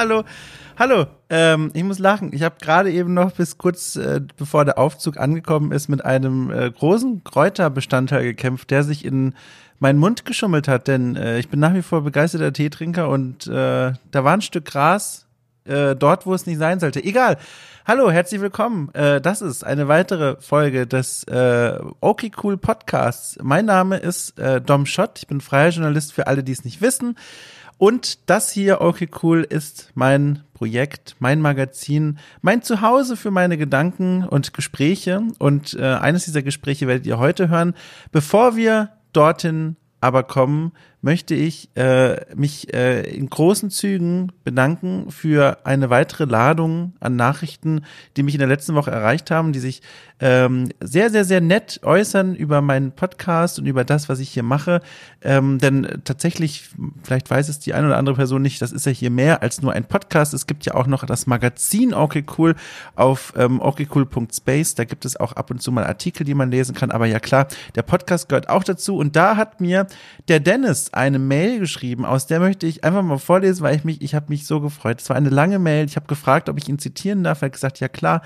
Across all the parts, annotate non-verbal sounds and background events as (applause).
hallo, hallo. Ähm, ich muss lachen. Ich habe gerade eben noch bis kurz äh, bevor der Aufzug angekommen ist mit einem äh, großen Kräuterbestandteil gekämpft, der sich in meinen Mund geschummelt hat. Denn äh, ich bin nach wie vor begeisterter Teetrinker und äh, da war ein Stück Gras äh, dort, wo es nicht sein sollte. Egal. Hallo, herzlich willkommen. Äh, das ist eine weitere Folge des äh, Okay Cool Podcasts. Mein Name ist äh, Dom Schott. Ich bin freier Journalist für alle, die es nicht wissen. Und das hier, Okay Cool, ist mein Projekt, mein Magazin, mein Zuhause für meine Gedanken und Gespräche. Und äh, eines dieser Gespräche werdet ihr heute hören. Bevor wir dorthin aber kommen, möchte ich äh, mich äh, in großen Zügen bedanken für eine weitere Ladung an Nachrichten, die mich in der letzten Woche erreicht haben, die sich ähm, sehr, sehr, sehr nett äußern über meinen Podcast und über das, was ich hier mache. Ähm, denn tatsächlich, vielleicht weiß es die eine oder andere Person nicht, das ist ja hier mehr als nur ein Podcast. Es gibt ja auch noch das Magazin Okay Cool auf ähm, okcool.space. Da gibt es auch ab und zu mal Artikel, die man lesen kann. Aber ja klar, der Podcast gehört auch dazu. Und da hat mir der Dennis eine Mail geschrieben, aus der möchte ich einfach mal vorlesen, weil ich mich, ich habe mich so gefreut. Es war eine lange Mail. Ich habe gefragt, ob ich ihn zitieren darf. Er hat gesagt, ja klar.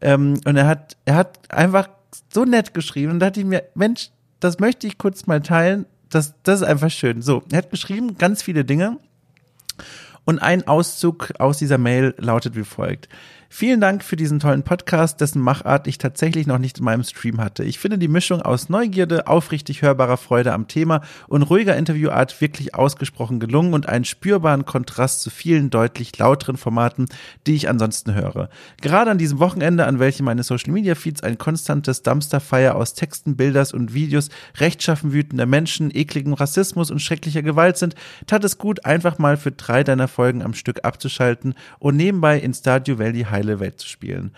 Ähm, und er hat, er hat einfach so nett geschrieben und da dachte ich mir, Mensch, das möchte ich kurz mal teilen. Das, das ist einfach schön. So, er hat geschrieben ganz viele Dinge. Und ein Auszug aus dieser Mail lautet wie folgt. Vielen Dank für diesen tollen Podcast, dessen Machart ich tatsächlich noch nicht in meinem Stream hatte. Ich finde die Mischung aus Neugierde, aufrichtig hörbarer Freude am Thema und ruhiger Interviewart wirklich ausgesprochen gelungen und einen spürbaren Kontrast zu vielen deutlich lauteren Formaten, die ich ansonsten höre. Gerade an diesem Wochenende, an welchem meine Social Media Feeds ein konstantes Dumpsterfire aus Texten, Bilders und Videos rechtschaffen wütender Menschen, ekligem Rassismus und schrecklicher Gewalt sind, tat es gut, einfach mal für drei deiner Folgen am Stück abzuschalten und nebenbei in Stadio Valley heile Welt zu spielen.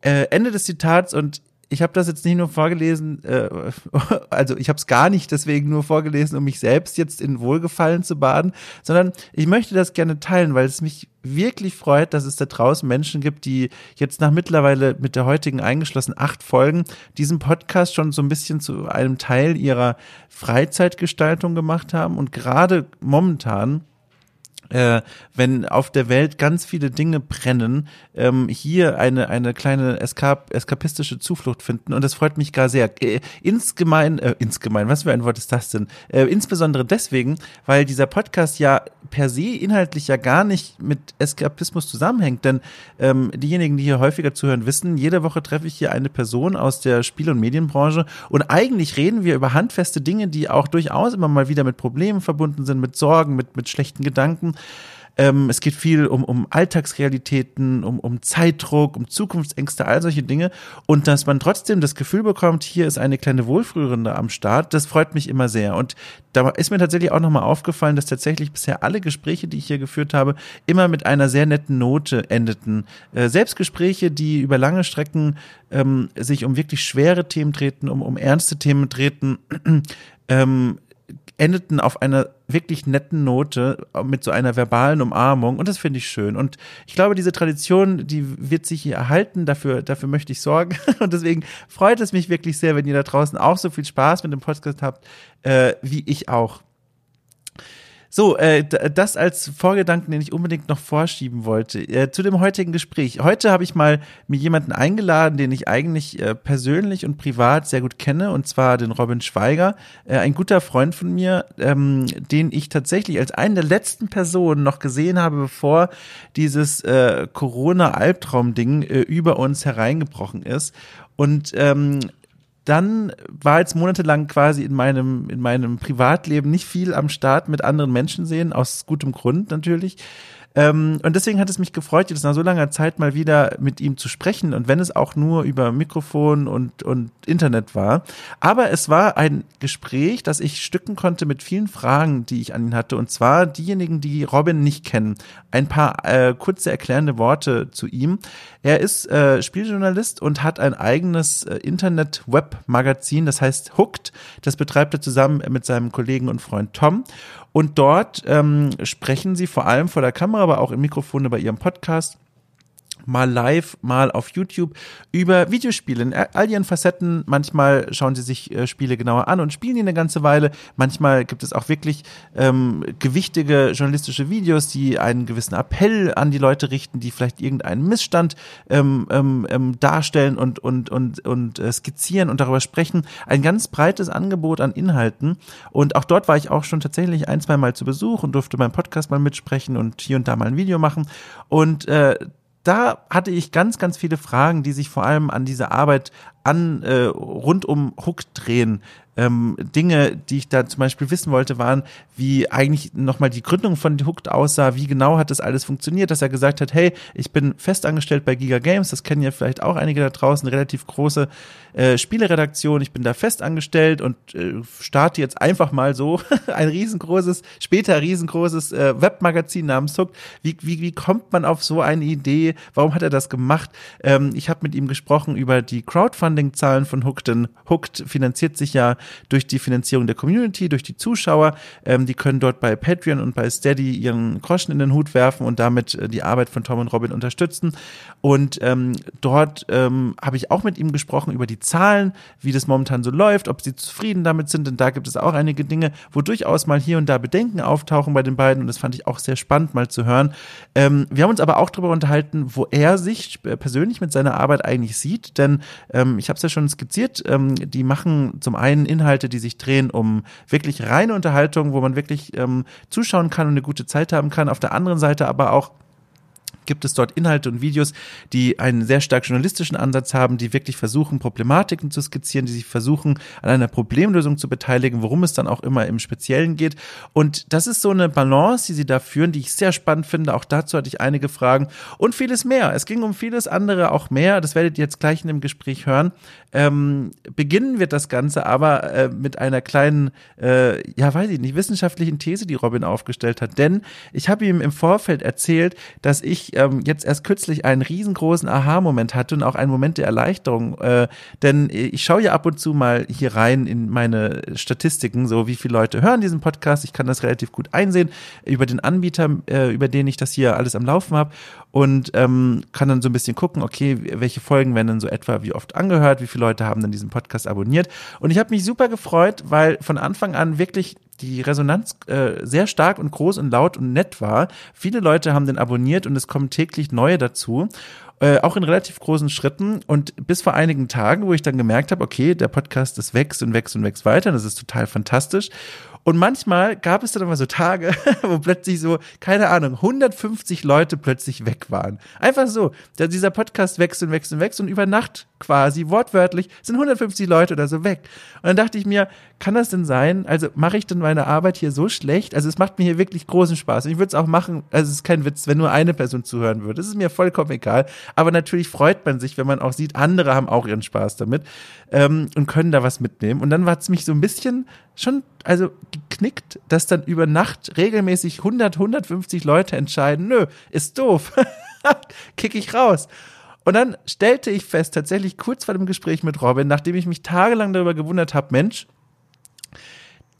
Äh, Ende des Zitats und ich habe das jetzt nicht nur vorgelesen, äh, (laughs) also ich habe es gar nicht deswegen nur vorgelesen, um mich selbst jetzt in Wohlgefallen zu baden, sondern ich möchte das gerne teilen, weil es mich wirklich freut, dass es da draußen Menschen gibt, die jetzt nach mittlerweile mit der heutigen eingeschlossen acht Folgen diesen Podcast schon so ein bisschen zu einem Teil ihrer Freizeitgestaltung gemacht haben und gerade momentan äh, wenn auf der Welt ganz viele Dinge brennen, ähm, hier eine, eine kleine eskap eskapistische Zuflucht finden. Und das freut mich gar sehr. Äh, insgemein, äh, insgemein, was für ein Wort ist das denn? Äh, insbesondere deswegen, weil dieser Podcast ja per se inhaltlich ja gar nicht mit Eskapismus zusammenhängt. Denn ähm, diejenigen, die hier häufiger zuhören, wissen, jede Woche treffe ich hier eine Person aus der Spiel- und Medienbranche. Und eigentlich reden wir über handfeste Dinge, die auch durchaus immer mal wieder mit Problemen verbunden sind, mit Sorgen, mit, mit schlechten Gedanken. Ähm, es geht viel um, um Alltagsrealitäten, um, um Zeitdruck, um Zukunftsängste, all solche Dinge. Und dass man trotzdem das Gefühl bekommt, hier ist eine kleine Wohlführende am Start, das freut mich immer sehr. Und da ist mir tatsächlich auch nochmal aufgefallen, dass tatsächlich bisher alle Gespräche, die ich hier geführt habe, immer mit einer sehr netten Note endeten. Äh, Selbstgespräche, die über lange Strecken ähm, sich um wirklich schwere Themen treten, um, um ernste Themen treten, (clears throat) ähm, endeten auf einer wirklich netten Note mit so einer verbalen Umarmung. Und das finde ich schön. Und ich glaube diese Tradition die wird sich hier erhalten. Dafür dafür möchte ich sorgen. (laughs) Und deswegen freut es mich wirklich sehr wenn ihr da draußen auch so viel Spaß mit dem Podcast habt äh, wie ich auch so, äh, das als Vorgedanken, den ich unbedingt noch vorschieben wollte. Äh, zu dem heutigen Gespräch. Heute habe ich mal mir jemanden eingeladen, den ich eigentlich äh, persönlich und privat sehr gut kenne, und zwar den Robin Schweiger, äh, ein guter Freund von mir, ähm, den ich tatsächlich als einen der letzten Personen noch gesehen habe, bevor dieses äh, Corona-Albtraum-Ding äh, über uns hereingebrochen ist. Und ähm, dann war jetzt monatelang quasi in meinem, in meinem Privatleben nicht viel am Start mit anderen Menschen sehen, aus gutem Grund natürlich. Ähm, und deswegen hat es mich gefreut, jetzt nach so langer Zeit mal wieder mit ihm zu sprechen und wenn es auch nur über Mikrofon und, und Internet war. Aber es war ein Gespräch, das ich stücken konnte mit vielen Fragen, die ich an ihn hatte. Und zwar diejenigen, die Robin nicht kennen. Ein paar äh, kurze erklärende Worte zu ihm. Er ist äh, Spieljournalist und hat ein eigenes äh, Internet-Web-Magazin, das heißt Hooked. Das betreibt er zusammen mit seinem Kollegen und Freund Tom. Und dort ähm, sprechen sie vor allem vor der Kamera, aber auch im Mikrofon bei ihrem Podcast mal live, mal auf YouTube über Videospiele in all ihren Facetten. Manchmal schauen sie sich äh, Spiele genauer an und spielen die eine ganze Weile. Manchmal gibt es auch wirklich ähm, gewichtige journalistische Videos, die einen gewissen Appell an die Leute richten, die vielleicht irgendeinen Missstand ähm, ähm, ähm darstellen und, und, und, und äh, skizzieren und darüber sprechen. Ein ganz breites Angebot an Inhalten. Und auch dort war ich auch schon tatsächlich ein, zwei Mal zu Besuch und durfte beim Podcast mal mitsprechen und hier und da mal ein Video machen. Und äh, da hatte ich ganz, ganz viele Fragen, die sich vor allem an diese Arbeit an äh, rund um Hook drehen. Ähm, Dinge, die ich da zum Beispiel wissen wollte, waren, wie eigentlich nochmal die Gründung von Hooked aussah, wie genau hat das alles funktioniert, dass er gesagt hat, hey, ich bin festangestellt bei Giga Games, das kennen ja vielleicht auch einige da draußen, relativ große äh, Spieleredaktion, ich bin da festangestellt und äh, starte jetzt einfach mal so (laughs) ein riesengroßes, später riesengroßes äh, Webmagazin namens Hooked. Wie, wie, wie kommt man auf so eine Idee? Warum hat er das gemacht? Ähm, ich habe mit ihm gesprochen über die Crowdfunding-Zahlen von Hooked, denn Hooked finanziert sich ja durch die Finanzierung der Community, durch die Zuschauer. Ähm, die können dort bei Patreon und bei Steady ihren Groschen in den Hut werfen und damit äh, die Arbeit von Tom und Robin unterstützen. Und ähm, dort ähm, habe ich auch mit ihm gesprochen über die Zahlen, wie das momentan so läuft, ob sie zufrieden damit sind. Denn da gibt es auch einige Dinge, wo durchaus mal hier und da Bedenken auftauchen bei den beiden. Und das fand ich auch sehr spannend mal zu hören. Ähm, wir haben uns aber auch darüber unterhalten, wo er sich äh, persönlich mit seiner Arbeit eigentlich sieht. Denn ähm, ich habe es ja schon skizziert, ähm, die machen zum einen Inhalte, die sich drehen um wirklich reine Unterhaltung, wo man wirklich ähm, zuschauen kann und eine gute Zeit haben kann. Auf der anderen Seite aber auch gibt es dort Inhalte und Videos, die einen sehr stark journalistischen Ansatz haben, die wirklich versuchen, Problematiken zu skizzieren, die sich versuchen, an einer Problemlösung zu beteiligen, worum es dann auch immer im Speziellen geht. Und das ist so eine Balance, die sie da führen, die ich sehr spannend finde. Auch dazu hatte ich einige Fragen und vieles mehr. Es ging um vieles andere auch mehr. Das werdet ihr jetzt gleich in dem Gespräch hören. Ähm, beginnen wird das Ganze aber äh, mit einer kleinen, äh, ja weiß ich nicht, wissenschaftlichen These, die Robin aufgestellt hat. Denn ich habe ihm im Vorfeld erzählt, dass ich ähm, jetzt erst kürzlich einen riesengroßen Aha-Moment hatte und auch einen Moment der Erleichterung. Äh, denn ich schaue ja ab und zu mal hier rein in meine Statistiken, so wie viele Leute hören diesen Podcast. Ich kann das relativ gut einsehen über den Anbieter, äh, über den ich das hier alles am Laufen habe und ähm, kann dann so ein bisschen gucken, okay, welche Folgen werden dann so etwa wie oft angehört, wie viele Leute haben dann diesen Podcast abonniert. Und ich habe mich super gefreut, weil von Anfang an wirklich die Resonanz äh, sehr stark und groß und laut und nett war. Viele Leute haben den abonniert und es kommen täglich neue dazu. Äh, auch in relativ großen Schritten und bis vor einigen Tagen, wo ich dann gemerkt habe, okay, der Podcast, das wächst und wächst und wächst weiter, das ist total fantastisch. Und manchmal gab es dann immer so Tage, (laughs) wo plötzlich so, keine Ahnung, 150 Leute plötzlich weg waren. Einfach so. Dieser Podcast wächst und wächst und wächst und über Nacht quasi, wortwörtlich, sind 150 Leute oder so weg. Und dann dachte ich mir, kann das denn sein? Also mache ich denn meine Arbeit hier so schlecht? Also es macht mir hier wirklich großen Spaß. Und ich würde es auch machen, also es ist kein Witz, wenn nur eine Person zuhören würde. Das ist mir vollkommen egal. Aber natürlich freut man sich, wenn man auch sieht, andere haben auch ihren Spaß damit ähm, und können da was mitnehmen. Und dann war es mich so ein bisschen schon, also geknickt, dass dann über Nacht regelmäßig 100, 150 Leute entscheiden, nö, ist doof. (laughs) Kick ich raus. Und dann stellte ich fest, tatsächlich kurz vor dem Gespräch mit Robin, nachdem ich mich tagelang darüber gewundert habe, Mensch,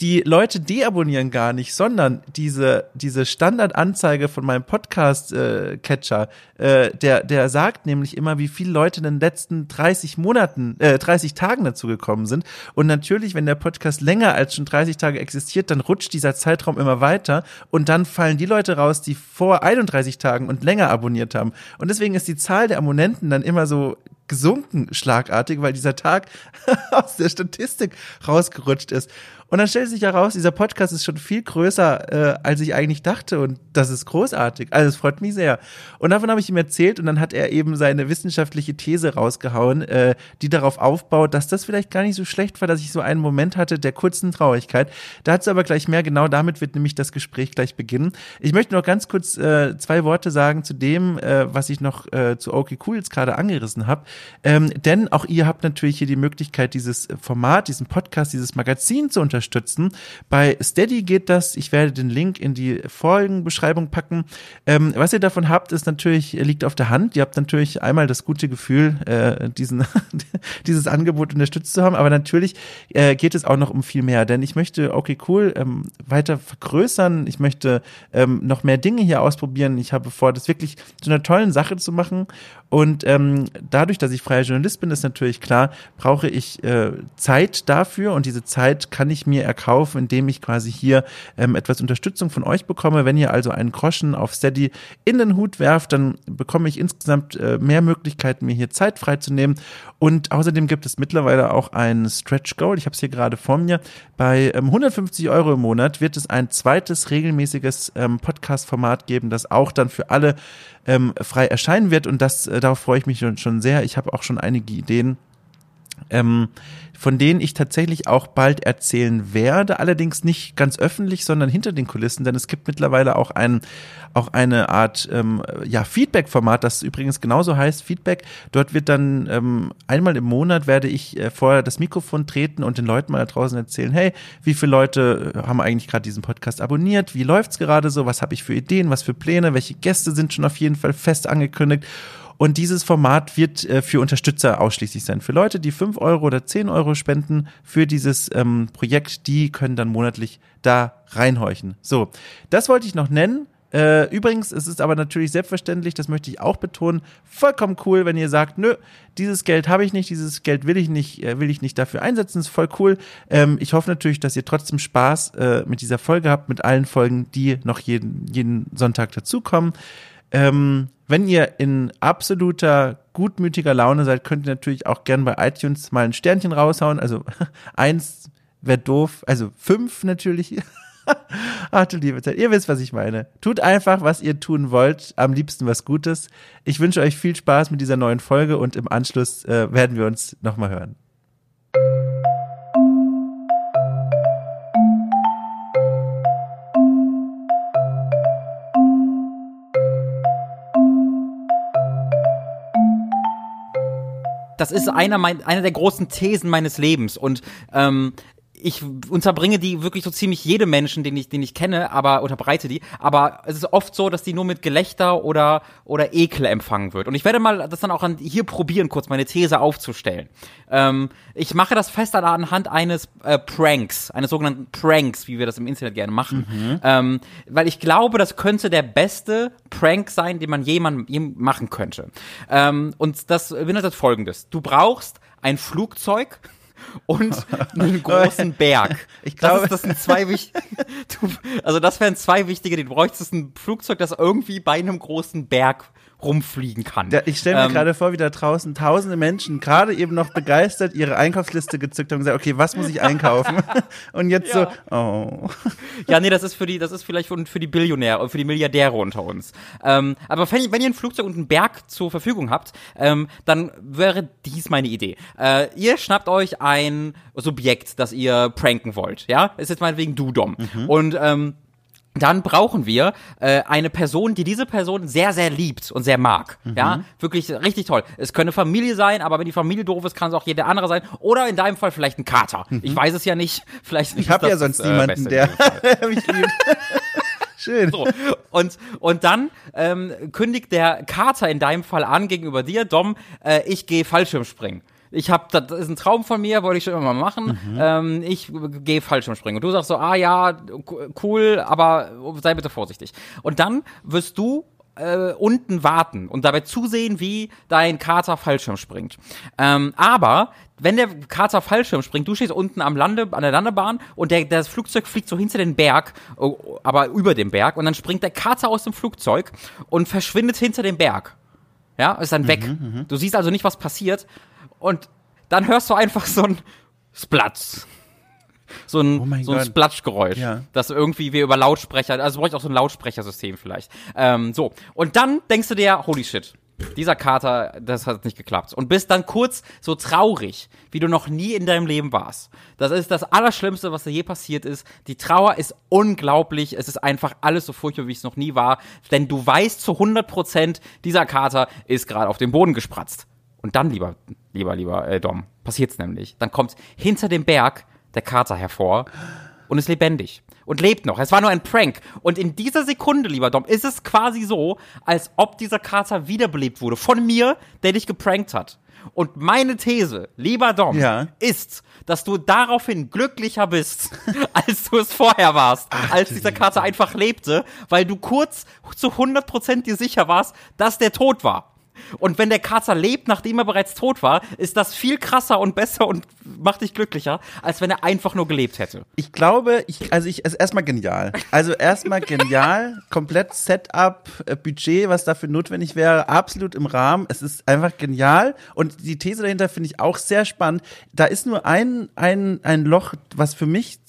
die Leute deabonnieren gar nicht, sondern diese, diese Standardanzeige von meinem Podcast-Catcher, äh, äh, der, der sagt nämlich immer, wie viele Leute in den letzten 30 Monaten, äh, 30 Tagen dazu gekommen sind. Und natürlich, wenn der Podcast länger als schon 30 Tage existiert, dann rutscht dieser Zeitraum immer weiter und dann fallen die Leute raus, die vor 31 Tagen und länger abonniert haben. Und deswegen ist die Zahl der Abonnenten dann immer so gesunken schlagartig, weil dieser Tag (laughs) aus der Statistik rausgerutscht ist. Und dann stellt sich heraus, dieser Podcast ist schon viel größer, äh, als ich eigentlich dachte. Und das ist großartig. Also es freut mich sehr. Und davon habe ich ihm erzählt und dann hat er eben seine wissenschaftliche These rausgehauen, äh, die darauf aufbaut, dass das vielleicht gar nicht so schlecht war, dass ich so einen Moment hatte der kurzen Traurigkeit. Dazu aber gleich mehr. Genau damit wird nämlich das Gespräch gleich beginnen. Ich möchte noch ganz kurz äh, zwei Worte sagen zu dem, äh, was ich noch äh, zu Okay Cool jetzt gerade angerissen habe. Ähm, denn auch ihr habt natürlich hier die Möglichkeit, dieses Format, diesen Podcast, dieses Magazin zu unterstützen unterstützen. Bei Steady geht das. Ich werde den Link in die Folgenbeschreibung packen. Ähm, was ihr davon habt, ist natürlich, liegt auf der Hand. Ihr habt natürlich einmal das gute Gefühl, äh, diesen, (laughs) dieses Angebot unterstützt zu haben. Aber natürlich äh, geht es auch noch um viel mehr. Denn ich möchte, okay, cool, ähm, weiter vergrößern. Ich möchte ähm, noch mehr Dinge hier ausprobieren. Ich habe vor, das wirklich zu einer tollen Sache zu machen. Und ähm, dadurch, dass ich freier Journalist bin, ist natürlich klar, brauche ich äh, Zeit dafür und diese Zeit kann ich mir erkaufen, indem ich quasi hier ähm, etwas Unterstützung von euch bekomme. Wenn ihr also einen Groschen auf Steady in den Hut werft, dann bekomme ich insgesamt äh, mehr Möglichkeiten, mir hier Zeit freizunehmen. Und außerdem gibt es mittlerweile auch ein Stretch Goal. Ich habe es hier gerade vor mir. Bei ähm, 150 Euro im Monat wird es ein zweites regelmäßiges ähm, Podcast-Format geben, das auch dann für alle ähm, frei erscheinen wird. Und das, äh, darauf freue ich mich schon sehr. Ich habe auch schon einige Ideen. Ähm, von denen ich tatsächlich auch bald erzählen werde, allerdings nicht ganz öffentlich, sondern hinter den Kulissen, denn es gibt mittlerweile auch ein, auch eine Art ähm, ja, Feedback-Format, das übrigens genauso heißt, Feedback. Dort wird dann ähm, einmal im Monat werde ich äh, vor das Mikrofon treten und den Leuten mal da draußen erzählen, hey, wie viele Leute äh, haben eigentlich gerade diesen Podcast abonniert, wie läuft's gerade so, was habe ich für Ideen, was für Pläne, welche Gäste sind schon auf jeden Fall fest angekündigt und dieses Format wird äh, für Unterstützer ausschließlich sein. Für Leute, die fünf Euro oder zehn Euro spenden für dieses ähm, Projekt, die können dann monatlich da reinhorchen. So, das wollte ich noch nennen. Äh, übrigens, es ist aber natürlich selbstverständlich, das möchte ich auch betonen, vollkommen cool, wenn ihr sagt, nö, dieses Geld habe ich nicht, dieses Geld will ich nicht, äh, will ich nicht dafür einsetzen, ist voll cool. Ähm, ich hoffe natürlich, dass ihr trotzdem Spaß äh, mit dieser Folge habt, mit allen Folgen, die noch jeden, jeden Sonntag dazukommen. Ähm, wenn ihr in absoluter gutmütiger Laune seid, könnt ihr natürlich auch gern bei iTunes mal ein Sternchen raushauen. Also (laughs) eins wäre doof, also fünf natürlich. (laughs) Ach du liebe Zeit, ihr wisst, was ich meine. Tut einfach, was ihr tun wollt, am liebsten was Gutes. Ich wünsche euch viel Spaß mit dieser neuen Folge und im Anschluss äh, werden wir uns nochmal hören. Das ist einer, mein, einer der großen Thesen meines Lebens. Und ähm, ich unterbringe die wirklich so ziemlich jedem Menschen, den ich, den ich kenne, aber unterbreite die. Aber es ist oft so, dass die nur mit Gelächter oder, oder Ekel empfangen wird. Und ich werde mal das dann auch an, hier probieren, kurz meine These aufzustellen. Ähm, ich mache das fest anhand eines äh, Pranks, eines sogenannten Pranks, wie wir das im Internet gerne machen. Mhm. Ähm, weil ich glaube, das könnte der beste Prank sein, den man jemandem machen könnte. Ähm, und das beinhaltet folgendes. Du brauchst ein Flugzeug, und (laughs) einen großen Berg. Ich glaube, das, das sind zwei wichtige. (laughs) Also das wären zwei wichtige. Du bräuchtest ein Flugzeug, das irgendwie bei einem großen Berg rumfliegen kann. Ja, ich stelle mir ähm, gerade vor, wie da draußen tausende Menschen gerade eben noch begeistert ihre Einkaufsliste gezückt haben und gesagt, okay, was muss ich einkaufen? (laughs) und jetzt ja. so, oh. Ja, nee, das ist für die, das ist vielleicht für die Billionäre, für die Milliardäre unter uns. Ähm, aber wenn, wenn, ihr ein Flugzeug und einen Berg zur Verfügung habt, ähm, dann wäre dies meine Idee. Äh, ihr schnappt euch ein Subjekt, das ihr pranken wollt, ja? Ist jetzt meinetwegen du, Dom. Mhm. Und ähm, dann brauchen wir äh, eine Person, die diese Person sehr, sehr liebt und sehr mag. Mhm. Ja, wirklich richtig toll. Es könnte Familie sein, aber wenn die Familie doof ist, kann es auch jeder andere sein. Oder in deinem Fall vielleicht ein Kater. Mhm. Ich weiß es ja nicht. (laughs) Vielleicht ich habe ja sonst äh, niemanden, der (laughs) mich liebt. (laughs) Schön. So. Und, und dann ähm, kündigt der Kater in deinem Fall an gegenüber dir, Dom, äh, ich gehe Fallschirmspringen ich habe, das ist ein Traum von mir, wollte ich schon immer mal machen. Mhm. Ähm, ich gehe Fallschirmspringen. Und du sagst so, ah ja, cool, aber sei bitte vorsichtig. Und dann wirst du äh, unten warten und dabei zusehen, wie dein Kater Fallschirm springt. Ähm, aber wenn der Kater Fallschirm springt, du stehst unten am Lande, an der Landebahn und der, das Flugzeug fliegt so hinter den Berg, oh, aber über dem Berg und dann springt der Kater aus dem Flugzeug und verschwindet hinter dem Berg. Ja, ist dann weg. Mhm, mhm. du siehst also nicht, was passiert und dann hörst du einfach so ein Splatz. So ein, oh so ein Splatschgeräusch. Ja. Das irgendwie wir über Lautsprecher, also bräuchte auch so ein Lautsprechersystem vielleicht. Ähm, so. Und dann denkst du dir, holy shit, dieser Kater, das hat nicht geklappt. Und bist dann kurz so traurig, wie du noch nie in deinem Leben warst. Das ist das Allerschlimmste, was dir je passiert ist. Die Trauer ist unglaublich. Es ist einfach alles so furchtbar, wie es noch nie war. Denn du weißt zu 100 Prozent, dieser Kater ist gerade auf den Boden gespratzt. Und dann, lieber, lieber, lieber äh, Dom, passiert's nämlich. Dann kommt hinter dem Berg der Kater hervor und ist lebendig und lebt noch. Es war nur ein Prank. Und in dieser Sekunde, lieber Dom, ist es quasi so, als ob dieser Kater wiederbelebt wurde von mir, der dich geprankt hat. Und meine These, lieber Dom, Ja. ist, dass du daraufhin glücklicher bist, (laughs) als du es vorher warst, als du dieser Kater einfach lebte, weil du kurz zu 100% dir sicher warst, dass der tot war. Und wenn der Kater lebt, nachdem er bereits tot war, ist das viel krasser und besser und macht dich glücklicher, als wenn er einfach nur gelebt hätte. Ich glaube, ich, also ich, also erstmal genial. Also erstmal genial, (laughs) komplett Setup, äh, Budget, was dafür notwendig wäre, absolut im Rahmen. Es ist einfach genial und die These dahinter finde ich auch sehr spannend. Da ist nur ein, ein, ein Loch, was für mich,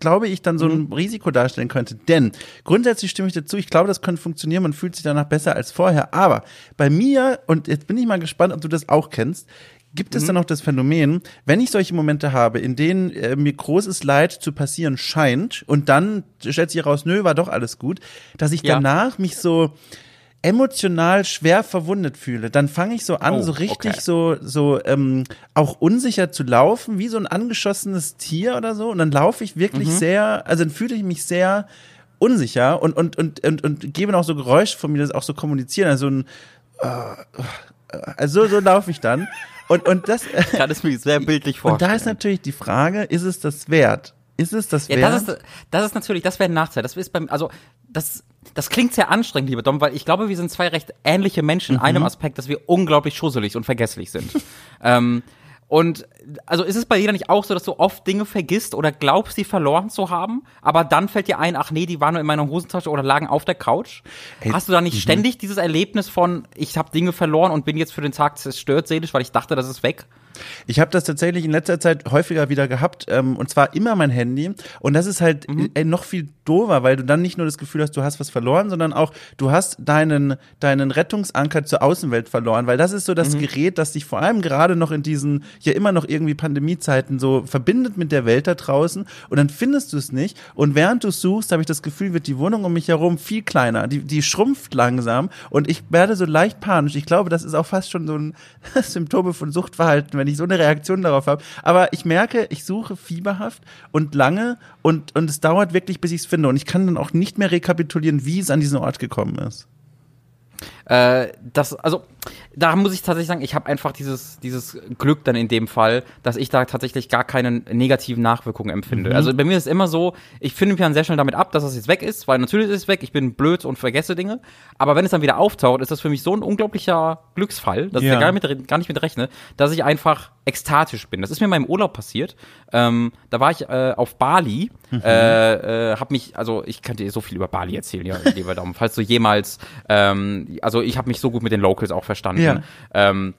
glaube ich, dann so ein Risiko darstellen könnte. Denn grundsätzlich stimme ich dazu, ich glaube, das könnte funktionieren, man fühlt sich danach besser als vorher. Aber bei mir, und jetzt bin ich mal gespannt, ob du das auch kennst, gibt es dann noch das Phänomen, wenn ich solche Momente habe, in denen äh, mir großes Leid zu passieren scheint und dann stellt sich heraus, nö, war doch alles gut, dass ich Ja. danach mich so emotional schwer verwundet fühle, dann fange ich so an, Oh, so richtig okay. so so ähm, auch unsicher zu laufen, wie so ein angeschossenes Tier oder so. Und dann laufe ich wirklich Mhm. sehr, also dann fühle ich mich sehr unsicher und und und und, und gebe auch so Geräusche von mir, das auch so kommunizieren, also ein also so, so laufe ich dann. Und, und das, (laughs) Ich kann es mir sehr bildlich und vorstellen. da ist natürlich die Frage, ist es das wert? Ist es das Ja, wert? das ist, das ist natürlich, das wäre ein Nachteil. Das ist beim, also, das, das klingt sehr anstrengend, lieber Dom, weil ich glaube, wir sind zwei recht ähnliche Menschen in Mhm. einem Aspekt, dass wir unglaublich schusselig und vergesslich sind. (laughs) ähm, und also ist es bei dir nicht auch so, dass du oft Dinge vergisst oder glaubst, sie verloren zu haben, aber dann fällt dir ein, ach nee, die waren nur in meiner Hosentasche oder lagen auf der Couch? Hast du da mhm. nicht ständig dieses Erlebnis von, ich habe Dinge verloren und bin jetzt für den Tag zerstört seelisch, weil ich dachte, das ist weg? Ich habe das tatsächlich in letzter Zeit häufiger wieder gehabt ähm, und zwar immer mein Handy. Und das ist halt äh, noch viel doofer, weil du dann nicht nur das Gefühl hast, du hast was verloren, sondern auch du hast deinen deinen Rettungsanker zur Außenwelt verloren, weil das ist so das Gerät, das dich vor allem gerade noch in diesen ja immer noch irgendwie Pandemiezeiten so verbindet mit der Welt da draußen. Und dann findest du es nicht. Und während du suchst, habe ich das Gefühl, wird die Wohnung um mich herum viel kleiner, die die schrumpft langsam. Und ich werde so leicht panisch. Ich glaube, das ist auch fast schon so ein (laughs) Symptome von Suchtverhalten, wenn ich so eine Reaktion darauf habe. Aber ich merke, ich suche fieberhaft und lange und, und es dauert wirklich, bis ich es finde. Und ich kann dann auch nicht mehr rekapitulieren, wie es an diesen Ort gekommen ist. Äh, das, also, da muss ich tatsächlich sagen, ich habe einfach dieses, dieses Glück dann in dem Fall, dass ich da tatsächlich gar keine negativen Nachwirkungen empfinde. Also bei mir ist es immer so, ich finde mich dann sehr schnell damit ab, dass es jetzt weg ist, weil natürlich ist es weg, ich bin blöd und vergesse Dinge. Aber wenn es dann wieder auftaucht, ist das für mich so ein unglaublicher Glücksfall, dass ich Ja. da gar, mit, gar nicht mit rechne, dass ich einfach ekstatisch bin. Das ist mir in meinem Urlaub passiert. Ähm, da war ich äh, auf Bali, äh, äh, hab mich, also ich kann dir so viel über Bali erzählen, ja, lieber Daumen. Falls du jemals, ähm, also ich habe mich so gut mit den Locals auch verstanden. Ja. Ähm,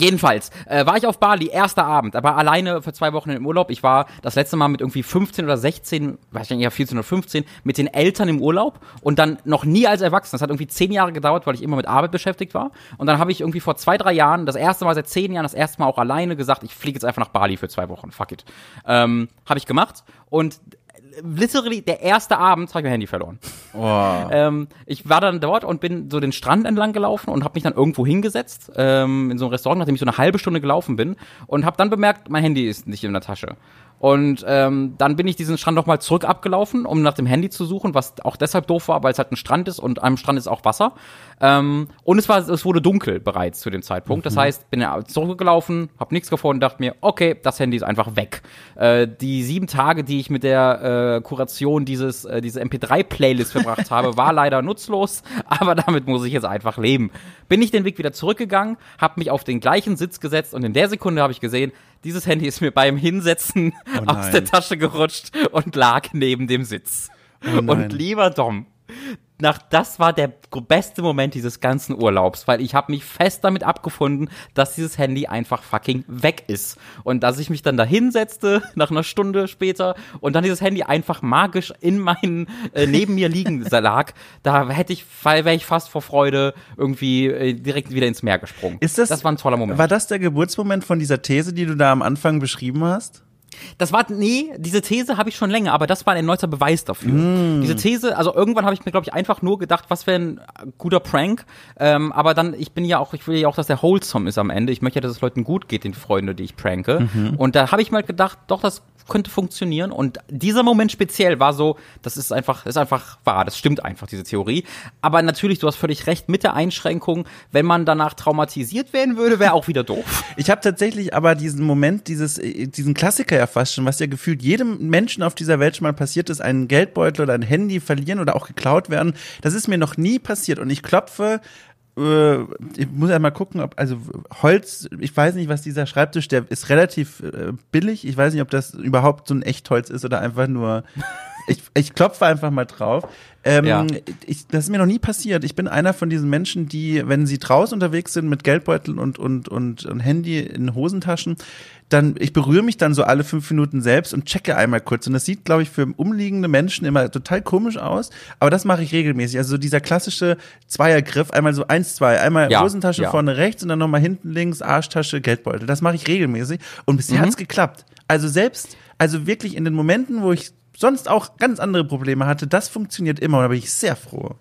Jedenfalls äh, war ich auf Bali, erster Abend, aber alleine für zwei Wochen im Urlaub. Ich war das letzte Mal mit irgendwie 15 oder 16, wahrscheinlich eher 14 oder 15, mit den Eltern im Urlaub und dann noch nie als Erwachsener. Das hat irgendwie zehn Jahre gedauert, weil ich immer mit Arbeit beschäftigt war. Und dann habe ich irgendwie vor zwei, drei Jahren, das erste Mal seit zehn Jahren, das erste Mal auch alleine gesagt, ich fliege jetzt einfach nach Bali für zwei Wochen. Fuck it. Ähm, habe ich gemacht und literally der erste Abend habe ich mein Handy verloren. Ähm, ich war dann dort und bin so den Strand entlang gelaufen und habe mich dann irgendwo hingesetzt ähm, in so ein Restaurant, nachdem ich so eine halbe Stunde gelaufen bin und habe dann bemerkt, mein Handy ist nicht in der Tasche. Und ähm, dann bin ich diesen Strand nochmal zurück abgelaufen, um nach dem Handy zu suchen, was auch deshalb doof war, weil es halt ein Strand ist und am Strand ist auch Wasser. Ähm, und es war, es wurde dunkel bereits zu dem Zeitpunkt. Das heißt, bin ja zurückgelaufen, habe nichts gefunden, dachte mir, okay, das Handy ist einfach weg. Äh, die sieben Tage, die ich mit der äh, Kuration dieses äh, diese MP3-Playlist verbracht habe, war leider nutzlos, (laughs) aber damit muss ich jetzt einfach leben. Bin ich den Weg wieder zurückgegangen, habe mich auf den gleichen Sitz gesetzt und in der Sekunde habe ich gesehen, dieses Handy ist mir beim Hinsetzen Oh aus der Tasche gerutscht und lag neben dem Sitz. Oh und lieber Dom, nach, das war der beste Moment dieses ganzen Urlaubs, weil ich habe mich fest damit abgefunden, dass dieses Handy einfach fucking weg ist. Und dass ich mich dann da hinsetzte, (laughs) nach einer Stunde später, und dann dieses Handy einfach magisch in meinen, äh, neben mir liegen (laughs) lag, da hätte ich, wäre ich fast vor Freude irgendwie äh, direkt wieder ins Meer gesprungen. Ist das, das war ein toller Moment. War das der Geburtsmoment von dieser These, die du da am Anfang beschrieben hast? Das war, nee, diese These habe ich schon länger, aber das war ein erneuter Beweis dafür. Mm. Diese These, also irgendwann habe ich mir, glaube ich, einfach nur gedacht, was wäre ein guter Prank. Ähm, aber dann, ich bin ja auch, ich will ja auch, dass der wholesome ist am Ende. Ich möchte ja, dass es Leuten gut geht, den Freunde, die ich pranke. Mhm. Und da habe ich mal gedacht, doch, das könnte funktionieren. Und dieser Moment speziell war so, das ist einfach, ist einfach wahr, das stimmt einfach, diese Theorie. Aber natürlich, du hast völlig recht, mit der Einschränkung, wenn man danach traumatisiert werden würde, wäre auch wieder doof. Ich habe tatsächlich aber diesen Moment, dieses, äh, diesen Klassiker ja fast schon, was ja gefühlt jedem Menschen auf dieser Welt schon mal passiert ist, einen Geldbeutel oder ein Handy verlieren oder auch geklaut werden. Das ist mir noch nie passiert und ich klopfe äh, ich muss ja mal gucken, ob, also Holz, ich weiß nicht, was dieser Schreibtisch, der ist relativ äh, billig. Ich weiß nicht, ob das überhaupt so ein Echtholz ist oder einfach nur. (laughs) Ich, ich klopfe einfach mal drauf. Ähm, Ja. ich, das ist mir noch nie passiert. Ich bin einer von diesen Menschen, die, wenn sie draußen unterwegs sind mit Geldbeuteln und, und, und, und Handy in Hosentaschen, dann, ich berühre mich dann so alle fünf Minuten selbst und checke einmal kurz. Und das sieht, glaube ich, für umliegende Menschen immer total komisch aus. Aber das mache ich regelmäßig. Also so dieser klassische Zweiergriff, einmal so eins, zwei, einmal Ja, Hosentasche ja. vorne rechts und dann nochmal hinten links, Arschtasche, Geldbeutel. Das mache ich regelmäßig. Und bisher Mhm. hat's geklappt. Also selbst, also wirklich in den Momenten, wo ich sonst auch ganz andere Probleme hatte, das funktioniert immer und da bin ich sehr froh.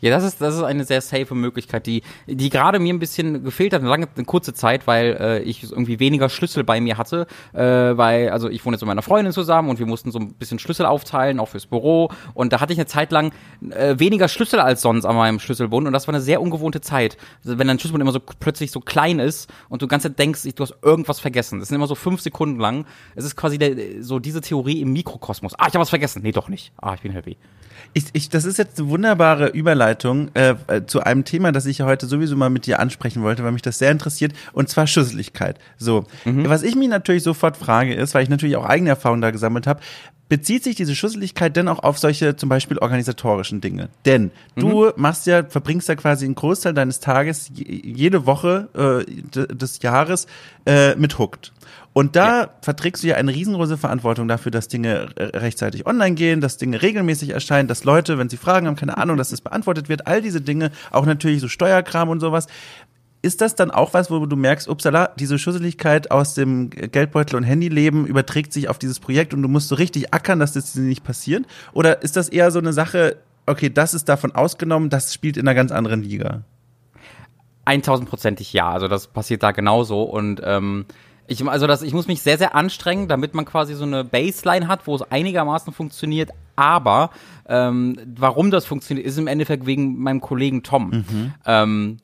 Ja, das ist, das ist eine sehr safe Möglichkeit, die, die gerade mir ein bisschen gefehlt hat, eine lange, eine kurze Zeit, weil äh, ich irgendwie weniger Schlüssel bei mir hatte, äh, weil, also ich wohne jetzt mit meiner Freundin zusammen und wir mussten so ein bisschen Schlüssel aufteilen, auch fürs Büro und da hatte ich eine Zeit lang äh, weniger Schlüssel als sonst an meinem Schlüsselbund und das war eine sehr ungewohnte Zeit. Wenn dein Schlüsselbund immer so plötzlich so klein ist und du ganze Zeit denkst, du hast irgendwas vergessen. Das sind immer so fünf Sekunden lang. Es ist quasi der, so diese Theorie im Mikrokosmos. Ah, ich habe was vergessen. Nee, doch nicht. Ah, ich bin happy. Ich, ich, das ist jetzt eine wunderbare Überleitung äh, äh, zu einem Thema, das ich ja heute sowieso mal mit dir ansprechen wollte, weil mich das sehr interessiert, und zwar Schusseligkeit. So, was ich mich natürlich sofort frage ist, weil ich natürlich auch eigene Erfahrungen da gesammelt habe, bezieht sich diese Schusseligkeit denn auch auf solche zum Beispiel organisatorischen Dinge? Denn du machst ja, verbringst ja quasi einen Großteil deines Tages je- jede Woche äh, des Jahres äh, mit Hooked. Und da verträgst du ja eine riesengroße Verantwortung dafür, dass Dinge äh, rechtzeitig online gehen, dass Dinge regelmäßig erscheinen, dass Leute, wenn sie Fragen haben, keine Ahnung, dass das beantwortet wird, all diese Dinge, auch natürlich so Steuerkram und sowas. Ist das dann auch was, wo du merkst, upsala, diese Schusseligkeit aus dem Geldbeutel- und Handyleben überträgt sich auf dieses Projekt und du musst so richtig ackern, dass das nicht passiert? Oder ist das eher so eine Sache, okay, das ist davon ausgenommen, das spielt in einer ganz anderen Liga? 1000%ig ja. Also das passiert da genauso und ähm, ich, also das, ich muss mich sehr, sehr anstrengen, damit man quasi so eine Baseline hat, wo es einigermaßen funktioniert. Aber ähm, warum das funktioniert, ist im Endeffekt wegen meinem Kollegen Tom. Ähm,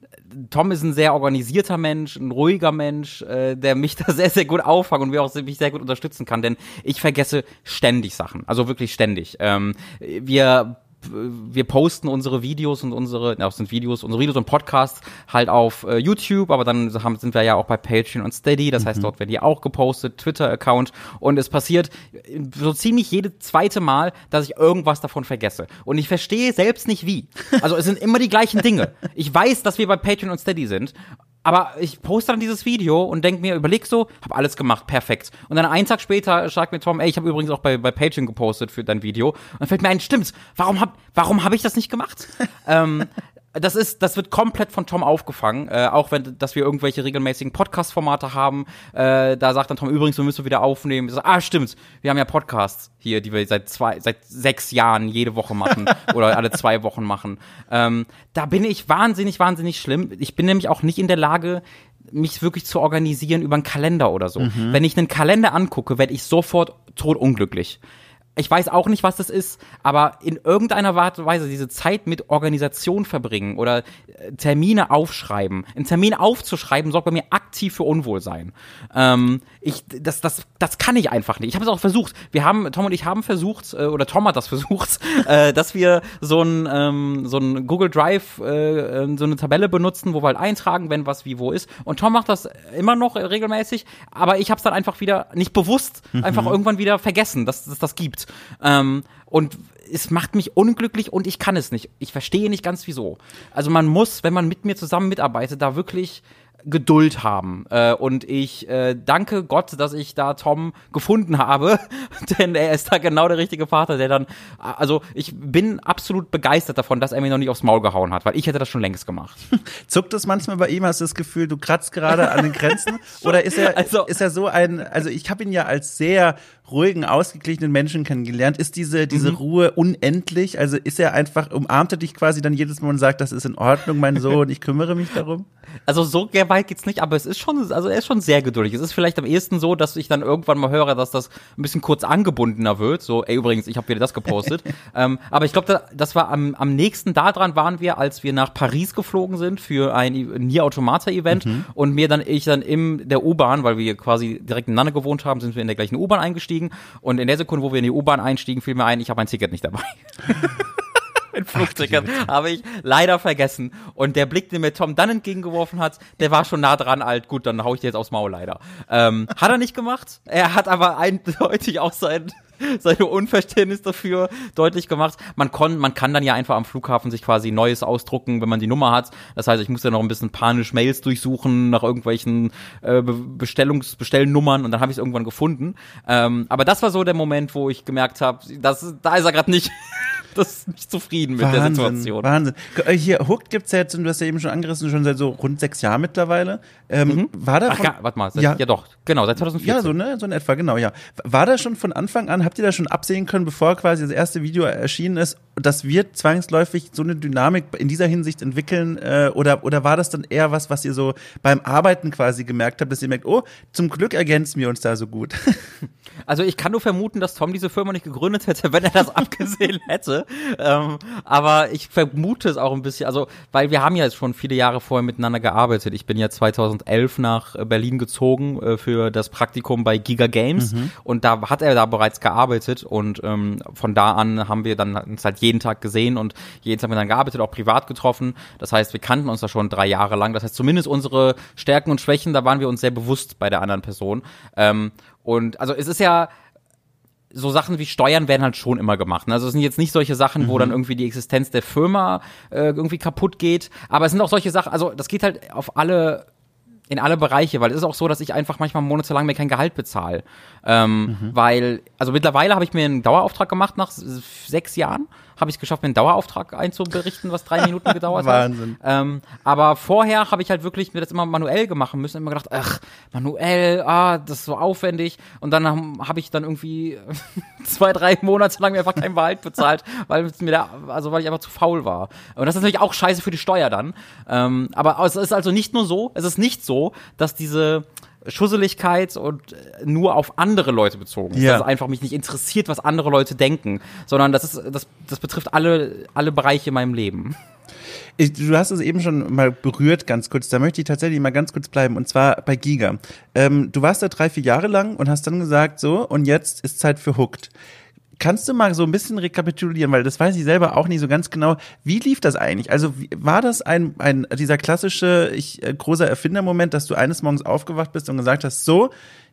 Tom ist ein sehr organisierter Mensch, ein ruhiger Mensch, äh, der mich (laughs) da sehr, sehr gut auffangen und mir auch mich sehr gut unterstützen kann, denn ich vergesse ständig Sachen, also wirklich ständig. Ähm, wir wir posten unsere Videos und unsere, ja, das sind Videos, unsere Videos und Podcasts halt auf äh, YouTube, aber dann haben, sind wir ja auch bei Patreon und Steady, das heißt, dort werden die auch gepostet, Twitter-Account und es passiert so ziemlich jede zweite Mal, dass ich irgendwas davon vergesse. Und ich verstehe selbst nicht wie. Also es sind immer die gleichen Dinge. Ich weiß, dass wir bei Patreon und Steady sind, aber ich poste dann dieses Video und denk mir, überleg so, hab alles gemacht, perfekt. Und dann einen Tag später sagt mir Tom, ey, ich habe übrigens auch bei, bei Patreon gepostet für dein Video. Und dann fällt mir ein, stimmt's, warum hab, warum hab ich das nicht gemacht? (laughs) ähm, das ist, das wird komplett von Tom aufgefangen, äh, auch wenn, dass wir irgendwelche regelmäßigen Podcast-Formate haben. Äh, da sagt dann Tom übrigens, wir müssen wieder aufnehmen. Ich sag, ah, stimmt, wir haben ja Podcasts hier, die wir seit zwei, seit sechs Jahren jede Woche machen (laughs) oder alle zwei Wochen machen. Ähm, da bin ich wahnsinnig, wahnsinnig schlimm. Ich bin nämlich auch nicht in der Lage, mich wirklich zu organisieren über einen Kalender oder so. Wenn ich einen Kalender angucke, werde ich sofort totunglücklich. Ich weiß auch nicht, was das ist, aber in irgendeiner Art und Weise diese Zeit mit Organisation verbringen oder äh, Termine aufschreiben. Einen Termin aufzuschreiben sorgt bei mir aktiv für Unwohlsein. Ähm, ich, das, das, das kann ich einfach nicht. Ich habe es auch versucht. Wir haben, Tom und ich haben versucht, äh, oder Tom hat das (laughs) versucht, äh, dass wir so ein, ähm, so ein Google Drive, äh, äh, so eine Tabelle benutzen, wo wir halt eintragen, wenn was wie wo ist. Und Tom macht das immer noch regelmäßig, aber ich habe es dann einfach wieder nicht bewusst, einfach irgendwann wieder vergessen, dass es das gibt. Ähm, und es macht mich unglücklich und ich kann es nicht. Ich verstehe nicht ganz wieso. Also man muss, wenn man mit mir zusammen mitarbeitet, da wirklich Geduld haben. Äh, und ich äh, danke Gott, dass ich da Tom gefunden habe, (laughs) denn er ist da genau der richtige Vater, der dann, also ich bin absolut begeistert davon, dass er mir noch nicht aufs Maul gehauen hat, weil ich hätte das schon längst gemacht. (laughs) Zuckt es manchmal bei ihm? Hast du das Gefühl, du kratzt gerade an den Grenzen? (laughs) Oder ist er, also, ist er so ein, also ich habe ihn ja als sehr ruhigen, ausgeglichenen Menschen kennengelernt. Ist diese, diese mhm. Ruhe unendlich? Also ist er einfach, umarmt er dich quasi dann jedes Mal und sagt, das ist in Ordnung, mein Sohn, ich kümmere mich darum? (laughs) Also so weit geht's nicht, aber es ist schon, also er ist schon sehr geduldig. Es ist vielleicht am ehesten so, dass ich dann irgendwann mal höre, dass das ein bisschen kurz angebundener wird. So, ey, übrigens, ich habe wieder das gepostet. (laughs) ähm, aber ich glaube, da, das war am, am nächsten daran waren wir, als wir nach Paris geflogen sind für ein Nier Automata-Event mhm. und mir dann ich dann in der U-Bahn, weil wir quasi direkt ineinander gewohnt haben, sind wir in der gleichen U-Bahn eingestiegen und in der Sekunde, wo wir in die U-Bahn einstiegen, fiel mir ein, ich habe ein Ticket nicht dabei. (laughs) mein Flugticket habe ich leider vergessen. Und der Blick, den mir Tom dann entgegengeworfen hat, der war schon nah dran alt. Gut, dann hau ich dir jetzt aufs Maul leider. Ähm, hat er nicht gemacht. Er hat aber eindeutig auch sein (laughs) seine Unverständnis dafür deutlich gemacht. Man, kon, man kann dann ja einfach am Flughafen sich quasi Neues ausdrucken, wenn man die Nummer hat. Das heißt, ich musste noch ein bisschen panisch Mails durchsuchen nach irgendwelchen äh, Bestellungs Bestellnummern und dann habe ich es irgendwann gefunden. Ähm, aber das war so der Moment, wo ich gemerkt habe, da ist er gerade nicht. (laughs) (laughs) das ist nicht zufrieden mit Wahnsinn, der Situation. Wahnsinn. Äh, hier, Hooked gibt's ja jetzt, du hast ja eben schon angerissen, schon seit so rund sechs Jahren mittlerweile. Ähm, mhm. War da Ach, ja, warte mal, seit, ja. ja doch, genau, seit 2014. Ja, so, ne, so in etwa, genau, ja. War da schon von Anfang an, habt ihr da schon absehen können, bevor quasi das erste Video erschienen ist, das wird zwangsläufig so eine Dynamik in dieser Hinsicht entwickeln äh, oder, oder war das dann eher was, was ihr so beim Arbeiten quasi gemerkt habt, dass ihr merkt, oh, zum Glück ergänzen wir uns da so gut? (laughs) Also ich kann nur vermuten, dass Tom diese Firma nicht gegründet hätte, wenn er das (laughs) abgesehen hätte. Ähm, aber ich vermute es auch ein bisschen, also weil wir haben ja jetzt schon viele Jahre vorher miteinander gearbeitet. Ich bin ja 2011 nach Berlin gezogen äh, für das Praktikum bei Giga Games mhm. und da hat er da bereits gearbeitet und ähm, von da an haben wir dann uns halt jeden Tag gesehen und jeden Tag miteinander gearbeitet, auch privat getroffen. Das heißt, wir kannten uns da schon drei Jahre lang. Das heißt, zumindest unsere Stärken und Schwächen, da waren wir uns sehr bewusst bei der anderen Person. Ähm, und also es ist ja so Sachen wie Steuern werden halt schon immer gemacht. Ne? Also es sind jetzt nicht solche Sachen, wo mhm. dann irgendwie die Existenz der Firma äh, irgendwie kaputt geht. Aber es sind auch solche Sachen, also das geht halt auf alle in alle Bereiche, weil es ist auch so, dass ich einfach manchmal monatelang mir kein Gehalt bezahle. Ähm, mhm. Weil, also mittlerweile habe ich mir einen Dauerauftrag gemacht nach sechs Jahren habe ich es geschafft, mir einen Dauerauftrag einzuberichten, was drei (laughs) Minuten gedauert Wahnsinn. hat. Ähm, aber vorher habe ich halt wirklich mir das immer manuell gemacht müssen. Immer gedacht, ach, manuell, ah, das ist so aufwendig. Und dann habe hab ich dann irgendwie (laughs) zwei, drei Monate lang mir einfach kein Gehalt bezahlt, weil mir da, also weil ich einfach zu faul war. Und das ist natürlich auch scheiße für die Steuer dann. Ähm, aber es ist also nicht nur so, es ist nicht so, dass diese Schusseligkeit und äh, nur auf andere Leute bezogen ist. Ja. Dass es einfach mich nicht interessiert, was andere Leute denken, sondern das ist, das, das betrifft alle, alle Bereiche in meinem Leben. Ich, du hast es eben schon mal berührt, ganz kurz. Da möchte ich tatsächlich mal ganz kurz bleiben. Und zwar bei Giga. Ähm, du warst da drei, vier Jahre lang und hast dann gesagt, so, und jetzt ist Zeit für Hooked. Kannst du mal so ein bisschen rekapitulieren, weil das weiß ich selber auch nicht so ganz genau. Wie lief das eigentlich? Also war das ein, ein dieser klassische ich, äh, großer Erfindermoment, dass du eines Morgens aufgewacht bist und gesagt hast, so,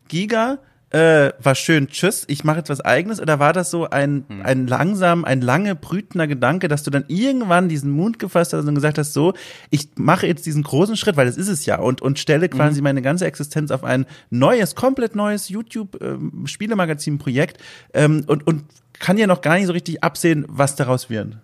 Giga, äh, war schön, tschüss, ich mache jetzt was eigenes? Oder war das so ein, hm. ein langsam, ein lange brütender Gedanke, dass du dann irgendwann diesen Mund gefasst hast und gesagt hast, so, ich mache jetzt diesen großen Schritt, weil das ist es ja, und, und stelle quasi mhm. meine ganze Existenz auf ein neues, komplett neues YouTube-Spielemagazin-Projekt ähm, und, und kann ja noch gar nicht so richtig absehen, was daraus wird.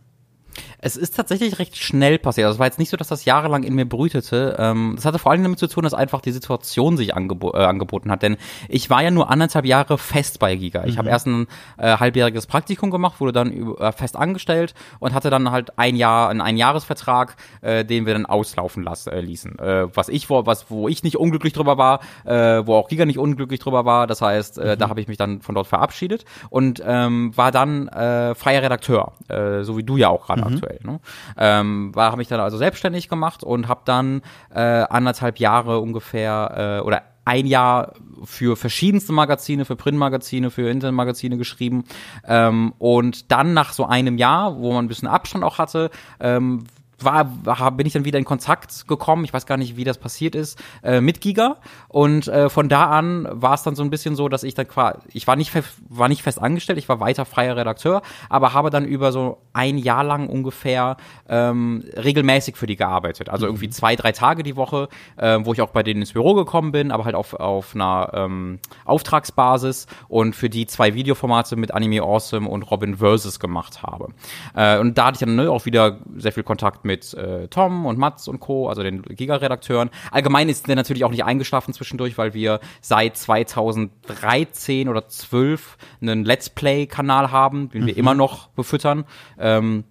Es ist tatsächlich recht schnell passiert. Also es war jetzt nicht so, dass das jahrelang in mir brütete. Ähm, das hatte vor allem damit zu tun, dass einfach die Situation sich angebo äh, angeboten hat. Denn ich war ja nur anderthalb Jahre fest bei Giga. Ich mhm. habe erst ein äh, halbjähriges Praktikum gemacht, wurde dann äh, fest angestellt und hatte dann halt ein Jahr, einen Einjahresvertrag, äh, den wir dann auslaufen lassen, äh, ließen. Äh, was ich wo, was, wo ich nicht unglücklich drüber war, äh, wo auch Giga nicht unglücklich drüber war. Das heißt, äh, mhm. da habe ich mich dann von dort verabschiedet und ähm, war dann äh, freier Redakteur, äh, so wie du ja auch gerade mhm. aktuell. Ne? Ähm, war habe mich dann also selbstständig gemacht und habe dann äh, anderthalb Jahre ungefähr äh, oder ein Jahr für verschiedenste Magazine, für Printmagazine, für Internetmagazine geschrieben. Ähm, und dann nach so einem Jahr, wo man ein bisschen Abstand auch hatte, ähm, war, war, bin ich dann wieder in Kontakt gekommen, ich weiß gar nicht, wie das passiert ist, äh, mit Giga. Und äh, von da an war es dann so ein bisschen so, dass ich dann quasi, ich war nicht, war nicht fest angestellt, ich war weiter freier Redakteur, aber habe dann über so ein Jahr lang ungefähr ähm, regelmäßig für die gearbeitet. Also irgendwie zwei, drei Tage die Woche, äh, wo ich auch bei denen ins Büro gekommen bin, aber halt auf, auf einer ähm, Auftragsbasis und für die zwei Videoformate mit Anime Awesome und Robin Versus gemacht habe. Äh, und da hatte ich dann ne, auch wieder sehr viel Kontakt mit äh, Tom und Mats und Co., also den Giga-Redakteuren. Allgemein ist der natürlich auch nicht eingeschlafen zwischendurch, weil wir seit 2013 oder 12 einen Let's Play-Kanal haben, den wir mhm. immer noch befüttern. Ähm,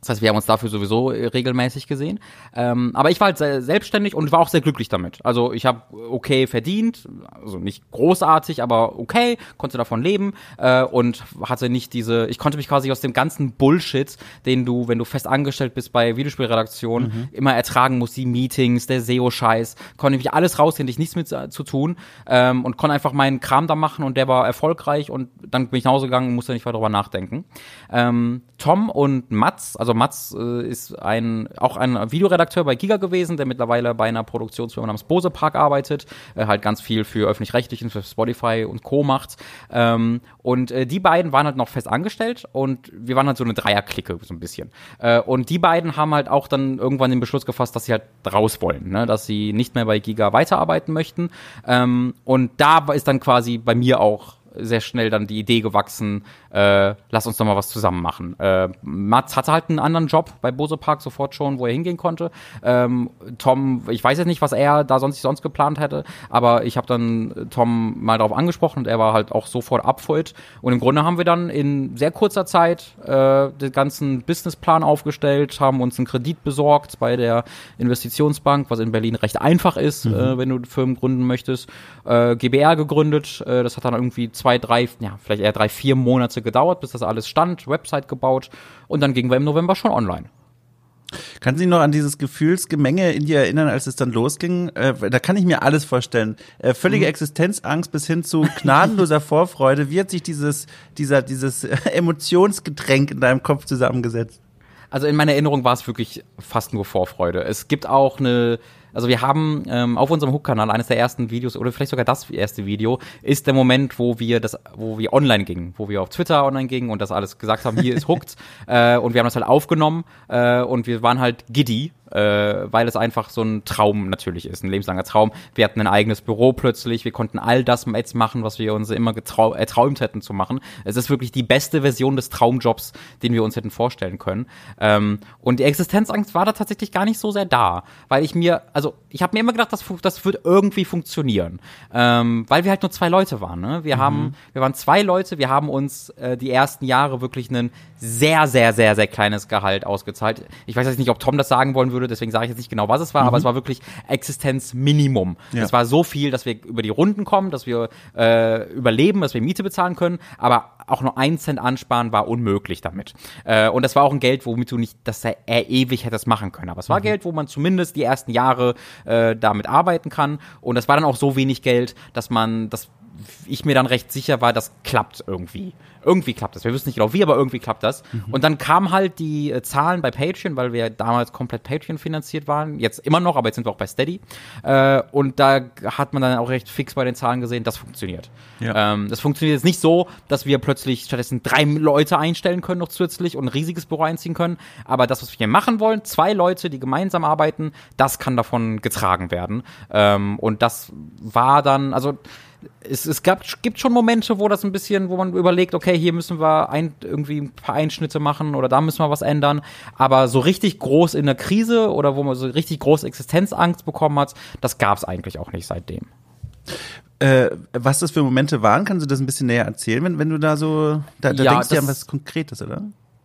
das heißt, wir haben uns dafür sowieso äh, regelmäßig gesehen. Ähm, aber ich war halt selbstständig und war auch sehr glücklich damit. Also ich habe okay verdient, also nicht großartig, aber okay, konnte davon leben äh, und hatte nicht diese, ich konnte mich quasi aus dem ganzen Bullshit, den du, wenn du fest angestellt bist bei Videospielredaktionen, mhm. immer ertragen musst, die Meetings, der SEO-Scheiß, konnte ich alles rausgehen, ich nichts mit äh, zu tun ähm, und konnte einfach meinen Kram da machen und der war erfolgreich und dann bin ich nach Hause gegangen und musste nicht weiter darüber nachdenken. Ähm, Tom und Mats, also also Mats äh, ist ein, auch ein Videoredakteur bei Giga gewesen, der mittlerweile bei einer Produktionsfirma namens Bose Park arbeitet, äh, halt ganz viel für öffentlich-rechtlichen, für Spotify und Co. macht. Ähm, und äh, die beiden waren halt noch fest angestellt und wir waren halt so eine Dreierklicke, so ein bisschen. Äh, und die beiden haben halt auch dann irgendwann den Beschluss gefasst, dass sie halt raus wollen, ne? dass sie nicht mehr bei Giga weiterarbeiten möchten. Ähm, und da ist dann quasi bei mir auch sehr schnell dann die Idee gewachsen, äh, lass uns doch mal was zusammen machen. Äh, Mats hatte halt einen anderen Job bei Bose Park sofort schon, wo er hingehen konnte. Ähm, Tom, ich weiß jetzt nicht, was er da sonst sonst geplant hätte, aber ich habe dann Tom mal darauf angesprochen und er war halt auch sofort up for it. Und im Grunde haben wir dann in sehr kurzer Zeit äh, den ganzen Businessplan aufgestellt, haben uns einen Kredit besorgt bei der Investitionsbank, was in Berlin recht einfach ist, mhm. äh, wenn du Firmen gründen möchtest. Äh, GBR gegründet, äh, das hat dann irgendwie zwei, drei, ja, vielleicht eher drei, vier Monate gedauert, bis das alles stand, Website gebaut und dann gingen wir im November schon online. Kannst du dich noch an dieses Gefühlsgemenge in dir erinnern, als es dann losging? Äh, da kann ich mir alles vorstellen. Äh, völlige mhm. Existenzangst bis hin zu gnadenloser (laughs) Vorfreude. Wie hat sich dieses, dieser, dieses (laughs) Emotionsgetränk in deinem Kopf zusammengesetzt? Also in meiner Erinnerung war es wirklich fast nur Vorfreude. Es gibt auch eine, also wir haben ähm, auf unserem Hook-Kanal eines der ersten Videos oder vielleicht sogar das erste Video ist der Moment, wo wir das, wo wir online gingen, wo wir auf Twitter online gingen und das alles gesagt haben, hier ist Hooked. (laughs) Äh, und wir haben das halt aufgenommen äh, und wir waren halt giddy äh, weil es einfach so ein Traum natürlich ist, ein lebenslanger Traum. Wir hatten ein eigenes Büro plötzlich, wir konnten all das jetzt machen, was wir uns immer erträumt hätten zu machen. Es ist wirklich die beste Version des Traumjobs, den wir uns hätten vorstellen können. Ähm, und die Existenzangst war da tatsächlich gar nicht so sehr da, weil ich mir, also ich habe mir immer gedacht, das, das wird irgendwie funktionieren, ähm, weil wir halt nur zwei Leute waren. Ne? Wir mhm. haben, wir waren zwei Leute, wir haben uns äh, die ersten Jahre wirklich einen sehr, sehr, sehr, sehr kleines Gehalt ausgezahlt. Ich weiß jetzt nicht, ob Tom das sagen wollen würde, deswegen sage ich jetzt nicht genau, was es war, mhm. aber es war wirklich Existenzminimum. Ja. Es war so viel, dass wir über die Runden kommen, dass wir äh, überleben, dass wir Miete bezahlen können, aber auch nur ein Cent ansparen war unmöglich damit. Äh, und das war auch ein Geld, womit du nicht, dass er, ewig hättest machen können. Aber es war mhm. Geld, wo man zumindest die ersten Jahre äh, damit arbeiten kann. Und das war dann auch so wenig Geld, dass man, dass ich mir dann recht sicher war, das klappt irgendwie. Irgendwie klappt das. Wir wissen nicht genau wie, aber irgendwie klappt das. Mhm. Und dann kamen halt die äh, Zahlen bei Patreon, weil wir damals komplett Patreon finanziert waren. Jetzt immer noch, aber jetzt sind wir auch bei Steady. Äh, und da hat man dann auch recht fix bei den Zahlen gesehen, das funktioniert. Ja. Ähm, das funktioniert jetzt nicht so, dass wir plötzlich stattdessen drei Leute einstellen können noch zusätzlich und ein riesiges Büro einziehen können. Aber das, was wir hier machen wollen, zwei Leute, die gemeinsam arbeiten, das kann davon getragen werden. Ähm, und das war dann, also es, es gab, gibt schon Momente, wo das ein bisschen, wo man überlegt, okay, hier müssen wir ein, irgendwie ein paar Einschnitte machen oder da müssen wir was ändern. Aber so richtig groß in der Krise oder wo man so richtig große Existenzangst bekommen hat, das gab es eigentlich auch nicht seitdem. Äh, was das für Momente waren, kannst du das ein bisschen näher erzählen, wenn, wenn du da so, da, da ja, denkst du ja an was Konkretes, oder?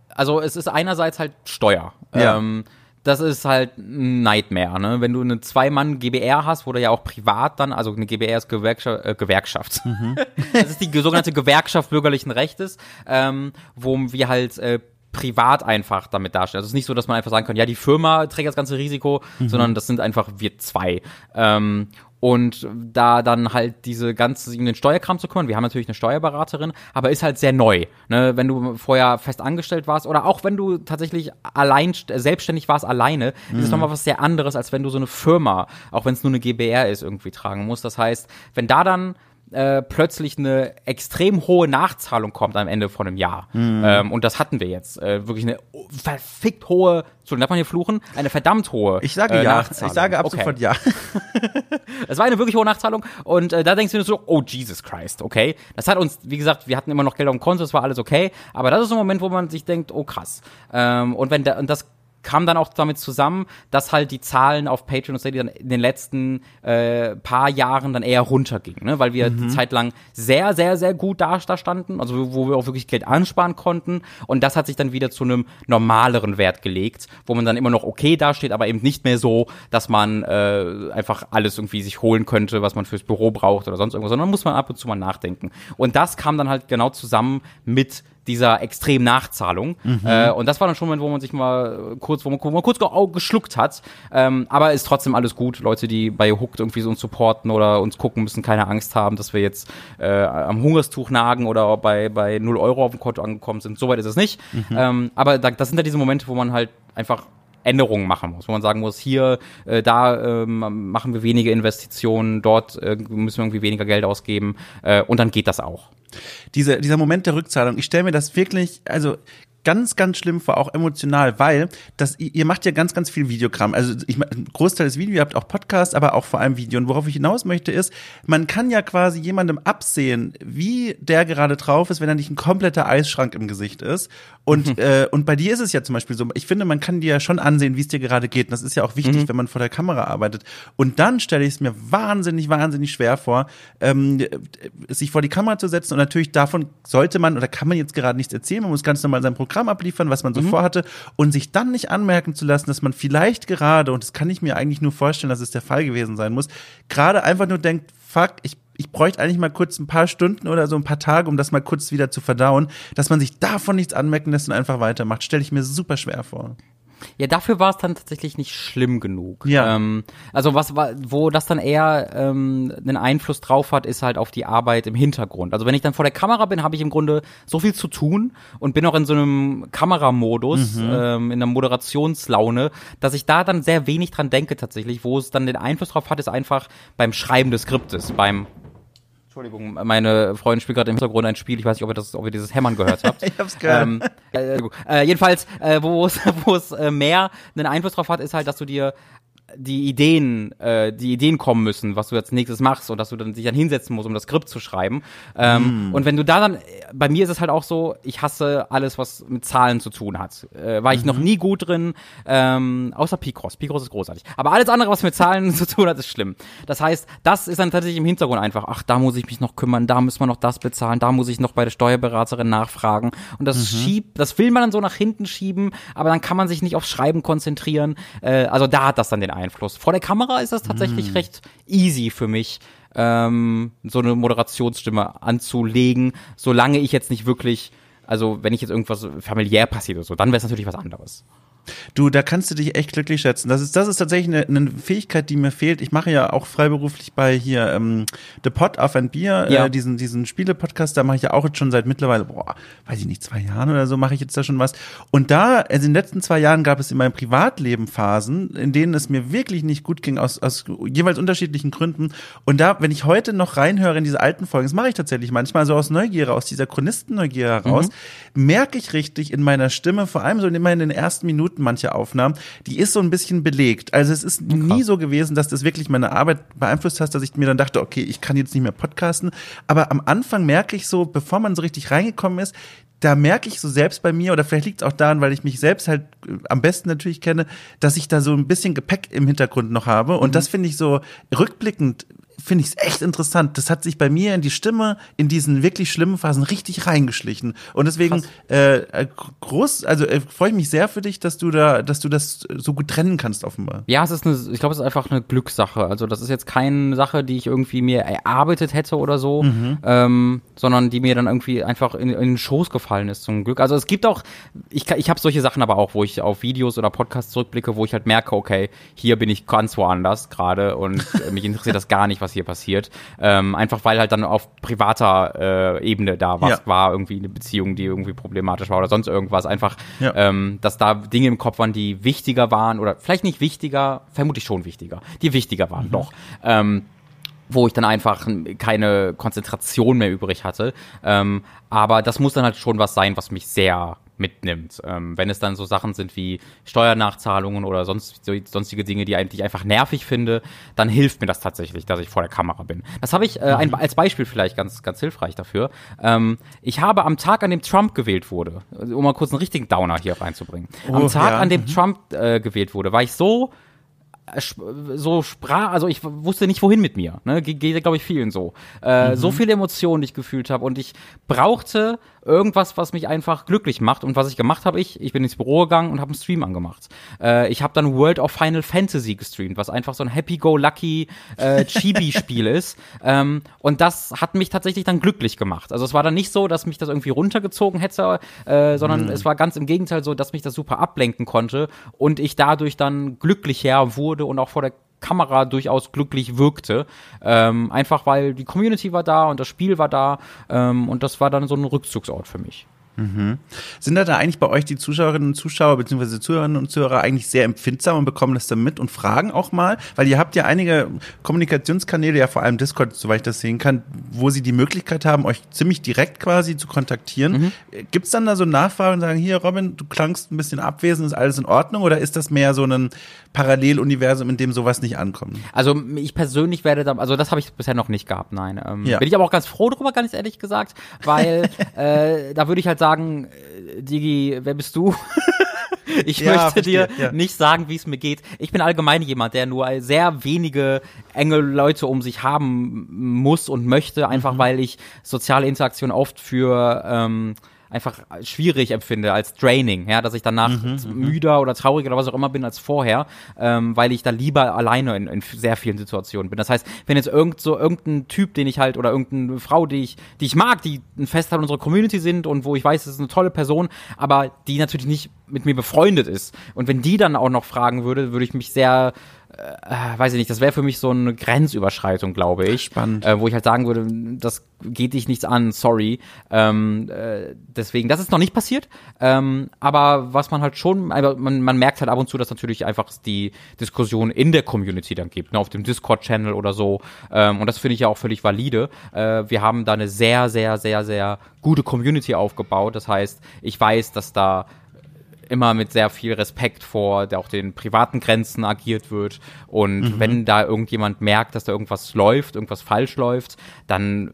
Also es ist einerseits halt Steuer. Ja. Ähm, das ist halt ein Nightmare, ne? Wenn du eine Zwei-Mann-GBR hast, wo du ja auch privat dann, also eine GBR ist Gewerkschaft, äh, Gewerkschaft. Mhm. (laughs) das ist die sogenannte Gewerkschaft bürgerlichen Rechtes, ähm, wo wir halt äh, privat einfach damit darstellen. Also es ist nicht so, dass man einfach sagen kann, ja, die Firma trägt das ganze Risiko, mhm. sondern das sind einfach wir zwei. Ähm, und da dann halt diese ganze, um den Steuerkram zu kümmern. Wir haben natürlich eine Steuerberaterin, aber ist halt sehr neu. Ne? Wenn du vorher fest angestellt warst oder auch wenn du tatsächlich allein, selbstständig warst, alleine, mhm. ist es nochmal was sehr anderes, als wenn du so eine Firma, auch wenn es nur eine GBR ist, irgendwie tragen musst. Das heißt, wenn da dann äh, plötzlich eine extrem hohe Nachzahlung kommt am Ende von einem Jahr. Mhm. Ähm, und das hatten wir jetzt. Äh, wirklich eine verfickt hohe, so darf man hier fluchen, eine verdammt hohe Ich sage äh, ja. Nachzahlung. Ich sage ab okay. sofort ja. (laughs) Es war eine wirklich hohe Nachzahlung und äh, da denkst du dir so, oh Jesus Christ, okay. Das hat uns, wie gesagt, wir hatten immer noch Geld auf dem Konto, das war alles okay. Aber das ist so ein Moment, wo man sich denkt, oh krass. Ähm, und wenn da, und das kam dann auch damit zusammen, dass halt die Zahlen auf Patreon und Steady dann in den letzten äh, paar Jahren dann eher runtergingen, ne? weil wir mhm. die Zeit lang sehr, sehr, sehr gut da, da standen, also wo wir auch wirklich Geld ansparen konnten und das hat sich dann wieder zu einem normaleren Wert gelegt, wo man dann immer noch okay dasteht, aber eben nicht mehr so, dass man äh, einfach alles irgendwie sich holen könnte, was man fürs Büro braucht oder sonst irgendwas, sondern muss man ab und zu mal nachdenken. Und das kam dann halt genau zusammen mit dieser extremen Nachzahlung. Mhm. Äh, und das war dann schon ein Moment, wo man sich mal kurz, wo man, wo man kurz geschluckt hat. Ähm, aber ist trotzdem alles gut. Leute, die bei Hooked irgendwie so uns supporten oder uns gucken, müssen keine Angst haben, dass wir jetzt äh, am Hungerstuch nagen oder bei, bei 0 Euro auf dem Konto angekommen sind. Soweit ist es nicht. Mhm. Ähm, aber da, das sind ja diese Momente, wo man halt einfach Änderungen machen muss, wo man sagen muss, hier, äh, da äh, machen wir wenige Investitionen, dort äh, müssen wir irgendwie weniger Geld ausgeben äh, und dann geht das auch. Diese, dieser Moment der Rückzahlung, ich stelle mir das wirklich, also ganz, ganz schlimm vor, auch emotional, weil das, ihr macht ja ganz, ganz viel Videokram. Also ich, ein Großteil des Video, ihr habt auch Podcast, aber auch vor allem Video. Und worauf ich hinaus möchte, ist, man kann ja quasi jemandem absehen, wie der gerade drauf ist, wenn er nicht ein kompletter Eisschrank im Gesicht ist. Und, mhm. äh, und bei dir ist es ja zum Beispiel so, ich finde, man kann dir ja schon ansehen, wie es dir gerade geht. Und das ist ja auch wichtig, mhm. wenn man vor der Kamera arbeitet. Und dann stelle ich es mir wahnsinnig, wahnsinnig schwer vor, ähm, sich vor die Kamera zu setzen. Und natürlich davon sollte man oder kann man jetzt gerade nichts erzählen. Man muss ganz normal sein Programm Programm abliefern, was man so mhm. vorhatte und sich dann nicht anmerken zu lassen, dass man vielleicht gerade, und das kann ich mir eigentlich nur vorstellen, dass es der Fall gewesen sein muss, gerade einfach nur denkt, fuck, ich ich bräuchte eigentlich mal kurz ein paar Stunden oder so ein paar Tage, um das mal kurz wieder zu verdauen, dass man sich davon nichts anmerken lässt und einfach weitermacht, stelle ich mir super schwer vor. Ja, dafür war es dann tatsächlich nicht schlimm genug. Ja. Ähm, also was war, wo das dann eher ähm, einen Einfluss drauf hat, ist halt auf die Arbeit im Hintergrund. Also wenn ich dann vor der Kamera bin, habe ich im Grunde so viel zu tun und bin auch in so einem Kameramodus, mhm. ähm, in einer Moderationslaune, dass ich da dann sehr wenig dran denke tatsächlich. Wo es dann den Einfluss drauf hat, ist einfach beim Schreiben des Skriptes, beim Entschuldigung, meine Freundin spielt gerade im Hintergrund ein Spiel. Ich weiß nicht, ob ihr, das, ob ihr dieses Hämmern gehört habt. (laughs) ich hab's gehört. Ähm, äh, äh, jedenfalls, äh, wo es, (laughs) wo es äh, mehr einen Einfluss drauf hat, ist halt, dass du dir die Ideen, äh, die Ideen kommen müssen, was du als nächstes machst und dass du dann sich dann hinsetzen musst, um das Skript zu schreiben. Ähm, mm. Und wenn du da dann, bei mir ist es halt auch so, ich hasse alles, was mit Zahlen zu tun hat. Äh, war ich mhm. noch nie gut drin, ähm, außer Picross. Picross ist großartig. Aber alles andere, was mit Zahlen (laughs) zu tun hat, ist schlimm. Das heißt, das ist dann tatsächlich im Hintergrund einfach, ach, da muss ich mich noch kümmern, da müssen wir noch das bezahlen, da muss ich noch bei der Steuerberaterin nachfragen. Und das mhm. schiebt, das will man dann so nach hinten schieben, aber dann kann man sich nicht aufs Schreiben konzentrieren. Äh, also da hat das dann den Einfluss. Vor der Kamera ist das tatsächlich mm. recht easy für mich, ähm, so eine Moderationsstimme anzulegen, solange ich jetzt nicht wirklich, also wenn ich jetzt irgendwas familiär passiert oder so, dann wäre es natürlich was anderes. Du, da kannst du dich echt glücklich schätzen. Das ist, das ist tatsächlich eine, eine Fähigkeit, die mir fehlt. Ich mache ja auch freiberuflich bei hier ähm, The Pot auf ein Bier, ja. äh, diesen, diesen Spiele-Podcast, da mache ich ja auch jetzt schon seit mittlerweile, boah, weiß ich nicht, zwei Jahren oder so mache ich jetzt da schon was. Und da, also in den letzten zwei Jahren gab es in meinem Privatleben Phasen, in denen es mir wirklich nicht gut ging, aus, aus jeweils unterschiedlichen Gründen. Und da, wenn ich heute noch reinhöre in diese alten Folgen, das mache ich tatsächlich manchmal so aus Neugier, aus dieser Chronistenneugier heraus, mhm. merke ich richtig in meiner Stimme, vor allem so immer in den ersten Minuten, Minuten manche Aufnahmen, die ist so ein bisschen belegt. Also es ist okay. nie so gewesen, dass das wirklich meine Arbeit beeinflusst hat, dass ich mir dann dachte, okay, ich kann jetzt nicht mehr podcasten. Aber am Anfang merke ich so, bevor man so richtig reingekommen ist, da merke ich so selbst bei mir, oder vielleicht liegt es auch daran, weil ich mich selbst halt äh, am besten natürlich kenne, dass ich da so ein bisschen Gepäck im Hintergrund noch habe. Und mhm. das finde ich so rückblickend finde ich es echt interessant. Das hat sich bei mir in die Stimme in diesen wirklich schlimmen Phasen richtig reingeschlichen. Und deswegen äh, äh, groß, also äh, freue ich mich sehr für dich, dass du da, dass du das so gut trennen kannst, offenbar. Ja, es ist eine, ich glaube, es ist einfach eine Glückssache. Also das ist jetzt keine Sache, die ich irgendwie mir erarbeitet hätte oder so, mhm. ähm, sondern die mir dann irgendwie einfach in, in den Schoß gefallen ist, zum Glück. Also es gibt auch, ich, ich habe solche Sachen aber auch, wo ich auf Videos oder Podcasts zurückblicke, wo ich halt merke, okay, hier bin ich ganz woanders gerade und mich interessiert das gar nicht, was hier passiert. Ähm, einfach weil halt dann auf privater äh, Ebene da was ja. war, irgendwie eine Beziehung, die irgendwie problematisch war oder sonst irgendwas. Einfach, ja. ähm, dass da Dinge im Kopf waren, die wichtiger waren oder vielleicht nicht wichtiger, vermutlich schon wichtiger, die wichtiger waren mhm. doch. Ähm, wo ich dann einfach keine Konzentration mehr übrig hatte. Ähm, aber das muss dann halt schon was sein, was mich sehr mitnimmt. Ähm, wenn es dann so Sachen sind wie Steuernachzahlungen oder sonst, sonstige Dinge, die ich einfach nervig finde, dann hilft mir das tatsächlich, dass ich vor der Kamera bin. Das habe ich äh, ein, mhm. als Beispiel vielleicht ganz, ganz hilfreich dafür. Ähm, ich habe am Tag, an dem Trump gewählt wurde, um mal kurz einen richtigen Downer hier reinzubringen, oh, am Tag, ja. an dem mhm. Trump äh, gewählt wurde, war ich so äh, so sprach, also ich wusste nicht wohin mit mir. Ne? Geht, glaube ich, vielen so. Äh, mhm. So viele Emotionen, die ich gefühlt habe und ich brauchte irgendwas, was mich einfach glücklich macht. Und was ich gemacht habe, ich, ich bin ins Büro gegangen und habe einen Stream angemacht. Äh, ich habe dann World of Final Fantasy gestreamt, was einfach so ein Happy-Go-Lucky äh, Chibi-Spiel (laughs) ist. Ähm, und das hat mich tatsächlich dann glücklich gemacht. Also es war dann nicht so, dass mich das irgendwie runtergezogen hätte, äh, sondern mhm. es war ganz im Gegenteil so, dass mich das super ablenken konnte und ich dadurch dann glücklicher wurde und auch vor der Kamera durchaus glücklich wirkte. Ähm, einfach weil die Community war da und das Spiel war da ähm, und das war dann so ein Rückzugsort für mich. Mhm. Sind da, da eigentlich bei euch die Zuschauerinnen und Zuschauer bzw. Zuhörerinnen und Zuhörer eigentlich sehr empfindsam und bekommen das dann mit und fragen auch mal? Weil ihr habt ja einige Kommunikationskanäle, ja vor allem Discord, soweit ich das sehen kann, wo sie die Möglichkeit haben, euch ziemlich direkt quasi zu kontaktieren. Mhm. Gibt es dann da so Nachfragen und sagen, hier Robin, du klangst ein bisschen abwesend, ist alles in Ordnung? Oder ist das mehr so ein Paralleluniversum, in dem sowas nicht ankommt? Also ich persönlich werde da, also das habe ich bisher noch nicht gehabt, nein. Ähm, ja. Bin ich aber auch ganz froh darüber, ganz ehrlich gesagt, weil (laughs) äh, da würde ich halt sagen, sagen, äh, Digi, wer bist du? (laughs) ich ja, möchte verstehe, dir ja. nicht sagen, wie es mir geht. Ich bin allgemein jemand, der nur sehr wenige enge Leute um sich haben muss und möchte, einfach mhm. weil ich soziale Interaktion oft für ähm, einfach schwierig empfinde als Draining, ja, dass ich danach mhm, mhm, müder oder trauriger oder was auch immer bin als vorher, ähm, weil ich da lieber alleine in, in, sehr vielen Situationen bin. Das heißt, wenn jetzt irgend so irgendein Typ, den ich halt oder irgendeine Frau, die ich, die ich mag, die ein Festteil unserer Community sind und wo ich weiß, das ist eine tolle Person, aber die natürlich nicht mit mir befreundet ist. Und wenn die dann auch noch fragen würde, würde ich mich sehr äh, weiß ich nicht, das wäre für mich so eine Grenzüberschreitung, glaube ich. Spannend. Äh, wo ich halt sagen würde, das geht dich nichts an, sorry. Ähm, äh, deswegen, das ist noch nicht passiert. Ähm, aber was man halt schon, man, man merkt halt ab und zu, dass natürlich einfach die Diskussion in der Community dann gibt, ne, auf dem Discord-Channel oder so. Ähm, und das finde ich ja auch völlig valide. Äh, wir haben da eine sehr, sehr, sehr, sehr gute Community aufgebaut. Das heißt, ich weiß, dass da immer mit sehr viel Respekt vor der auch den privaten Grenzen agiert wird. Und mhm. wenn da irgendjemand merkt, dass da irgendwas läuft, irgendwas falsch läuft, dann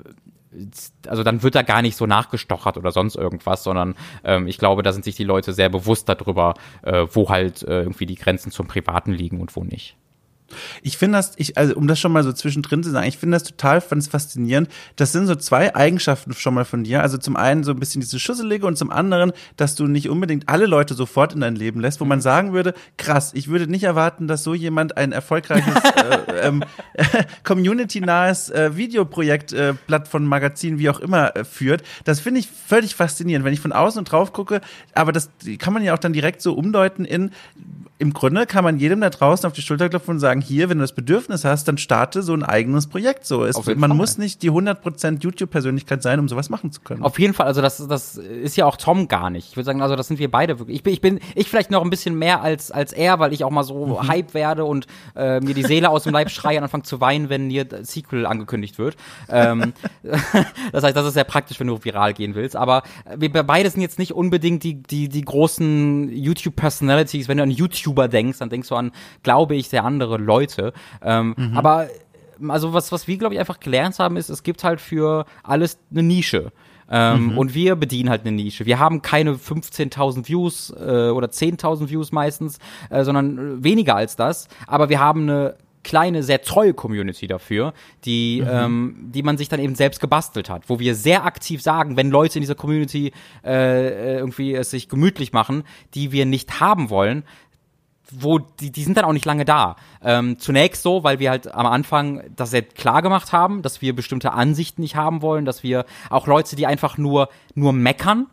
also dann wird da gar nicht so nachgestochert oder sonst irgendwas, sondern ähm, ich glaube, da sind sich die Leute sehr bewusst darüber, äh, wo halt äh, irgendwie die Grenzen zum Privaten liegen und wo nicht. Ich finde das, ich, also um das schon mal so zwischendrin zu sagen, ich finde das total faszinierend. Das sind so zwei Eigenschaften schon mal von dir. Also zum einen so ein bisschen diese Schusselige und zum anderen, dass du nicht unbedingt alle Leute sofort in dein Leben lässt, wo man sagen würde, krass, ich würde nicht erwarten, dass so jemand ein erfolgreiches (laughs) äh, ähm, (laughs) community-nahes äh, Videoprojekt, äh, Blatt von Magazin, wie auch immer, äh, führt. Das finde ich völlig faszinierend, wenn ich von außen drauf gucke. Aber das kann man ja auch dann direkt so umdeuten in, im Grunde kann man jedem da draußen auf die Schulter klopfen und sagen, hier, wenn du das Bedürfnis hast, dann starte so ein eigenes Projekt. So ist, man Fall. muss nicht die 100% YouTube-Persönlichkeit sein, um sowas machen zu können. Auf jeden Fall, also das, das ist ja auch Tom gar nicht. Ich würde sagen, also das sind wir beide wirklich. Ich bin, ich bin, ich vielleicht noch ein bisschen mehr als, als er, weil ich auch mal so mhm. Hype werde und äh, mir die Seele aus dem Leib schreie und anfange zu weinen, wenn hier Sequel angekündigt wird. Ähm, (laughs) das heißt, das ist sehr praktisch, wenn du viral gehen willst. Aber wir beide sind jetzt nicht unbedingt die, die, die großen YouTube-Personalities, wenn du an YouTube YouTuber denkst, dann denkst du an, glaube ich, sehr andere Leute. Ähm, mhm. Aber also was, was wir, glaube ich, einfach gelernt haben, ist, es gibt halt für alles eine Nische. Ähm, mhm. Und wir bedienen halt eine Nische. Wir haben keine 15.000 Views äh, oder 10.000 Views meistens, äh, sondern weniger als das. Aber wir haben eine kleine, sehr treue Community dafür, die, mhm. ähm, die man sich dann eben selbst gebastelt hat, wo wir sehr aktiv sagen, wenn Leute in dieser Community äh, irgendwie es sich gemütlich machen, die wir nicht haben wollen, wo die, die sind dann auch nicht lange da. Ähm, zunächst so, weil wir halt am Anfang das sehr klar gemacht haben, dass wir bestimmte Ansichten nicht haben wollen, dass wir auch Leute, die einfach nur nur meckern,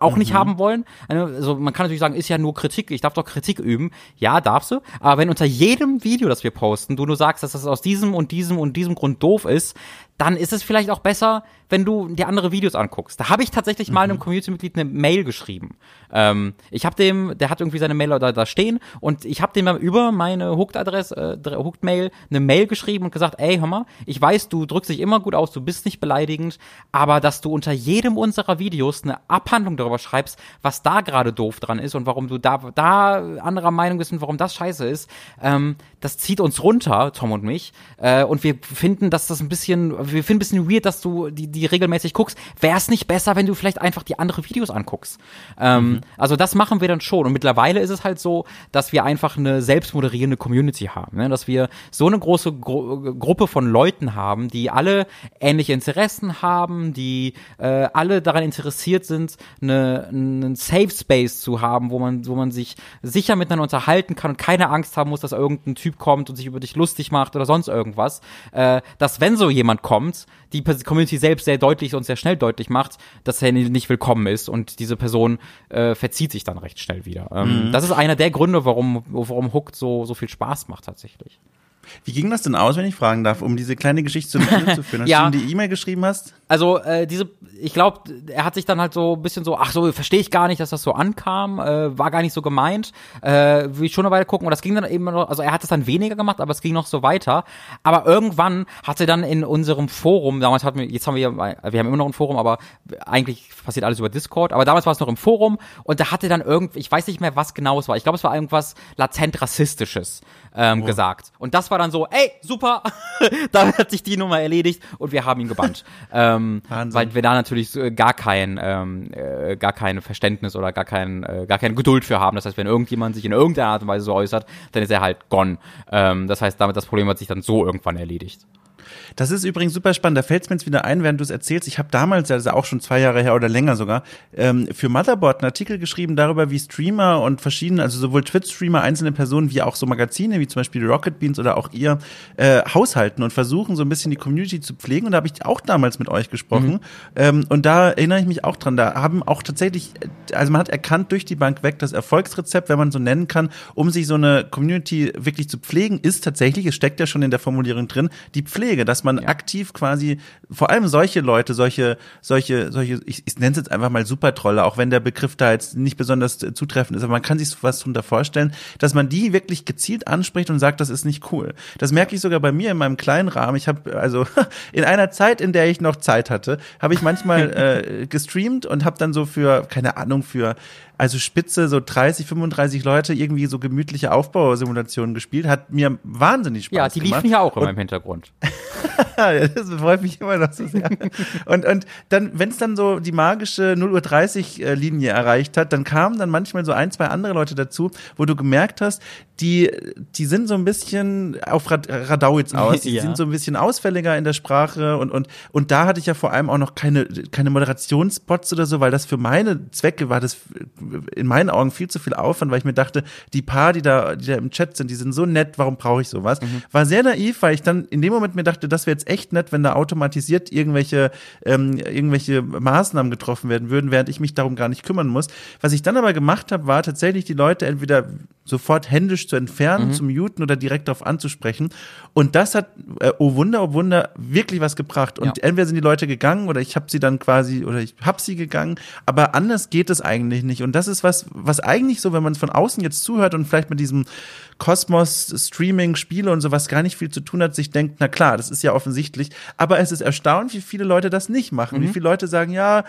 auch mhm. nicht haben wollen. Also man kann natürlich sagen, ist ja nur Kritik, ich darf doch Kritik üben. Ja, darfst du. Aber wenn unter jedem Video, das wir posten, du nur sagst, dass das aus diesem und diesem und diesem Grund doof ist, dann ist es vielleicht auch besser, wenn du dir andere Videos anguckst. Da habe ich tatsächlich mhm. mal einem Community-Mitglied eine Mail geschrieben. Ähm, ich habe dem, der hat irgendwie seine Mail da, da stehen und ich habe dem über meine Hooked-Adresse, äh, Hooked-Mail, eine Mail geschrieben und gesagt, ey, hör mal, ich weiß, du drückst dich immer gut aus, du bist nicht beleidigend, aber dass du unter jedem unserer Videos eine Abhandlung darüber schreibst, was da gerade doof dran ist und warum du da, da anderer Meinung bist und warum das scheiße ist, ähm, das zieht uns runter, Tom und mich, äh, und wir finden, dass das ein bisschen wir finden ein bisschen weird, dass du die, die regelmäßig guckst. Wäre es nicht besser, wenn du vielleicht einfach die andere Videos anguckst? Ähm, mhm. Also das machen wir dann schon. Und mittlerweile ist es halt so, dass wir einfach eine selbstmoderierende Community haben. Ne? Dass wir so eine große Gru Gruppe von Leuten haben, die alle ähnliche Interessen haben, die äh, alle daran interessiert sind, eine, einen Safe Space zu haben, wo man, wo man sich sicher miteinander unterhalten kann und keine Angst haben muss, dass irgendein Typ kommt und sich über dich lustig macht oder sonst irgendwas. Äh, dass wenn so jemand kommt, kommt, die Community selbst sehr deutlich und sehr schnell deutlich macht, dass er nicht willkommen ist und diese Person äh, verzieht sich dann recht schnell wieder. Ähm, mhm. Das ist einer der Gründe, warum, warum Hooked so, so viel Spaß macht tatsächlich. Wie ging das denn aus, wenn ich fragen darf, um diese kleine Geschichte zu Ende zu führen? Hast (laughs) ja. du ihm die E-Mail geschrieben hast? Also äh, diese, ich glaube, er hat sich dann halt so ein bisschen so, ach so, verstehe ich gar nicht, dass das so ankam, äh, war gar nicht so gemeint, äh, will ich schon eine Weile gucken. Und das ging dann eben noch, also er hat es dann weniger gemacht, aber es ging noch so weiter. Aber irgendwann hat er dann in unserem Forum, damals hatten wir, jetzt haben wir, wir haben immer noch ein Forum, aber eigentlich passiert alles über Discord, aber damals war es noch im Forum und da hatte dann irgendwie, ich weiß nicht mehr, was genau es war. Ich glaube, es war irgendwas latent rassistisches ähm, oh. gesagt. Und das war dann so, ey, super, (laughs) da hat sich die Nummer erledigt und wir haben ihn gebannt. (laughs) ähm, weil wir da natürlich gar kein, ähm, äh, gar kein Verständnis oder gar kein, äh, gar keine Geduld für haben. Das heißt, wenn irgendjemand sich in irgendeiner Art und Weise so äußert, dann ist er halt gone. Ähm, das heißt, damit das Problem hat sich dann so irgendwann erledigt. Das ist übrigens super spannend. Da fällt es mir jetzt wieder ein, während du es erzählst. Ich habe damals, also auch schon zwei Jahre her oder länger sogar, ähm, für Motherboard einen Artikel geschrieben darüber, wie Streamer und verschiedene, also sowohl Twitch-Streamer, einzelne Personen, wie auch so Magazine, wie zum Beispiel Rocket Beans oder auch ihr, äh, haushalten und versuchen, so ein bisschen die Community zu pflegen. Und da habe ich auch damals mit euch gesprochen. Mhm. Ähm, und da erinnere ich mich auch dran. Da haben auch tatsächlich, also man hat erkannt durch die Bank weg, das Erfolgsrezept, wenn man so nennen kann, um sich so eine Community wirklich zu pflegen, ist tatsächlich, es steckt ja schon in der Formulierung drin, die Pflege, dass man ja. aktiv quasi, vor allem solche Leute, solche, solche, solche, ich, ich nenne es jetzt einfach mal Supertrolle, auch wenn der Begriff da jetzt nicht besonders zutreffend ist, aber man kann sich was darunter vorstellen, dass man die wirklich gezielt anspricht und sagt, das ist nicht cool. Das merke ich sogar bei mir in meinem kleinen Rahmen. Ich habe also (laughs) in einer Zeit, in der ich noch Zeit hatte, habe ich manchmal (laughs) äh, gestreamt und habe dann so für, keine Ahnung, für also Spitze, so 30, 35 Leute irgendwie so gemütliche Aufbausimulationen gespielt. Hat mir wahnsinnig Spaß gemacht. Ja, die liefen ja auch immer im Hintergrund. (laughs) das freut mich immer noch so sehr. und, und dann, wenn es dann so die magische 0.30 Uhr äh, Linie erreicht hat, dann kamen dann manchmal so ein, zwei andere Leute dazu, wo du gemerkt hast, die, die sind so ein bisschen auf Rad Radauitz (laughs) aus. Die ja. sind so ein bisschen ausfälliger in der Sprache und, und, und da hatte ich ja vor allem auch noch keine, keine Moderationsspots oder so, weil das für meine Zwecke war das in meinen Augen viel zu viel Aufwand, weil ich mir dachte, die paar, die da, die da im Chat sind, die sind so nett, warum brauche ich sowas? Mhm. War sehr naiv, weil ich dann in dem Moment mir dachte, das wäre jetzt echt nett, wenn da automatisiert irgendwelche, ähm, irgendwelche Maßnahmen getroffen werden würden, während ich mich darum gar nicht kümmern muss. Was ich dann aber gemacht habe, war tatsächlich die Leute entweder sofort händisch zu entfernen, mhm. zu muten oder direkt darauf anzusprechen. Und das hat, äh, oh Wunder, oh Wunder, wirklich was gebracht. Und ja. entweder sind die Leute gegangen oder ich habe sie dann quasi, oder ich habe sie gegangen, aber anders geht es eigentlich nicht. Und das ist was, was eigentlich so, wenn man es von außen jetzt zuhört und vielleicht mit diesem Kosmos, Streaming, Spiele und sowas gar nicht viel zu tun hat, sich denkt, na klar, das ist ja offensichtlich. Aber es ist erstaunlich, wie viele Leute das nicht machen. Mhm. Wie viele Leute sagen, ja,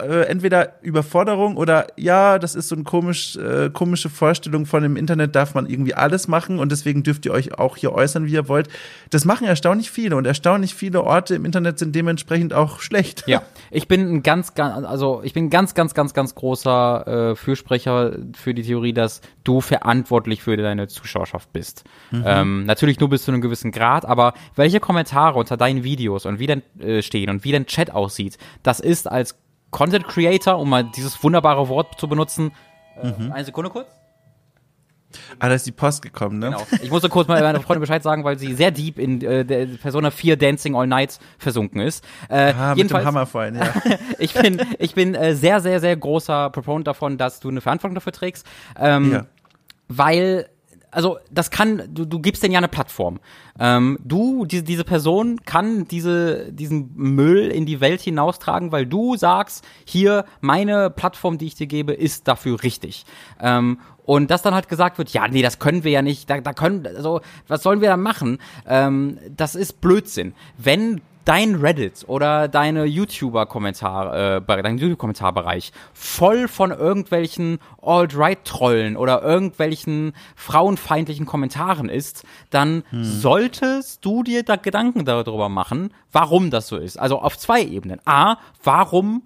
äh, entweder Überforderung oder ja, das ist so eine komisch, äh, komische Vorstellung von dem Internet, darf man irgendwie alles machen und deswegen dürft ihr euch auch hier äußern, wie ihr wollt. Das machen erstaunlich viele und erstaunlich viele Orte im Internet sind dementsprechend auch schlecht. Ja, ich bin ein ganz, ganz, also ich bin ganz, ganz, ganz, ganz großer äh, Fürsprecher für die Theorie, dass du verantwortlich für deine Zuschauerschaft bist. Mhm. Ähm, natürlich nur bis zu einem gewissen Grad, aber welche Kommentare unter deinen Videos und wie denn äh, stehen und wie dein Chat aussieht, das ist als Content Creator, um mal dieses wunderbare Wort zu benutzen. Äh, mhm. Eine Sekunde kurz. Ah, da ist die Post gekommen, ne? Genau. Ich musste kurz mal meiner Freundin Bescheid sagen, weil sie sehr deep in äh, der Persona 4 Dancing All Night versunken ist. Äh, ah, mit dem Hammer vorhin, ja. (laughs) ich bin, ich bin äh, sehr, sehr, sehr großer Proponent davon, dass du eine Verantwortung dafür trägst. Ähm, ja. Weil also das kann, du, du gibst denen ja eine Plattform. Ähm, du, die, diese Person kann diese, diesen Müll in die Welt hinaustragen, weil du sagst, hier, meine Plattform, die ich dir gebe, ist dafür richtig. Ähm, und dass dann halt gesagt wird, ja, nee, das können wir ja nicht, da, da können, also, was sollen wir da machen? Ähm, das ist Blödsinn. Wenn dein Reddit oder deine YouTuber-Kommentar, äh, dein YouTube-Kommentarbereich voll von irgendwelchen Alt-Right-Trollen oder irgendwelchen frauenfeindlichen Kommentaren ist, dann hm. solltest du dir da Gedanken darüber machen, warum das so ist. Also auf zwei Ebenen. A, warum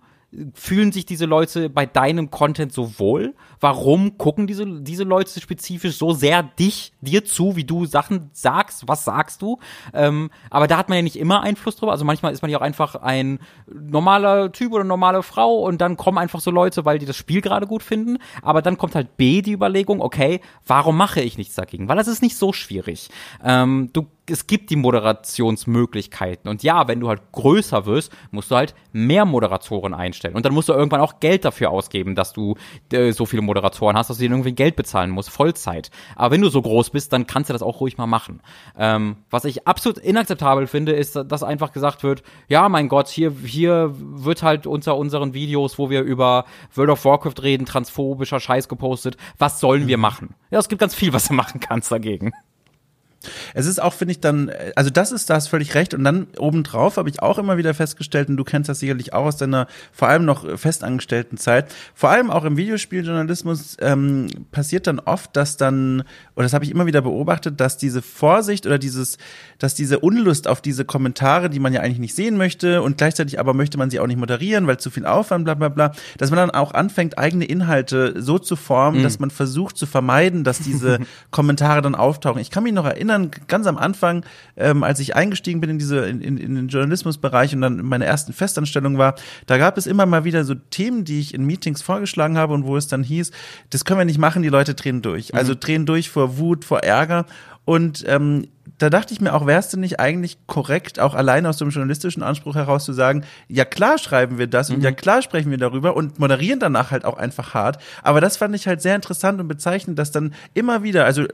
fühlen sich diese Leute bei deinem Content so wohl? Warum gucken diese, diese Leute spezifisch so sehr dich, dir zu, wie du Sachen sagst? Was sagst du? Ähm, aber da hat man ja nicht immer Einfluss drüber. Also manchmal ist man ja auch einfach ein normaler Typ oder normale Frau und dann kommen einfach so Leute, weil die das Spiel gerade gut finden. Aber dann kommt halt B, die Überlegung, okay, warum mache ich nichts dagegen? Weil das ist nicht so schwierig. Ähm, du es gibt die Moderationsmöglichkeiten. Und ja, wenn du halt größer wirst, musst du halt mehr Moderatoren einstellen. Und dann musst du irgendwann auch Geld dafür ausgeben, dass du äh, so viele Moderatoren hast, dass du denen irgendwie Geld bezahlen musst, Vollzeit. Aber wenn du so groß bist, dann kannst du das auch ruhig mal machen. Ähm, was ich absolut inakzeptabel finde, ist, dass einfach gesagt wird, ja, mein Gott, hier, hier wird halt unter unseren Videos, wo wir über World of Warcraft reden, transphobischer Scheiß gepostet. Was sollen wir machen? Ja, es gibt ganz viel, was du machen kannst dagegen. Es ist auch, finde ich, dann, also das ist, da hast völlig recht. Und dann obendrauf habe ich auch immer wieder festgestellt, und du kennst das sicherlich auch aus deiner vor allem noch festangestellten Zeit, vor allem auch im Videospieljournalismus ähm, passiert dann oft, dass dann, oder das habe ich immer wieder beobachtet, dass diese Vorsicht oder dieses, dass diese Unlust auf diese Kommentare, die man ja eigentlich nicht sehen möchte und gleichzeitig aber möchte man sie auch nicht moderieren, weil zu viel Aufwand, bla bla bla, dass man dann auch anfängt, eigene Inhalte so zu formen, mhm. dass man versucht zu vermeiden, dass diese (laughs) Kommentare dann auftauchen. Ich kann mich noch erinnern, erinnern, ganz am Anfang, ähm, als ich eingestiegen bin in diese, in, in, in den Journalismusbereich und dann in meiner ersten Festanstellung war, da gab es immer mal wieder so Themen, die ich in Meetings vorgeschlagen habe und wo es dann hieß, das können wir nicht machen, die Leute drehen durch. Also mhm. drehen durch vor Wut, vor Ärger. Und ähm, da dachte ich mir auch, wärst du nicht eigentlich korrekt, auch allein aus dem journalistischen Anspruch heraus zu sagen, ja klar schreiben wir das mhm. und ja klar sprechen wir darüber und moderieren danach halt auch einfach hart. Aber das fand ich halt sehr interessant und bezeichnend, dass dann immer wieder, also äh,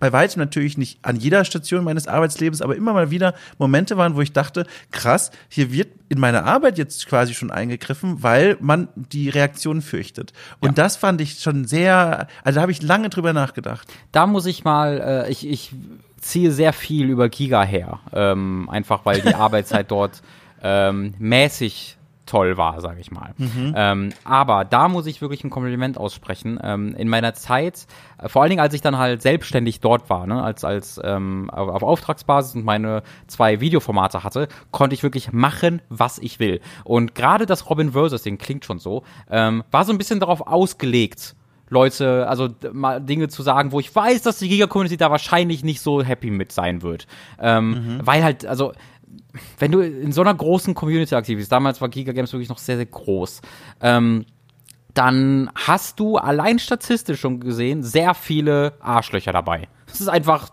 bei weitem natürlich nicht an jeder Station meines Arbeitslebens, aber immer mal wieder Momente waren, wo ich dachte, krass, hier wird in meine Arbeit jetzt quasi schon eingegriffen, weil man die Reaktion fürchtet. Und ja. das fand ich schon sehr, also da habe ich lange drüber nachgedacht. Da muss ich mal, äh, ich, ich ziehe sehr viel über Giga her. Ähm, einfach weil die Arbeitszeit (laughs) dort ähm, mäßig toll war, sage ich mal. Mhm. Ähm, aber da muss ich wirklich ein Kompliment aussprechen. Ähm, in meiner Zeit, äh, vor allen Dingen als ich dann halt selbstständig dort war, ne, als als ähm, auf, auf Auftragsbasis und meine zwei Videoformate hatte, konnte ich wirklich machen, was ich will. Und gerade das Robin Versus, Ding klingt schon so, ähm, war so ein bisschen darauf ausgelegt, Leute, also mal Dinge zu sagen, wo ich weiß, dass die Giga-Community da wahrscheinlich nicht so happy mit sein wird. Ähm, mhm. Weil halt, also, wenn du in so einer großen Community aktiv bist, damals war Giga Games wirklich noch sehr, sehr groß, ähm, dann hast du allein statistisch schon gesehen sehr viele Arschlöcher dabei. Das ist einfach,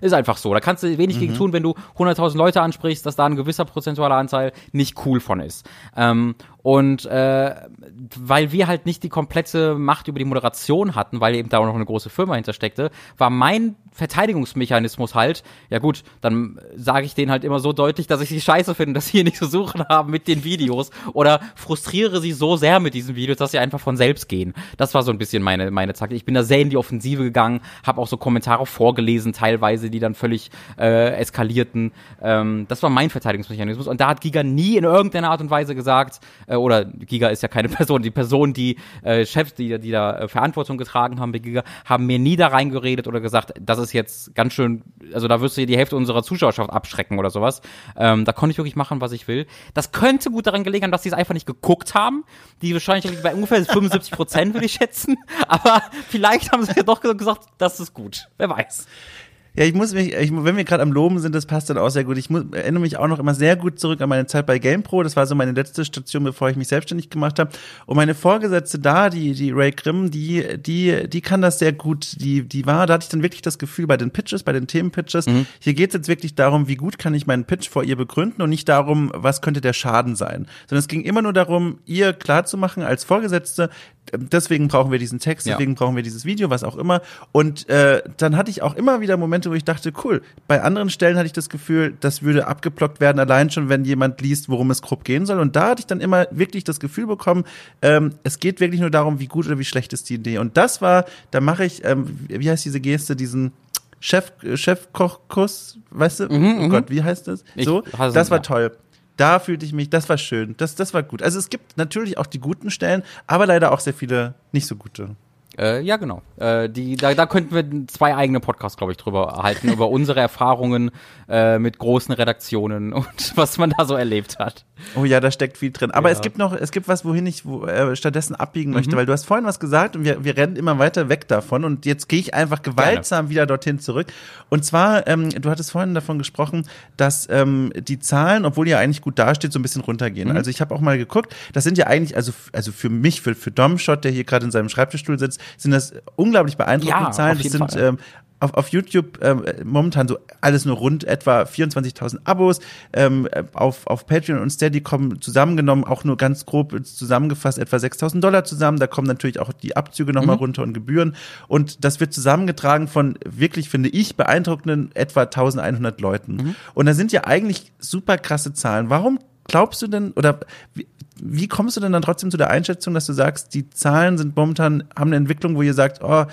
ist einfach so. Da kannst du wenig mhm. gegen tun, wenn du 100.000 Leute ansprichst, dass da ein gewisser prozentualer Anteil nicht cool von ist. Ähm, und äh, weil wir halt nicht die komplette Macht über die Moderation hatten, weil eben da auch noch eine große Firma hintersteckte, war mein Verteidigungsmechanismus halt, ja gut, dann sage ich denen halt immer so deutlich, dass ich sie scheiße finde, dass sie hier nichts zu suchen haben mit den Videos oder frustriere sie so sehr mit diesen Videos, dass sie einfach von selbst gehen. Das war so ein bisschen meine, meine Taktik. Ich bin da sehr in die Offensive gegangen, habe auch so Kommentare vorgelesen teilweise, die dann völlig äh, eskalierten. Ähm, das war mein Verteidigungsmechanismus. Und da hat Giga nie in irgendeiner Art und Weise gesagt, äh, oder Giga ist ja keine (laughs) Person, die Person, die äh, Chefs, die, die da äh, Verantwortung getragen haben bei Giga, haben mir nie da reingeredet oder gesagt, das ist jetzt ganz schön, also da wirst du die Hälfte unserer Zuschauerschaft abschrecken oder sowas. Ähm, da konnte ich wirklich machen, was ich will. Das könnte gut daran gelegen haben, dass sie es einfach nicht geguckt haben. Die wahrscheinlich bei ungefähr (laughs) 75 Prozent, würde ich schätzen. Aber vielleicht haben sie ja doch gesagt, das ist gut. Wer weiß. Ja, ich muss mich, ich, wenn wir gerade am Loben sind, das passt dann auch sehr gut. Ich muss, erinnere mich auch noch immer sehr gut zurück an meine Zeit bei GamePro. Das war so meine letzte Station, bevor ich mich selbstständig gemacht habe. Und meine Vorgesetzte da, die, die Ray Grimm, die, die, die kann das sehr gut. Die, die war, da hatte ich dann wirklich das Gefühl bei den Pitches, bei den Themenpitches, mhm. hier geht es jetzt wirklich darum, wie gut kann ich meinen Pitch vor ihr begründen und nicht darum, was könnte der Schaden sein. Sondern es ging immer nur darum, ihr klarzumachen als Vorgesetzte, deswegen brauchen wir diesen Text, deswegen ja. brauchen wir dieses Video, was auch immer. Und äh, dann hatte ich auch immer wieder Momente, wo ich dachte, cool. Bei anderen Stellen hatte ich das Gefühl, das würde abgeblockt werden, allein schon, wenn jemand liest, worum es grob gehen soll. Und da hatte ich dann immer wirklich das Gefühl bekommen, ähm, es geht wirklich nur darum, wie gut oder wie schlecht ist die Idee. Und das war, da mache ich, ähm, wie heißt diese Geste, diesen Chef, Chefkochkuss, weißt du? Mhm, oh mhm. Gott, wie heißt das? So, das war toll da fühlte ich mich, das war schön, das, das war gut. Also es gibt natürlich auch die guten Stellen, aber leider auch sehr viele nicht so gute. Äh, ja, genau. Äh, die, da, da könnten wir zwei eigene Podcasts, glaube ich, drüber halten, über unsere Erfahrungen äh, mit großen Redaktionen (laughs) und was man da so erlebt hat. Oh ja, da steckt viel drin. Aber ja. es gibt noch, es gibt was, wohin ich wo, äh, stattdessen abbiegen möchte, mhm. weil du hast vorhin was gesagt und wir, wir rennen immer weiter weg davon und jetzt gehe ich einfach gewaltsam Gerne. wieder dorthin zurück. Und zwar, ähm, du hattest vorhin davon gesprochen, dass ähm, die Zahlen, obwohl ihr eigentlich gut dasteht, so ein bisschen runtergehen. Mhm. Also ich habe auch mal geguckt, das sind ja eigentlich, also, also für mich, für, für Domshot, der hier gerade in seinem Schreibtischstuhl sitzt, sind das unglaublich beeindruckende ja, Zahlen. Das sind ähm, auf, auf YouTube ähm, momentan so alles nur rund etwa 24.000 Abos. Ähm, auf, auf Patreon und Steady kommen zusammengenommen, auch nur ganz grob zusammengefasst, etwa 6.000 Dollar zusammen. Da kommen natürlich auch die Abzüge nochmal mhm. runter und Gebühren. Und das wird zusammengetragen von wirklich, finde ich, beeindruckenden etwa 1.100 Leuten. Mhm. Und da sind ja eigentlich super krasse Zahlen. Warum glaubst du denn, oder wie, kommst du denn dann trotzdem zu der Einschätzung, dass du sagst, die Zahlen sind momentan, haben eine Entwicklung, wo ihr sagt, oh,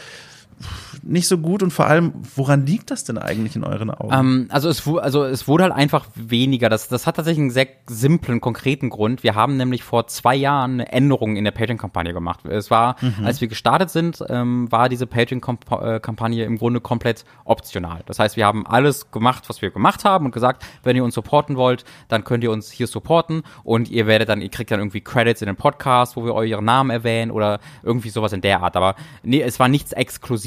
nicht so gut und vor allem, woran liegt das denn eigentlich in euren Augen? Ähm, also, es, also es wurde halt einfach weniger. Das, das hat tatsächlich einen sehr simplen, konkreten Grund. Wir haben nämlich vor zwei Jahren eine Änderung in der Patreon-Kampagne gemacht. Es war, mhm. als wir gestartet sind, ähm, war diese Patreon-Kampagne im Grunde komplett optional. Das heißt, wir haben alles gemacht, was wir gemacht haben und gesagt, wenn ihr uns supporten wollt, dann könnt ihr uns hier supporten und ihr werdet dann, ihr kriegt dann irgendwie Credits in den Podcast, wo wir euren Namen erwähnen oder irgendwie sowas in der Art. Aber nee, es war nichts exklusiv.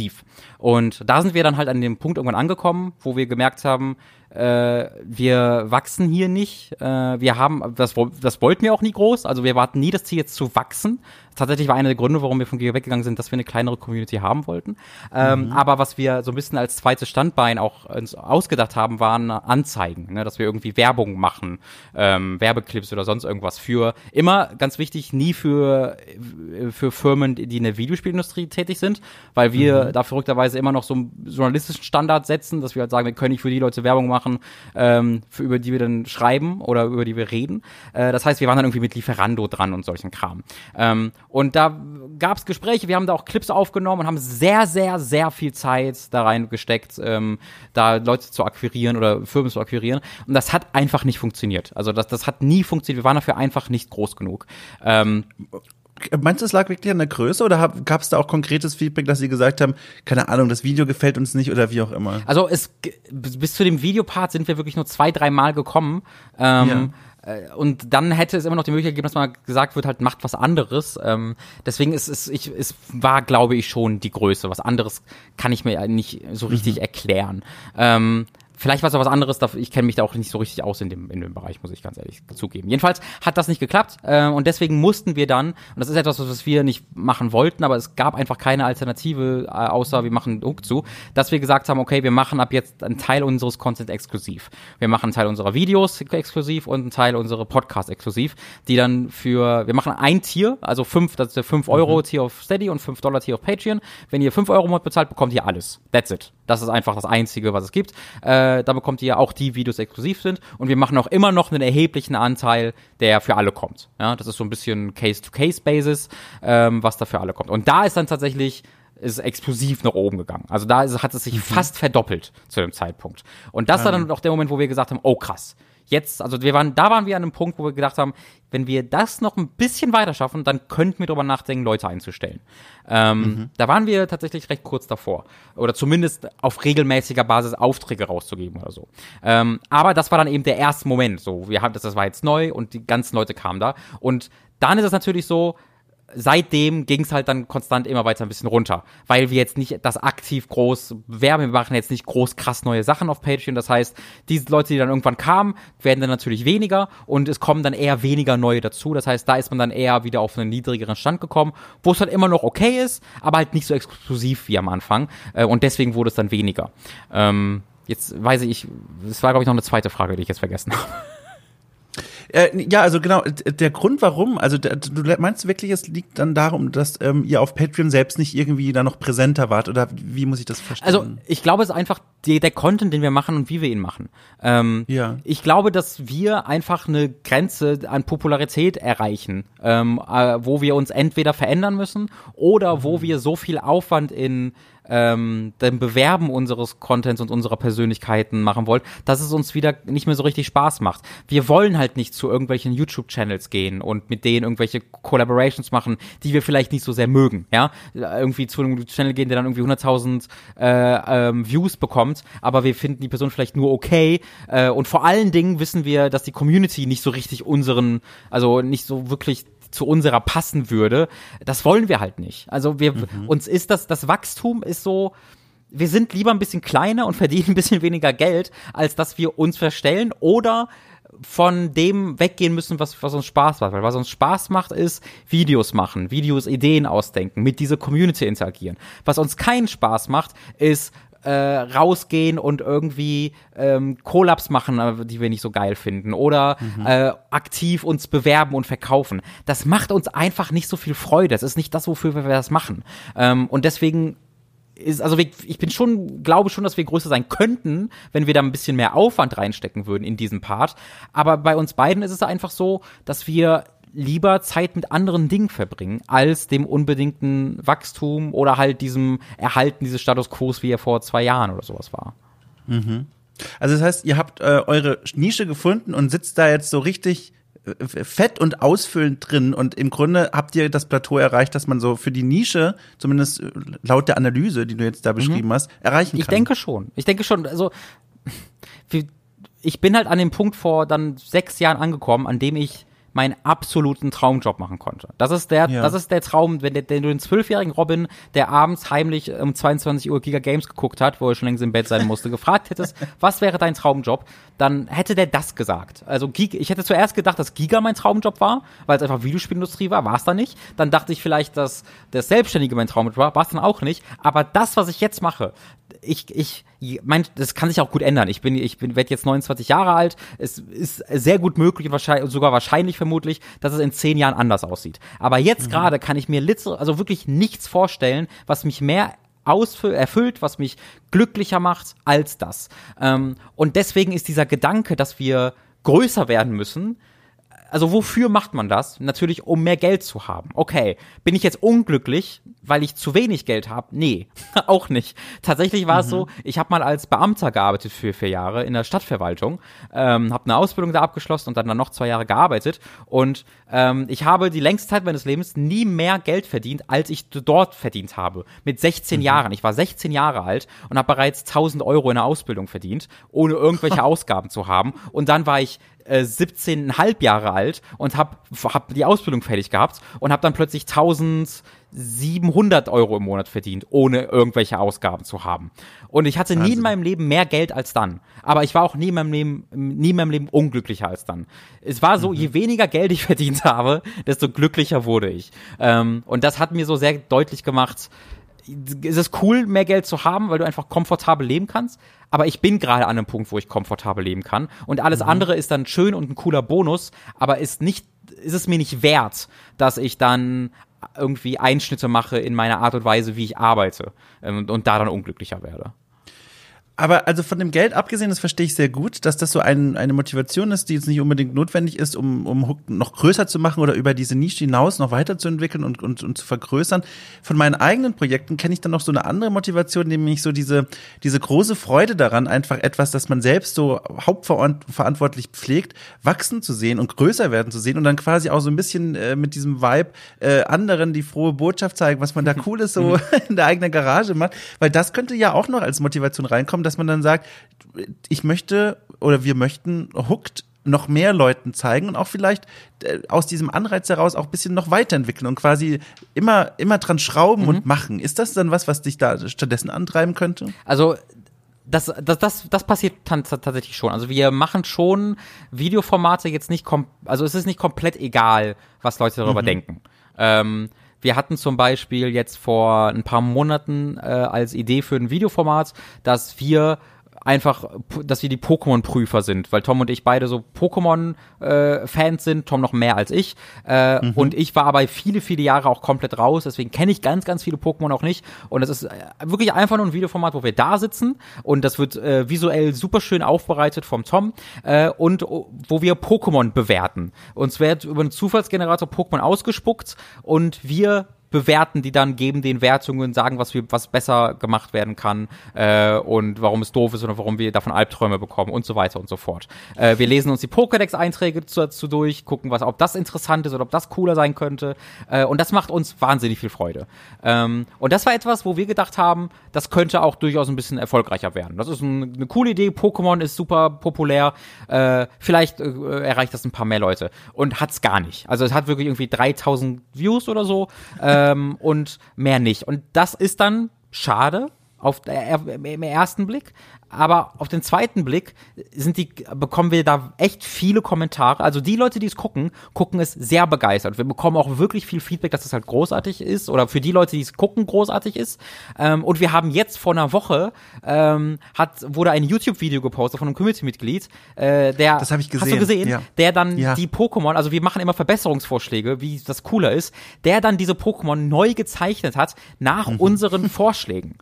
Und da sind wir dann halt an dem Punkt irgendwann angekommen, wo wir gemerkt haben, äh, wir wachsen hier nicht. Äh, wir haben, das, das wollten wir auch nie groß. Also wir warten nie das Ziel jetzt zu wachsen, tatsächlich war einer der Gründe, warum wir von Giga weggegangen sind, dass wir eine kleinere Community haben wollten. Ähm, mhm. Aber was wir so ein bisschen als zweites Standbein auch uns ausgedacht haben, waren Anzeigen, ne? dass wir irgendwie Werbung machen, ähm, Werbeclips oder sonst irgendwas für, immer ganz wichtig, nie für, für Firmen, die in der Videospielindustrie tätig sind, weil wir mhm. da verrückterweise immer noch so einen journalistischen Standard setzen, dass wir halt sagen, wir können nicht für die Leute Werbung machen, ähm, für, über die wir dann schreiben oder über die wir reden. Äh, das heißt, wir waren dann irgendwie mit Lieferando dran und solchen Kram. Ähm, und da gab es Gespräche, wir haben da auch Clips aufgenommen und haben sehr, sehr, sehr viel Zeit da reingesteckt, ähm, da Leute zu akquirieren oder Firmen zu akquirieren. Und das hat einfach nicht funktioniert. Also das, das hat nie funktioniert. Wir waren dafür einfach nicht groß genug. Ähm, Meinst du, es lag wirklich an der Größe oder gab es da auch konkretes Feedback, dass sie gesagt haben, keine Ahnung, das Video gefällt uns nicht oder wie auch immer? Also es bis zu dem Videopart sind wir wirklich nur zwei, drei Mal gekommen. Ähm, ja. Äh, und dann hätte es immer noch die Möglichkeit gegeben, dass man gesagt wird, halt macht was anderes. Ähm, deswegen ist es, ich, es war, glaube ich, schon die Größe. Was anderes kann ich mir nicht so richtig mhm. erklären. Ähm, Vielleicht war es auch was anderes, ich kenne mich da auch nicht so richtig aus in dem, in dem Bereich, muss ich ganz ehrlich zugeben. Jedenfalls hat das nicht geklappt äh, und deswegen mussten wir dann, und das ist etwas, was wir nicht machen wollten, aber es gab einfach keine Alternative, äh, außer wir machen Hook zu, dass wir gesagt haben, okay, wir machen ab jetzt einen Teil unseres Content exklusiv. Wir machen einen Teil unserer Videos exklusiv und einen Teil unserer Podcasts exklusiv, die dann für, wir machen ein Tier, also fünf, das ist der 5 Euro mhm. Tier auf Steady und 5 Dollar Tier auf Patreon. Wenn ihr 5 Euro Mod bezahlt, bekommt ihr alles. That's it. Das ist einfach das Einzige, was es gibt. Äh, da bekommt ihr auch die Videos exklusiv sind. Und wir machen auch immer noch einen erheblichen Anteil, der für alle kommt. Ja, das ist so ein bisschen Case-to-Case-Basis, ähm, was da für alle kommt. Und da ist dann tatsächlich ist explosiv nach oben gegangen. Also da ist, hat es sich mhm. fast verdoppelt zu dem Zeitpunkt. Und das war dann auch der Moment, wo wir gesagt haben, oh krass, jetzt, also wir waren, da waren wir an einem Punkt, wo wir gedacht haben, wenn wir das noch ein bisschen weiter schaffen, dann könnten wir darüber nachdenken, Leute einzustellen. Ähm, mhm. Da waren wir tatsächlich recht kurz davor. Oder zumindest auf regelmäßiger Basis Aufträge rauszugeben oder so. Ähm, aber das war dann eben der erste Moment. So, wir haben das, das war jetzt neu und die ganzen Leute kamen da. Und dann ist es natürlich so, seitdem ging es halt dann konstant immer weiter ein bisschen runter, weil wir jetzt nicht das aktiv groß werben, wir machen jetzt nicht groß krass neue Sachen auf Patreon. Das heißt, diese Leute, die dann irgendwann kamen, werden dann natürlich weniger und es kommen dann eher weniger neue dazu. Das heißt, da ist man dann eher wieder auf einen niedrigeren Stand gekommen, wo es halt immer noch okay ist, aber halt nicht so exklusiv wie am Anfang. Äh, und deswegen wurde es dann weniger. Ähm, jetzt weiß ich, es war glaube ich noch eine zweite Frage, die ich jetzt vergessen habe. Äh, ja, also genau, der Grund warum, also der, du meinst wirklich, es liegt dann darum, dass ähm, ihr auf Patreon selbst nicht irgendwie da noch präsenter wart oder wie muss ich das verstehen? Also ich glaube, es ist einfach die, der Content, den wir machen und wie wir ihn machen. Ähm, ja. Ich glaube, dass wir einfach eine Grenze an Popularität erreichen, ähm, äh, wo wir uns entweder verändern müssen oder wo mhm. wir so viel Aufwand in ähm, dem Bewerben unseres Contents und unserer Persönlichkeiten machen wollt, dass es uns wieder nicht mehr so richtig Spaß macht. Wir wollen halt nicht zu irgendwelchen YouTube-Channels gehen und mit denen irgendwelche Collaborations machen, die wir vielleicht nicht so sehr mögen, ja. Irgendwie zu einem Channel gehen, der dann irgendwie 100.000 äh, ähm, Views bekommt, aber wir finden die Person vielleicht nur okay äh, und vor allen Dingen wissen wir, dass die Community nicht so richtig unseren, also nicht so wirklich zu unserer passen würde. Das wollen wir halt nicht. Also wir, mhm. uns ist das, das Wachstum ist so, wir sind lieber ein bisschen kleiner und (laughs) verdienen ein bisschen weniger Geld, als dass wir uns verstellen oder von dem weggehen müssen, was, was uns Spaß macht. Weil was uns Spaß macht, ist Videos machen, Videos, Ideen ausdenken, mit dieser Community interagieren. Was uns keinen Spaß macht, ist äh, rausgehen und irgendwie ähm, Collabs machen, äh, die wir nicht so geil finden oder mhm. äh, aktiv uns bewerben und verkaufen. Das macht uns einfach nicht so viel Freude. Das ist nicht das, wofür wir das machen. Ähm, und deswegen ist, also ich bin schon, glaube schon, dass wir größer sein könnten, wenn wir da ein bisschen mehr Aufwand reinstecken würden in diesen Part. Aber bei uns beiden ist es einfach so, dass wir lieber Zeit mit anderen Dingen verbringen, als dem unbedingten Wachstum oder halt diesem Erhalten dieses Status Quo, wie er vor zwei Jahren oder sowas war. Mhm. Also das heißt, ihr habt äh, eure Nische gefunden und sitzt da jetzt so richtig äh, fett und ausfüllend drin und im Grunde habt ihr das Plateau erreicht, dass man so für die Nische, zumindest äh, laut der Analyse, die du jetzt da mhm. beschrieben mhm. hast, erreichen kann. Ich denke schon. Ich denke schon, also (laughs) ich bin halt an dem Punkt vor dann sechs Jahren angekommen, an dem ich meinen absoluten Traumjob machen konnte. Das ist der, ja. das ist der Traum, wenn, wenn du den zwölfjährigen Robin, der abends heimlich um 22 Uhr Giga Games geguckt hat, wo er schon längst im Bett sein musste, (laughs) gefragt hättest, was wäre dein Traumjob, dann hätte der das gesagt. Also ich hätte zuerst gedacht, dass Giga mein Traumjob war, weil es einfach Videospielindustrie war, war es dann nicht. Dann dachte ich vielleicht, dass der Selbstständige mein Traumjob war, war es dann auch nicht. Aber das, was ich jetzt mache, ich, ich, mein, das kann sich auch gut ändern. Ich bin, ich bin, werde jetzt 29 Jahre alt. Es ist sehr gut möglich, wahrscheinlich, sogar wahrscheinlich vermutlich, dass es in zehn Jahren anders aussieht. Aber jetzt mhm. gerade kann ich mir also wirklich nichts vorstellen, was mich mehr erfüllt, was mich glücklicher macht als das. Ähm, und deswegen ist dieser Gedanke, dass wir größer werden müssen, also wofür macht man das? Natürlich, um mehr Geld zu haben. Okay, bin ich jetzt unglücklich, weil ich zu wenig Geld habe? Nee, (laughs) auch nicht. Tatsächlich war mhm. es so, ich habe mal als Beamter gearbeitet für vier Jahre in der Stadtverwaltung, ähm, habe eine Ausbildung da abgeschlossen und dann, dann noch zwei Jahre gearbeitet und ähm, ich habe die längste Zeit meines Lebens nie mehr Geld verdient, als ich dort verdient habe. Mit 16 mhm. Jahren. Ich war 16 Jahre alt und habe bereits 1000 Euro in der Ausbildung verdient, ohne irgendwelche (laughs) Ausgaben zu haben. Und dann war ich äh, 17,5 Jahre alt und habe hab die Ausbildung fertig gehabt und habe dann plötzlich 1700 Euro im Monat verdient, ohne irgendwelche Ausgaben zu haben. Und ich hatte Wahnsinn. nie in meinem Leben mehr Geld als dann. Aber ich war auch nie in meinem Leben, nie in meinem Leben unglücklicher als dann. Es war so, mhm. je weniger Geld ich (laughs) verdient habe, desto glücklicher wurde ich. Ähm, und das hat mir so sehr deutlich gemacht, ist es cool, mehr Geld zu haben, weil du einfach komfortabel leben kannst. Aber ich bin gerade an einem Punkt, wo ich komfortabel leben kann. Und alles mhm. andere ist dann schön und ein cooler Bonus, aber ist nicht, ist es mir nicht wert, dass ich dann irgendwie Einschnitte mache in meiner Art und Weise, wie ich arbeite ähm, und, und da dann unglücklicher werde. Aber also von dem Geld abgesehen, das verstehe ich sehr gut, dass das so ein, eine Motivation ist, die jetzt nicht unbedingt notwendig ist, um, um Hook noch größer zu machen oder über diese Nische hinaus noch weiterzuentwickeln und, und, und zu vergrößern. Von meinen eigenen Projekten kenne ich dann noch so eine andere Motivation, nämlich so diese, diese große Freude daran, einfach etwas, das man selbst so hauptverantwortlich pflegt, wachsen zu sehen und größer werden zu sehen und dann quasi auch so ein bisschen äh, mit diesem Vibe äh, anderen die frohe Botschaft zeigen, was man da (laughs) Cooles so (laughs) in der eigenen Garage macht. Weil das könnte ja auch noch als Motivation reinkommen, dass man dann sagt, ich möchte oder wir möchten Hooked noch mehr Leuten zeigen und auch vielleicht äh, aus diesem Anreiz heraus auch ein bisschen noch weiterentwickeln und quasi immer, immer dran schrauben mhm. und machen. Ist das dann was, was dich da stattdessen antreiben könnte? Also das, das, das, das passiert tatsächlich schon. Also wir machen schon Videoformate jetzt nicht, kom also es ist nicht komplett egal, was Leute darüber mhm. denken. Ähm, wir hatten zum Beispiel jetzt vor ein paar Monaten äh, als Idee für ein Videoformat, dass wir einfach, dass wir die Pokémon-Prüfer sind, weil Tom und ich beide so Pokémon-Fans sind, Tom noch mehr als ich. Äh, mhm. Und ich war aber viele, viele Jahre auch komplett raus, deswegen kenne ich ganz, ganz viele Pokémon auch nicht. Und es ist äh, wirklich einfach nur ein Videoformat, wo wir da sitzen und das wird äh, visuell super schön aufbereitet vom Tom äh, und wo wir Pokémon bewerten. Uns wird über einen Zufallsgenerator Pokémon ausgespuckt und wir bewerten die dann, geben den Wertungen, sagen, was, wir, was besser gemacht werden kann äh, und warum es doof ist oder warum wir davon Albträume bekommen und so weiter und so fort. Äh, wir lesen uns die Pokédex-Einträge dazu durch, gucken, was, ob das interessant ist oder ob das cooler sein könnte. Äh, und das macht uns wahnsinnig viel Freude. Ähm, und das war etwas, wo wir gedacht haben, das könnte auch durchaus ein bisschen erfolgreicher werden. Das ist ein, eine coole Idee. Pokémon ist super populär. Äh, vielleicht äh, erreicht das ein paar mehr Leute. Und hat's gar nicht. Also es hat wirklich irgendwie 3000 Views oder so. Äh, ähm, und mehr nicht. Und das ist dann schade auf der, im ersten Blick, aber auf den zweiten Blick sind die, bekommen wir da echt viele Kommentare. Also die Leute, die es gucken, gucken es sehr begeistert. Wir bekommen auch wirklich viel Feedback, dass es halt großartig ist oder für die Leute, die es gucken, großartig ist. Ähm, und wir haben jetzt vor einer Woche ähm, hat wurde ein YouTube-Video gepostet von einem Community-Mitglied, äh, der das habe ich gesehen. Hast du gesehen? Ja. Der dann ja. die Pokémon, also wir machen immer Verbesserungsvorschläge, wie das cooler ist, der dann diese Pokémon neu gezeichnet hat nach mhm. unseren Vorschlägen.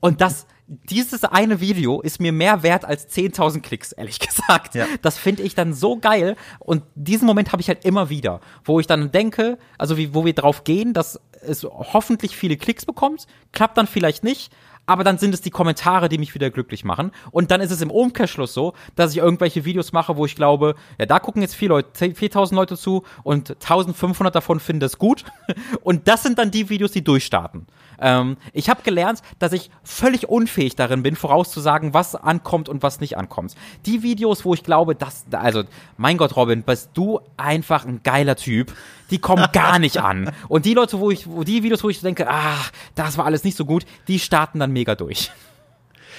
Und das dieses eine Video ist mir mehr wert als 10.000 Klicks, ehrlich (laughs) gesagt. Ja. Das finde ich dann so geil. Und diesen Moment habe ich halt immer wieder, wo ich dann denke, also wie, wo wir drauf gehen, dass es hoffentlich viele Klicks bekommt, klappt dann vielleicht nicht, aber dann sind es die Kommentare, die mich wieder glücklich machen. Und dann ist es im Umkehrschluss so, dass ich irgendwelche Videos mache, wo ich glaube, ja, da gucken jetzt 4 Leute, 4000 Leute zu und 1500 davon finden das gut. (laughs) Und das sind dann die Videos, die durchstarten. Ähm, ich habe gelernt, dass ich völlig unfähig darin bin, vorauszusagen, was ankommt und was nicht ankommt. Die Videos, wo ich glaube, dass, also, mein Gott, Robin, bist du einfach ein geiler Typ, die kommen (laughs) gar nicht an. Und die Leute, wo ich, wo die Videos, wo ich denke, ach, das war alles nicht so gut, die starten dann mega durch.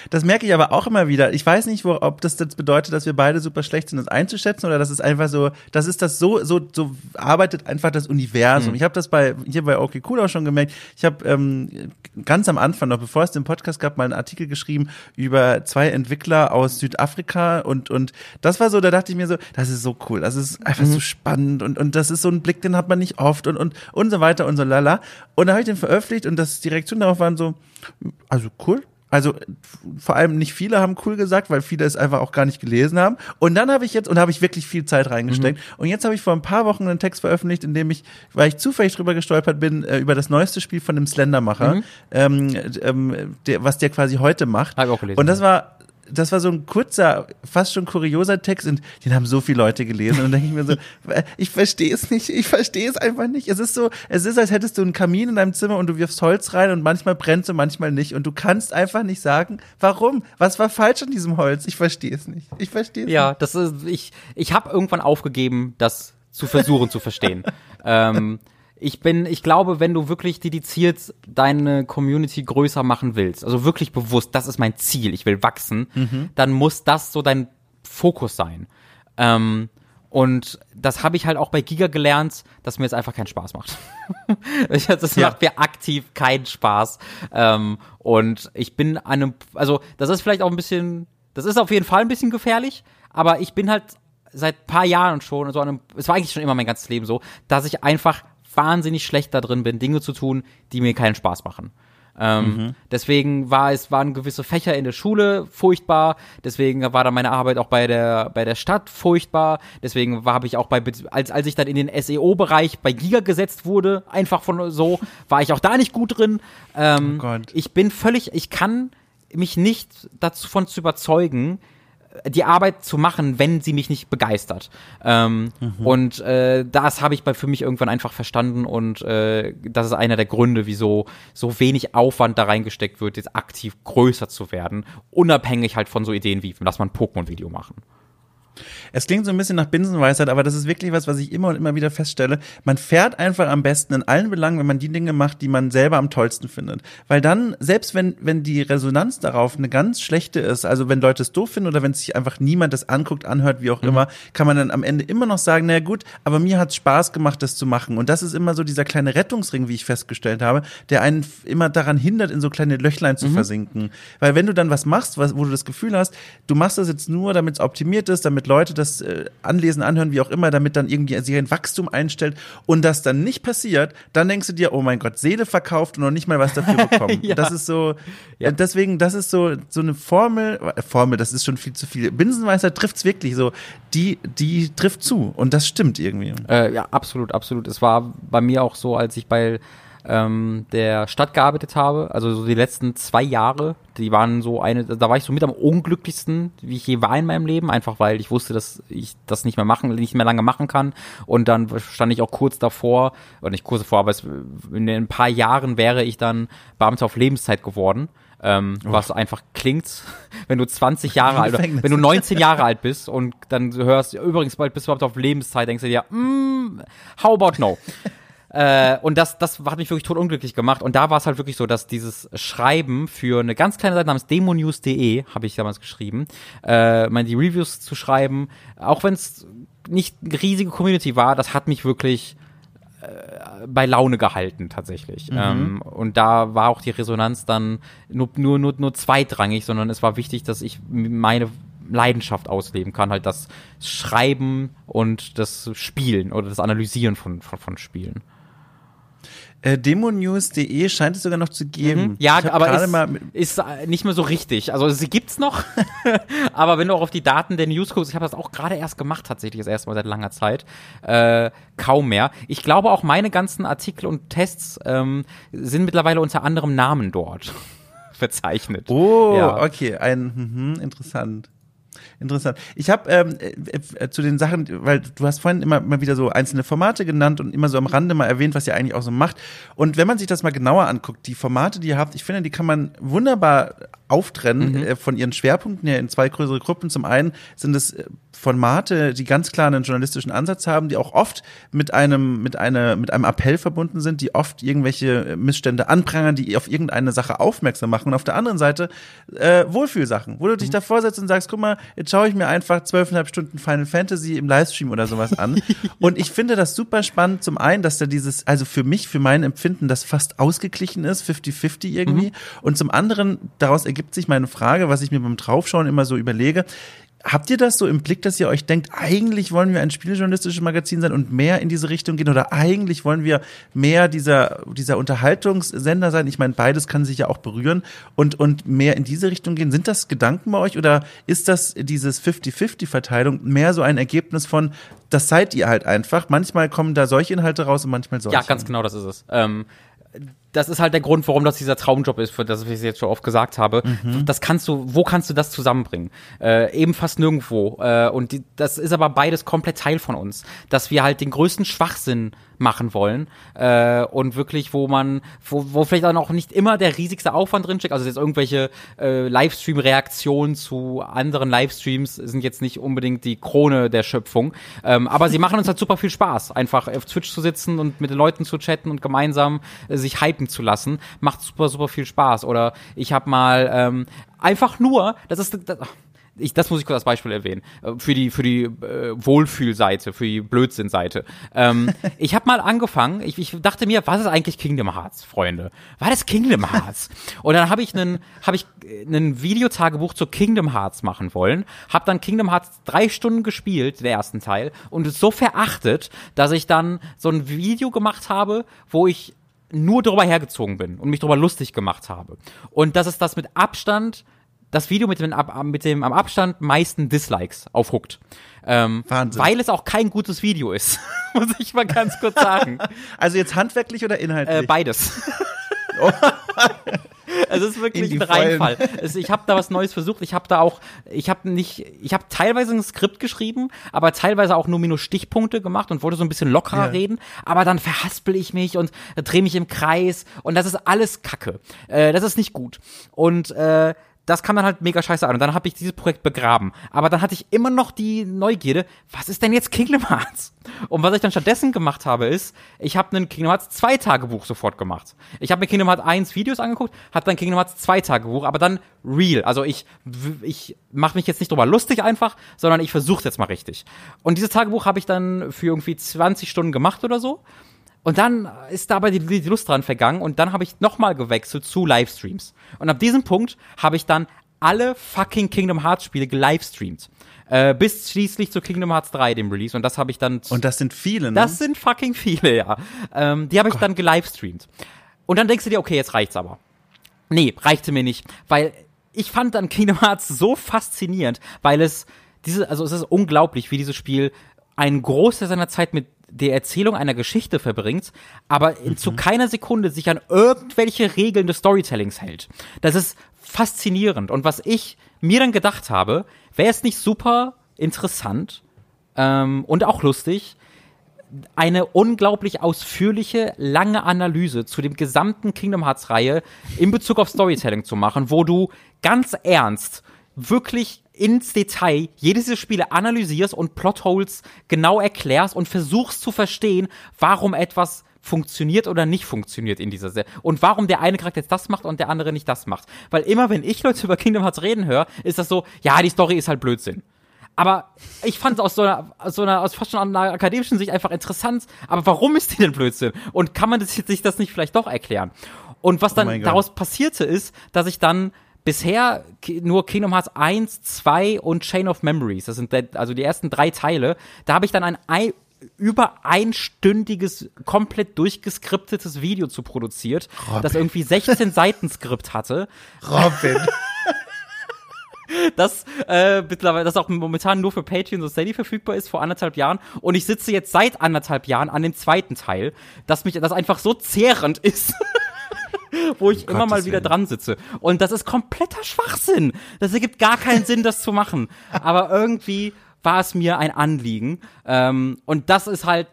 Das merke ich aber auch immer wieder. Ich weiß nicht, wo, ob das jetzt bedeutet, dass wir beide super schlecht sind, das einzuschätzen oder das ist einfach so, das ist das so, so, so arbeitet einfach das Universum. Mhm. Ich habe das bei, hier bei OK Cool auch schon gemerkt. Ich habe ähm, ganz am Anfang, noch bevor es den Podcast gab, mal einen Artikel geschrieben über zwei Entwickler aus Südafrika und, und das war so, da dachte ich mir so, das ist so cool, das ist einfach mhm. so spannend und, und das ist so ein Blick, den hat man nicht oft und, und, und so weiter und so lala. Und da habe ich den veröffentlicht und das Direktion darauf waren so, also cool, also vor allem nicht viele haben cool gesagt, weil viele es einfach auch gar nicht gelesen haben. Und dann habe ich jetzt, und habe ich wirklich viel Zeit reingesteckt. Mhm. Und jetzt habe ich vor ein paar Wochen einen Text veröffentlicht, in dem ich, weil ich zufällig drüber gestolpert bin, äh, über das neueste Spiel von dem Slendermacher, mhm. ähm, ähm, der, was der quasi heute macht. Hab ich auch gelesen. Und das war das war so ein kurzer, fast schon kurioser Text und den haben so viele Leute gelesen. Und dann denke ich mir so, (laughs) ich verstehe es nicht, ich verstehe es einfach nicht. Es ist so, es ist, als hättest du einen Kamin in deinem Zimmer und du wirfst Holz rein und manchmal brennt und manchmal nicht. Und du kannst einfach nicht sagen, warum? Was war falsch an diesem Holz? Ich verstehe es nicht. Ich verstehe es ja, nicht. Ja, das ist, ich, ich habe irgendwann aufgegeben, das zu versuchen zu verstehen. (laughs) ähm, ich bin, ich glaube, wenn du wirklich dediziert deine Community größer machen willst, also wirklich bewusst, das ist mein Ziel, ich will wachsen, mhm. dann muss das so dein Fokus sein. Ähm, und das habe ich halt auch bei Giga gelernt, dass mir jetzt einfach keinen Spaß macht. (laughs) das ja. macht mir aktiv keinen Spaß. Ähm, und ich bin an einem, also das ist vielleicht auch ein bisschen, das ist auf jeden Fall ein bisschen gefährlich, aber ich bin halt seit paar Jahren schon so an einem, es war eigentlich schon immer mein ganzes Leben so, dass ich einfach wahnsinnig schlecht da drin bin, Dinge zu tun, die mir keinen Spaß machen. Ähm, mhm. Deswegen war es waren gewisse Fächer in der Schule furchtbar. Deswegen war dann meine Arbeit auch bei der bei der Stadt furchtbar. Deswegen habe ich auch bei als als ich dann in den SEO-Bereich bei Giga gesetzt wurde, einfach von so, war ich auch da nicht gut drin. Ähm, oh ich bin völlig, ich kann mich nicht davon zu überzeugen, die Arbeit zu machen, wenn sie mich nicht begeistert. Ähm, mhm. Und äh, das habe ich bei, für mich irgendwann einfach verstanden und äh, das ist einer der Gründe, wieso so wenig Aufwand da reingesteckt wird, jetzt aktiv größer zu werden, unabhängig halt von so Ideen wie, lass mal ein Pokémon-Video machen. Es klingt so ein bisschen nach Binsenweisheit, aber das ist wirklich was, was ich immer und immer wieder feststelle. Man fährt einfach am besten in allen Belangen, wenn man die Dinge macht, die man selber am tollsten findet. Weil dann, selbst wenn, wenn die Resonanz darauf eine ganz schlechte ist, also wenn Leute es doof finden oder wenn sich einfach niemand das anguckt, anhört, wie auch mhm. immer, kann man dann am Ende immer noch sagen, naja gut, aber mir hat Spaß gemacht, das zu machen. Und das ist immer so dieser kleine Rettungsring, wie ich festgestellt habe, der einen immer daran hindert, in so kleine Löchlein zu mhm. versinken. Weil wenn du dann was machst, was, wo du das Gefühl hast, du machst das jetzt nur, damit es optimiert ist, damit Leute das äh, anlesen, anhören, wie auch immer, damit dann irgendwie sich ein Wachstum einstellt und das dann nicht passiert, dann denkst du dir, oh mein Gott, Seele verkauft und noch nicht mal was dafür (laughs) bekommen. ja. Das ist so, ja. Äh, deswegen, das ist so, so eine Formel, äh, Formel, das ist schon viel zu viel. Binsenweisheit trifft's wirklich so, die, die trifft zu und das stimmt irgendwie. Äh, ja, absolut, absolut. Es war bei mir auch so, als ich bei ähm, der Stadt gearbeitet habe. Also so die letzten zwei Jahre, die waren so eine, da war ich so mit am unglücklichsten, wie ich je war in meinem Leben, einfach weil ich wusste, dass ich das nicht mehr machen, nicht mehr lange machen kann. Und dann stand ich auch kurz davor, oder nicht kurz davor, aber es, in ein paar Jahren wäre ich dann Beamter auf Lebenszeit geworden. Ähm, oh. was einfach klingt, (laughs) wenn du 20 Jahre alt, wenn du 19 Jahre alt bist und dann hörst, übrigens bald bist du überhaupt auf Lebenszeit, denkst du dir, mm, how about no? (laughs) Äh, und das, das hat mich wirklich totunglücklich gemacht. Und da war es halt wirklich so, dass dieses Schreiben für eine ganz kleine Seite namens demonews.de, habe ich damals geschrieben, äh, meine, die Reviews zu schreiben, auch wenn es nicht eine riesige Community war, das hat mich wirklich äh, bei Laune gehalten tatsächlich. Mhm. Ähm, und da war auch die Resonanz dann nur, nur, nur, nur zweitrangig, sondern es war wichtig, dass ich meine Leidenschaft ausleben kann, halt das Schreiben und das Spielen oder das Analysieren von, von, von Spielen. Äh, Demonews.de scheint es sogar noch zu geben. Mhm. Ja, aber ist, ist äh, nicht mehr so richtig. Also sie gibt's noch, (laughs) aber wenn du auch auf die Daten der News guckst, ich habe das auch gerade erst gemacht tatsächlich, das erste Mal seit langer Zeit, äh, kaum mehr. Ich glaube auch meine ganzen Artikel und Tests ähm, sind mittlerweile unter anderem Namen dort (laughs) verzeichnet. Oh, ja. okay, ein mh, interessant. Interessant. Ich habe ähm, äh, äh, zu den Sachen, weil du hast vorhin immer mal wieder so einzelne Formate genannt und immer so am Rande mal erwähnt, was ihr eigentlich auch so macht. Und wenn man sich das mal genauer anguckt, die Formate, die ihr habt, ich finde, die kann man wunderbar auftrennen mhm. äh, von ihren Schwerpunkten her in zwei größere Gruppen. Zum einen sind es äh, Formate, die ganz klar einen journalistischen Ansatz haben, die auch oft mit einem, mit einer, mit einem Appell verbunden sind, die oft irgendwelche Missstände anprangern, die auf irgendeine Sache aufmerksam machen. Und auf der anderen Seite äh, Wohlfühlsachen, wo du dich mhm. davor setzt und sagst, guck mal, jetzt schaue ich mir einfach zwölfeinhalb Stunden Final Fantasy im Livestream oder sowas an. (laughs) und ich finde das super spannend. Zum einen, dass da dieses, also für mich, für mein Empfinden, das fast ausgeglichen ist, 50-50 irgendwie. Mhm. Und zum anderen, daraus ergibt sich meine Frage, was ich mir beim Draufschauen immer so überlege. Habt ihr das so im Blick, dass ihr euch denkt, eigentlich wollen wir ein spieljournalistisches Magazin sein und mehr in diese Richtung gehen oder eigentlich wollen wir mehr dieser, dieser Unterhaltungssender sein? Ich meine, beides kann sich ja auch berühren und, und mehr in diese Richtung gehen. Sind das Gedanken bei euch oder ist das dieses 50-50-Verteilung mehr so ein Ergebnis von, das seid ihr halt einfach? Manchmal kommen da solche Inhalte raus und manchmal solche. Ja, ganz genau, das ist es. Ähm das ist halt der Grund, warum das dieser Traumjob ist, für das ich jetzt schon oft gesagt habe. Mhm. Das kannst du, wo kannst du das zusammenbringen? Äh, eben fast nirgendwo. Äh, und die, das ist aber beides komplett Teil von uns, dass wir halt den größten Schwachsinn machen wollen äh, und wirklich, wo man, wo, wo vielleicht dann auch nicht immer der riesigste Aufwand drinsteckt, also jetzt irgendwelche äh, Livestream-Reaktionen zu anderen Livestreams sind jetzt nicht unbedingt die Krone der Schöpfung, ähm, aber sie machen uns halt super viel Spaß, einfach auf Twitch zu sitzen und mit den Leuten zu chatten und gemeinsam äh, sich hypen zu lassen, macht super, super viel Spaß oder ich habe mal ähm, einfach nur, das ist, das, ich, das muss ich kurz als Beispiel erwähnen, äh, für die, für die äh, Wohlfühlseite, für die Blödsinnseite. Ähm, (laughs) ich habe mal angefangen, ich, ich dachte mir, was ist eigentlich Kingdom Hearts, Freunde? Was ist Kingdom Hearts? Und dann habe ich einen hab ich einen Videotagebuch zu Kingdom Hearts machen wollen, habe dann Kingdom Hearts drei Stunden gespielt, der ersten Teil, und es so verachtet, dass ich dann so ein Video gemacht habe, wo ich nur drüber hergezogen bin und mich drüber lustig gemacht habe. Und das ist das mit Abstand, das Video mit dem, mit dem am Abstand meisten Dislikes auf Hooked. Ähm, Wahnsinn. Weil es auch kein gutes Video ist, (laughs) muss ich mal ganz kurz sagen. Also jetzt handwerklich oder inhaltlich? Äh, beides. Also (laughs) es ist wirklich ein Reinfall. Es, ich habe da was Neues versucht. Ich habe da auch, ich habe nicht, ich habe teilweise ein Skript geschrieben, aber teilweise auch nur minus Stichpunkte gemacht und wollte so ein bisschen lockerer Ja. reden. Aber dann verhaspel ich mich und drehe mich im Kreis und das ist alles Kacke. Äh, das ist nicht gut. Und äh, das kam dann halt mega scheiße an. Und dann habe ich dieses Projekt begraben. Aber dann hatte ich immer noch die Neugierde, was ist denn jetzt Kingdom Hearts? Und was ich dann stattdessen gemacht habe, ist, ich habe einen Kingdom Hearts 2 Tagebuch sofort gemacht. Ich habe mir Kingdom Hearts 1 Videos angeguckt, habe dann Kingdom Hearts 2 Tagebuch, aber dann real. Also ich, ich mache mich jetzt nicht drüber lustig einfach, sondern ich versuche jetzt mal richtig. Und dieses Tagebuch habe ich dann für irgendwie 20 Stunden gemacht oder so. Und dann ist dabei die, die Lust dran vergangen und dann habe ich nochmal gewechselt zu Livestreams. Und ab diesem Punkt habe ich dann alle fucking Kingdom Hearts Spiele gelivestreamt. Äh, bis schließlich zu Kingdom Hearts 3, dem Release. Und das habe ich dann. Und das sind viele, ne? das sind fucking viele, ja. Ähm, die habe ich dann gelivestreamt. Und dann denkst du dir, okay, jetzt reicht's aber. Nee, reichte mir nicht, weil ich fand dann Kingdom Hearts so faszinierend, weil es diese, also es ist unglaublich, wie dieses Spiel einen Großteil seiner Zeit mit der Erzählung einer Geschichte verbringt, aber in, zu keiner Sekunde sich an irgendwelche Regeln des Storytellings hält. Das ist faszinierend. Und was ich mir dann gedacht habe, wäre es nicht super interessant ähm, und auch lustig, eine unglaublich ausführliche, lange Analyse zu dem gesamten Kingdom Hearts Reihe in Bezug auf Storytelling zu machen, wo du ganz ernst wirklich ins Detail jedes dieser Spiele analysierst und Plotholes genau erklärst und versuchst zu verstehen, warum etwas funktioniert oder nicht funktioniert in dieser Serie. Und warum der eine Charakter jetzt das macht und der andere nicht das macht. Weil immer, wenn ich Leute über Kingdom Hearts reden höre, ist das so, ja, die Story ist halt Blödsinn. Aber ich fand es aus so einer, aus so einer, aus fast schon einer akademischen Sicht einfach interessant. Aber warum ist die denn Blödsinn? Und kann man das, sich das nicht vielleicht doch erklären? Und was dann mein Gott. daraus passierte ist, dass ich dann bisher nur Kingdom Hearts 1, 2 und Chain of Memories, das sind also die ersten drei Teile, da habe ich dann ein ei- über einstündiges, komplett durchgeskriptetes Video zu produziert, das irgendwie 16 (laughs) Seiten Skript hatte Robin. (laughs) das äh, mittlerweile, das auch momentan nur für Patreon und Steady verfügbar ist, vor anderthalb Jahren. Und ich sitze jetzt seit anderthalb Jahren an dem zweiten Teil, dass mich das einfach so zehrend ist. (laughs) (laughs) wo ich immer mal Gottes wieder Willen. dran sitze. Und das ist kompletter Schwachsinn. Das ergibt gar keinen Sinn, das zu machen. Aber irgendwie war es mir ein Anliegen. Ähm, und das ist halt,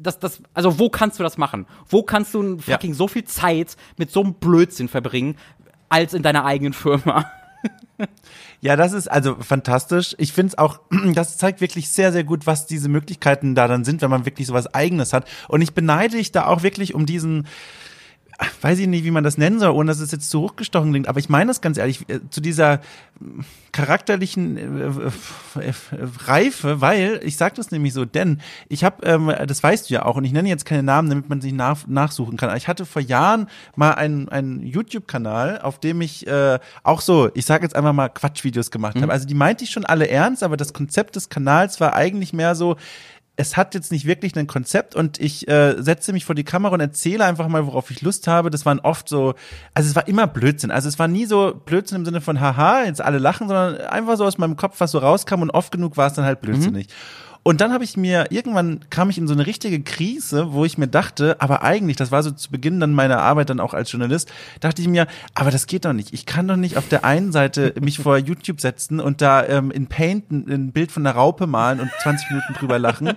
das, das, also wo kannst du das machen? Wo kannst du Ja. fucking so viel Zeit mit so einem Blödsinn verbringen, als in deiner eigenen Firma? (laughs) Ja, das ist also fantastisch. Ich finde es auch, (clears throat) das zeigt wirklich sehr, sehr gut, was diese Möglichkeiten da dann sind, wenn man wirklich sowas Eigenes hat. Und ich beneide dich da auch wirklich um diesen, weiß ich nicht, wie man das nennen soll, ohne dass es jetzt zu hochgestochen klingt, aber ich meine das ganz ehrlich, äh, zu dieser mm, charakterlichen äh, äh, äh, Reife, weil, ich sage das nämlich so, denn ich habe, ähm, das weißt du ja auch, und ich nenne jetzt keine Namen, damit man sich nach, nachsuchen kann, ich hatte vor Jahren mal einen, einen YouTube-Kanal, auf dem ich äh, auch so, ich sage jetzt einfach mal Quatschvideos gemacht habe. Also die meinte ich schon alle ernst, aber das Konzept des Kanals war eigentlich mehr so, es hat jetzt nicht wirklich ein Konzept und ich äh, setze mich vor die Kamera und erzähle einfach mal, worauf ich Lust habe. Das waren oft so, also es war immer Blödsinn. Also es war nie so Blödsinn im Sinne von haha, jetzt alle lachen, sondern einfach so aus meinem Kopf, was so rauskam und oft genug war es dann halt blödsinnig. Und dann habe ich mir, irgendwann kam ich in so eine richtige Krise, wo ich mir dachte, aber eigentlich, das war so zu Beginn dann meiner Arbeit dann auch als Journalist, dachte ich mir, aber das geht doch nicht. Ich kann doch nicht auf der einen Seite mich vor YouTube setzen und da ähm, in Paint ein, ein Bild von einer Raupe malen und 20 Minuten drüber lachen,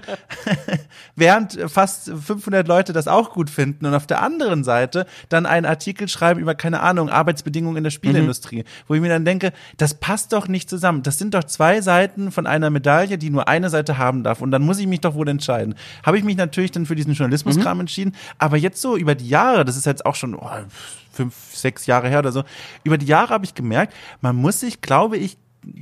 (laughs) während fast 500 Leute das auch gut finden und auf der anderen Seite dann einen Artikel schreiben über, keine Ahnung, Arbeitsbedingungen in der Spieleindustrie, wo ich mir dann denke, das passt doch nicht zusammen. Das sind doch zwei Seiten von einer Medaille, die nur eine Seite haben darf. Und dann muss ich mich doch wohl entscheiden. Habe ich mich natürlich dann für diesen Journalismuskram entschieden, aber jetzt so über die Jahre, das ist jetzt auch schon oh, fünf, sechs Jahre her oder so, über die Jahre habe ich gemerkt, man muss sich, glaube ich,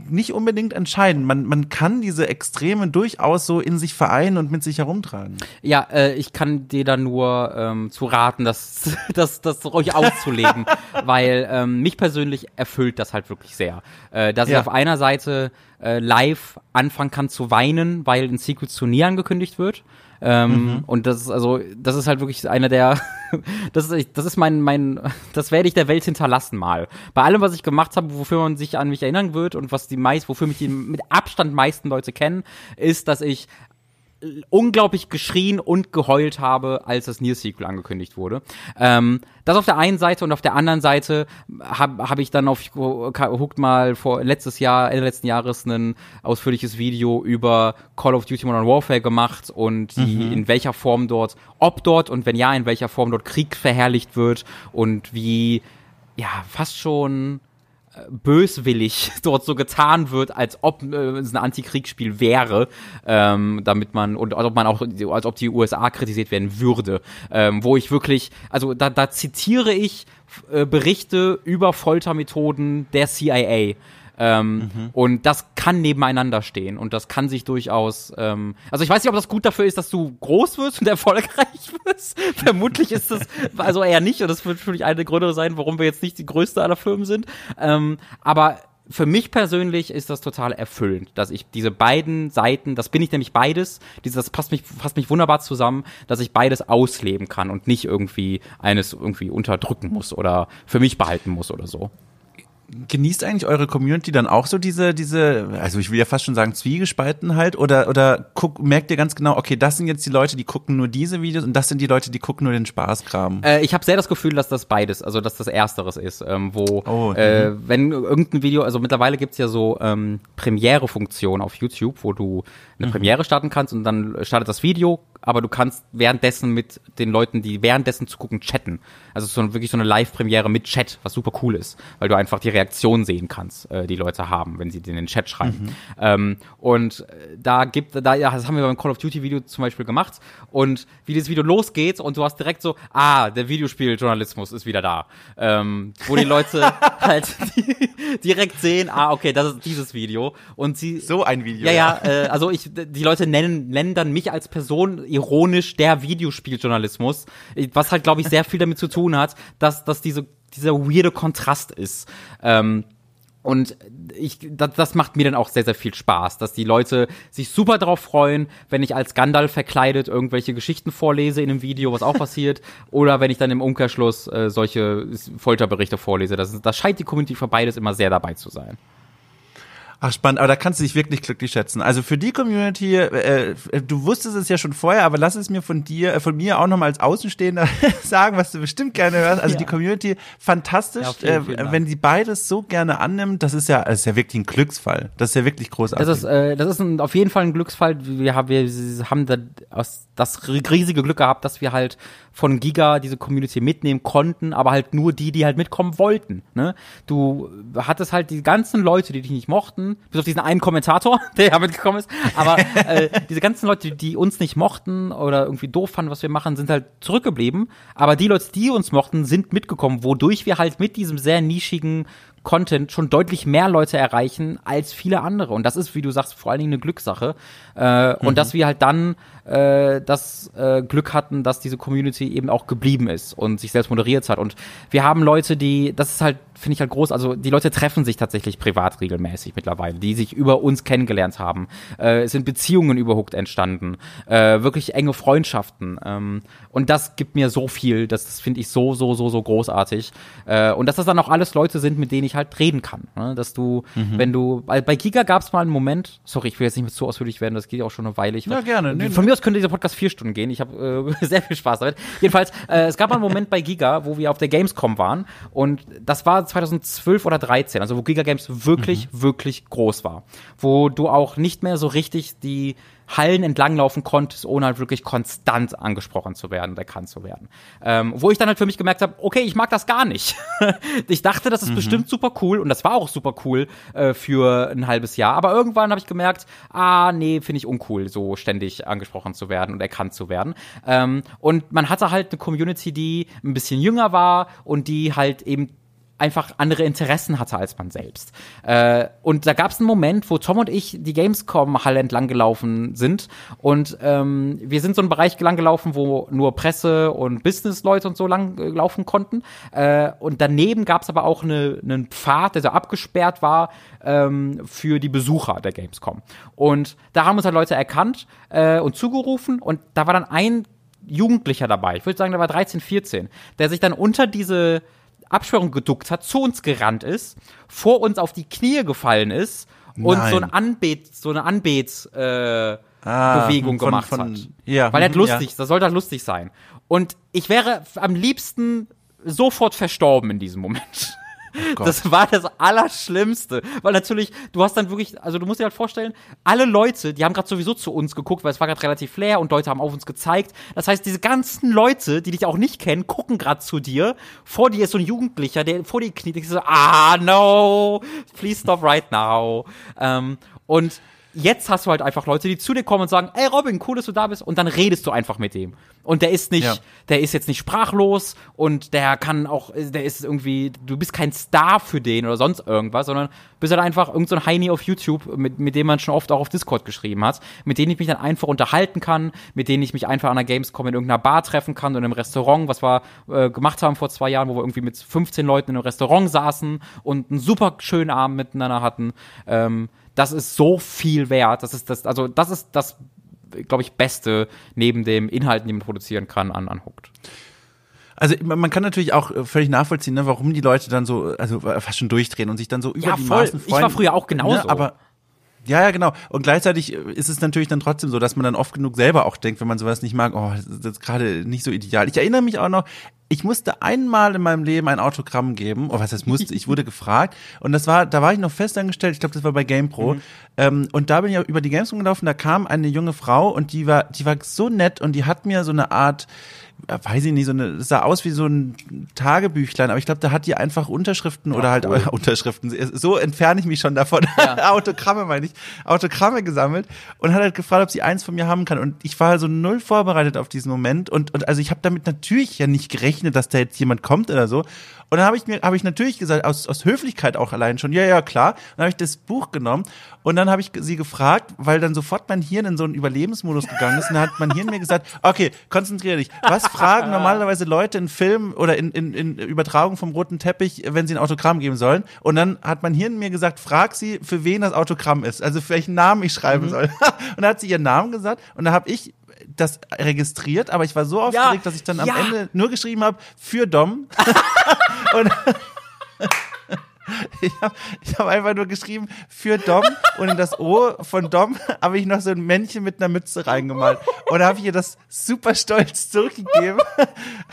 nicht unbedingt entscheiden. Man, man kann diese Extreme durchaus so in sich vereinen und mit sich herumtragen. Ja, äh, ich kann dir da nur ähm, zu raten, das, (laughs) das, das ruhig auszulegen, (laughs) weil ähm, mich persönlich erfüllt das halt wirklich sehr. Äh, dass ich Ja. auf einer Seite äh, live anfangen kann zu weinen, weil ein Sequel zu nie angekündigt wird. Ähm, mhm. Und das ist also, das ist halt wirklich einer der, (laughs) das ist, das ist mein, mein, das werde ich der Welt hinterlassen mal. Bei allem, was ich gemacht habe, wofür man sich an mich erinnern wird und was die meist, wofür mich die mit Abstand meisten Leute kennen, ist, dass ich unglaublich geschrien und geheult habe, als das Nier-Sequel angekündigt wurde. Ähm, das auf der einen Seite und auf der anderen Seite habe hab ich dann auf Hooked mal vor letztes Jahr, Ende letzten Jahres ein ausführliches Video über Call of Duty Modern Warfare gemacht und die, mhm. in welcher Form dort, ob dort und wenn ja, in welcher Form dort Krieg verherrlicht wird und wie, ja, fast schon böswillig (laughs) dort so getan wird, als ob äh, es ein Antikriegsspiel wäre, ähm, damit man und als ob man auch als ob die USA kritisiert werden würde, ähm, wo ich wirklich, also da, da zitiere ich äh, Berichte über Foltermethoden der CIA ähm, mhm. Und das kann nebeneinander stehen und das kann sich durchaus. Ähm, also ich weiß nicht, ob das gut dafür ist, dass du groß wirst und (laughs) erfolgreich wirst. (laughs) Vermutlich ist das also eher nicht und das wird für mich eine der Gründe sein, warum wir jetzt nicht die größte aller Firmen sind. Ähm, aber für mich persönlich ist das total erfüllend, dass ich diese beiden Seiten, das bin ich nämlich beides, das passt mich, passt mich wunderbar zusammen, dass ich beides ausleben kann und nicht irgendwie eines irgendwie unterdrücken muss oder für mich behalten muss oder so genießt eigentlich eure Community dann auch so diese, diese, also ich will ja fast schon sagen, Zwiegespalten halt? Oder, oder guck, merkt ihr ganz genau, okay, das sind jetzt die Leute, die gucken nur diese Videos und das sind die Leute, die gucken nur den Spaßkram? Äh, ich habe sehr das Gefühl, dass das beides, also dass das Ersteres ist, ähm, wo, oh, äh, mhm. wenn irgendein Video, also mittlerweile gibt's ja so ähm, Premiere-Funktion auf YouTube, wo du eine mhm. Premiere starten kannst und dann startet das Video, aber du kannst währenddessen mit den Leuten, die währenddessen zu gucken, chatten. Also so wirklich so eine Live-Premiere mit Chat, was super cool ist, weil du einfach die Reaktion sehen kannst, äh, die Leute haben, wenn sie in den Chat schreiben. Mhm. Ähm, und äh, da gibt, da, ja, das haben wir beim Call of Duty Video zum Beispiel gemacht. Und wie dieses Video losgeht und du hast direkt so, ah, der Videospieljournalismus ist wieder da. Ähm, wo die Leute (laughs) halt (laughs) direkt sehen, ah, okay, das ist dieses Video. Und sie. So ein Video. Ja, ja, äh, also ich, die Leute nennen, nennen dann mich als Person ironisch der Videospieljournalismus, was halt, glaube ich, sehr viel damit zu tun hat, dass, dass diese, dieser weirde Kontrast ist. Ähm, und ich, das, das macht mir dann auch sehr, sehr viel Spaß, dass die Leute sich super drauf freuen, wenn ich als Gandalf verkleidet irgendwelche Geschichten vorlese in einem Video, was auch passiert, (laughs) oder wenn ich dann im Umkehrschluss äh, solche Folterberichte vorlese. Das, das scheint die Community für beides immer sehr dabei zu sein. Ach spannend, aber da kannst du dich wirklich glücklich schätzen. Also für die Community, äh, du wusstest es ja schon vorher, aber lass es mir von dir, äh, von mir auch nochmal als Außenstehender (laughs) sagen, was du bestimmt gerne hörst. Also ja. die Community fantastisch, ja, vielen, vielen äh, wenn sie beides so gerne annimmt, das ist ja, das ist ja wirklich ein Glücksfall. Das ist ja wirklich großartig. Das ist, äh, das ist ein, auf jeden Fall ein Glücksfall. Wir haben, wir haben da das riesige Glück gehabt, dass wir halt von Giga diese Community mitnehmen konnten, aber halt nur die, die halt mitkommen wollten. Ne? Du hattest halt die ganzen Leute, die dich nicht mochten, bis auf diesen einen Kommentator, (laughs) der ja mitgekommen ist, aber äh, diese ganzen Leute, die uns nicht mochten oder irgendwie doof fanden, was wir machen, sind halt zurückgeblieben. Aber die Leute, die uns mochten, sind mitgekommen, wodurch wir halt mit diesem sehr nischigen Content schon deutlich mehr Leute erreichen als viele andere. Und das ist, wie du sagst, vor allen Dingen eine Glückssache. Äh, mhm. Und dass wir halt dann äh, das äh, Glück hatten, dass diese Community eben auch geblieben ist und sich selbst moderiert hat. Und wir haben Leute, die, das ist halt, finde ich halt groß, also die Leute treffen sich tatsächlich privat regelmäßig mittlerweile, die sich über uns kennengelernt haben. Äh, es sind Beziehungen überhaupt entstanden, äh, wirklich enge Freundschaften. Ähm, und das gibt mir so viel, das, das finde ich so, so, so, so großartig. Äh, und dass das dann auch alles Leute sind, mit denen ich halt reden kann. Ne? Dass du, mhm. wenn du, bei, bei Giga gab es mal einen Moment, sorry, ich will jetzt nicht mehr zu ausführlich werden, das geht auch schon eine Weile. Ich, ja, gerne. Nee, von mir aus könnte dieser Podcast vier Stunden gehen. Ich habe äh, (laughs) sehr viel Spaß damit. Jedenfalls, äh, es gab mal einen Moment bei Giga, wo wir auf der Gamescom waren und das war 2012 oder 13, also wo Giga Games wirklich, mhm. wirklich groß war. Wo du auch nicht mehr so richtig die Hallen entlanglaufen konntest, ohne halt wirklich konstant angesprochen zu werden, erkannt zu werden. Ähm, wo ich dann halt für mich gemerkt habe, okay, ich mag das gar nicht. (laughs) ich dachte, das ist mhm. bestimmt super cool und das war auch super cool äh, für ein halbes Jahr, aber irgendwann habe ich gemerkt, ah, nee, finde ich uncool, so ständig angesprochen zu werden und erkannt zu werden. Ähm, und man hatte halt eine Community, die ein bisschen jünger war und die halt eben einfach andere Interessen hatte als man selbst. Äh, und da gab es einen Moment, wo Tom und ich die Gamescom-Halle entlang gelaufen sind und ähm, wir sind so einen Bereich lang gelaufen, wo nur Presse und Business-Leute und so lang äh, laufen konnten. Äh, und daneben gab es aber auch eine, einen Pfad, der so abgesperrt war ähm, für die Besucher der Gamescom. Und da haben uns halt Leute erkannt äh, und zugerufen und da war dann ein Jugendlicher dabei, ich würde sagen, der war 13, 14, der sich dann unter diese Absperrung geduckt hat, zu uns gerannt ist, vor uns auf die Knie gefallen ist und Nein. so ein Anbet, so eine Anbets äh, Ah, Bewegung von- gemacht von- hat. ja, Weil er mhm, lustig, das sollte halt lustig sein. Und ich wäre am liebsten sofort verstorben in diesem Moment. Oh. Das war das Allerschlimmste. Weil natürlich, du hast dann wirklich, also du musst dir halt vorstellen, alle Leute, die haben gerade sowieso zu uns geguckt, weil es war gerade relativ leer und Leute haben auf uns gezeigt. Das heißt, diese ganzen Leute, die dich auch nicht kennen, gucken gerade zu dir. Vor dir ist so ein Jugendlicher, der vor dir kniet. Ich so, ah, no, please stop right now. Ähm, und jetzt hast du halt einfach Leute, die zu dir kommen und sagen, ey Robin, cool, dass du da bist. Und dann redest du einfach mit dem. Und der ist nicht, Ja. der ist jetzt nicht sprachlos und der kann auch, der ist irgendwie, du bist kein Star für den oder sonst irgendwas, sondern bist halt einfach irgendein so ein Heini auf YouTube, mit, mit dem man schon oft auch auf Discord geschrieben hat, mit denen ich mich dann einfach unterhalten kann, mit denen ich mich einfach an der Gamescom in irgendeiner Bar treffen kann und im Restaurant, was wir äh, gemacht haben vor zwei Jahren, wo wir irgendwie mit 15 Leuten in einem Restaurant saßen und einen super schönen Abend miteinander hatten. Ähm, das ist so viel wert. Das ist das, also das ist das, glaube ich, Beste neben dem Inhalten, die man produzieren kann, an, an Hooked. Also man kann natürlich auch äh, völlig nachvollziehen, ne, warum die Leute dann so, also äh, fast schon durchdrehen und sich dann so über Ja, die voll. Maßen Ich freuen. war früher auch genauso. Ne, aber ja, ja, genau. Und gleichzeitig äh, ist es natürlich dann trotzdem so, dass man dann oft genug selber auch denkt, wenn man sowas nicht mag, oh, das ist gerade nicht so ideal. Ich erinnere mich auch noch, ich musste einmal in meinem Leben ein Autogramm geben. Oh, was heißt musste? Ich wurde (laughs) gefragt. Und das war, da war ich noch festangestellt. Ich glaube, das war bei GamePro. Ähm, und da bin ich über die Gamescom gelaufen. Da kam eine junge Frau und die war, die war so nett und die hat mir so eine Art, weiß ich nicht, so eine, das sah aus wie so ein Tagebüchlein, aber ich glaube, da hat die einfach Unterschriften oder halt cool. (laughs) Unterschriften. So entferne ich mich schon davon. (laughs) Autogramme meine ich. Autogramme gesammelt und hat halt gefragt, ob sie eins von mir haben kann. Und ich war so null vorbereitet auf diesen Moment. Und, und also ich habe damit natürlich ja nicht gerechnet, dass da jetzt jemand kommt oder so. Und dann habe ich mir, habe ich natürlich gesagt, aus, aus Höflichkeit auch allein schon, ja, ja, klar. Und dann habe ich das Buch genommen und dann habe ich sie gefragt, weil dann sofort mein Hirn in so einen Überlebensmodus gegangen ist. Und dann hat mein Hirn mir gesagt, okay, konzentriere dich. Was fragen (laughs) normalerweise Leute in Filmen oder in, in, in Übertragung vom roten Teppich, wenn sie ein Autogramm geben sollen? Und dann hat mein Hirn mir gesagt, frag sie, für wen das Autogramm ist, also für welchen Namen ich schreiben soll. (laughs) Und dann hat sie ihren Namen gesagt und da habe ich das registriert, aber ich war so aufgeregt, dass ich dann am ja. Ende nur geschrieben habe, für Dom. (laughs) und (laughs) ich habe ich hab einfach nur geschrieben, für Dom und in das O von Dom habe ich noch so ein Männchen mit einer Mütze reingemalt. Und da habe ich ihr das super stolz zurückgegeben.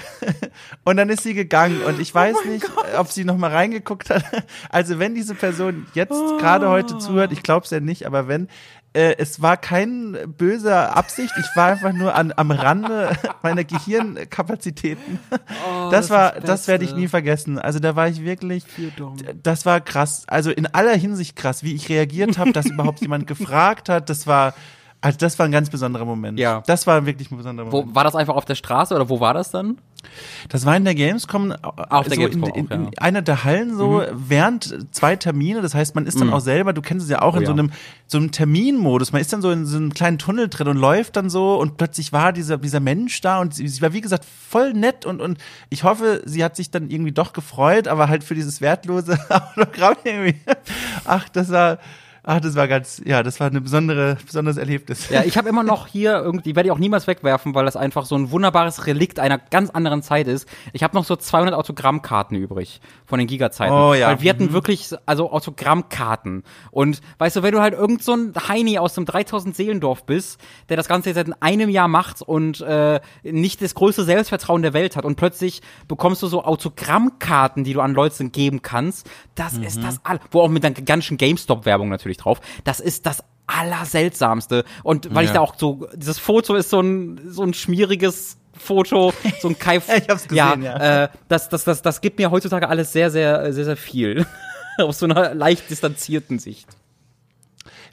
(laughs) Und dann ist sie gegangen und ich weiß nicht, ob sie noch mal reingeguckt hat. Also wenn diese Person jetzt gerade heute zuhört, ich glaube es ja nicht, aber wenn, äh, es war kein böser Absicht, ich war einfach nur an, am Rande (laughs) meiner Gehirnkapazitäten. das war, das das werde ich nie vergessen. Also da war ich wirklich, das war krass. Also in aller Hinsicht krass, wie ich reagiert habe, dass überhaupt jemand (laughs) gefragt hat. Das war, also das war ein ganz besonderer Moment. Ja. Das war wirklich ein besonderer Wo, Moment. war das einfach auf der Straße oder wo war das dann? Das war in der Gamescom, Auf der so Gamescom in, in, auch, ja. Mhm. in einer der Hallen so während zwei Termine. Das heißt, man ist dann auch selber, du kennst es ja auch in Oh so ja. einem so einem Terminmodus. Man ist dann so in so einem kleinen Tunnel drin und läuft dann so und plötzlich war dieser dieser Mensch da und sie, sie war wie gesagt voll nett und und ich hoffe, sie hat sich dann irgendwie doch gefreut, aber halt für dieses wertlose (laughs) Autogramm irgendwie. Ach, das war Ach, das war ganz, ja, das war eine besondere, besonderes Erlebnis. Ja, ich habe immer noch (laughs) hier irgendwie, werde ich auch niemals wegwerfen, weil das einfach so ein wunderbares Relikt einer ganz anderen Zeit ist. Ich habe noch so 200 Autogrammkarten übrig von den Giga-Zeiten. Oh, ja. Weil wir hatten wirklich, also Autogrammkarten. Und weißt du, wenn du halt irgend so ein Heini aus dem 3000 Seelendorf bist, der das Ganze jetzt seit einem Jahr macht und äh, nicht das größte Selbstvertrauen der Welt hat und plötzlich bekommst du so Autogrammkarten, die du an Leute geben kannst, das ist das all, wo auch mit der ganzen GameStop-Werbung natürlich drauf, das ist das Allerseltsamste. Und weil ich Ja. da auch so, dieses Foto ist so ein, so ein schmieriges Foto, so ein Kai. (laughs) Ich hab's gesehen, ja. Äh, das, das, das, das gibt mir heutzutage alles sehr, sehr, sehr, sehr viel. (laughs) Aus so einer leicht distanzierten Sicht.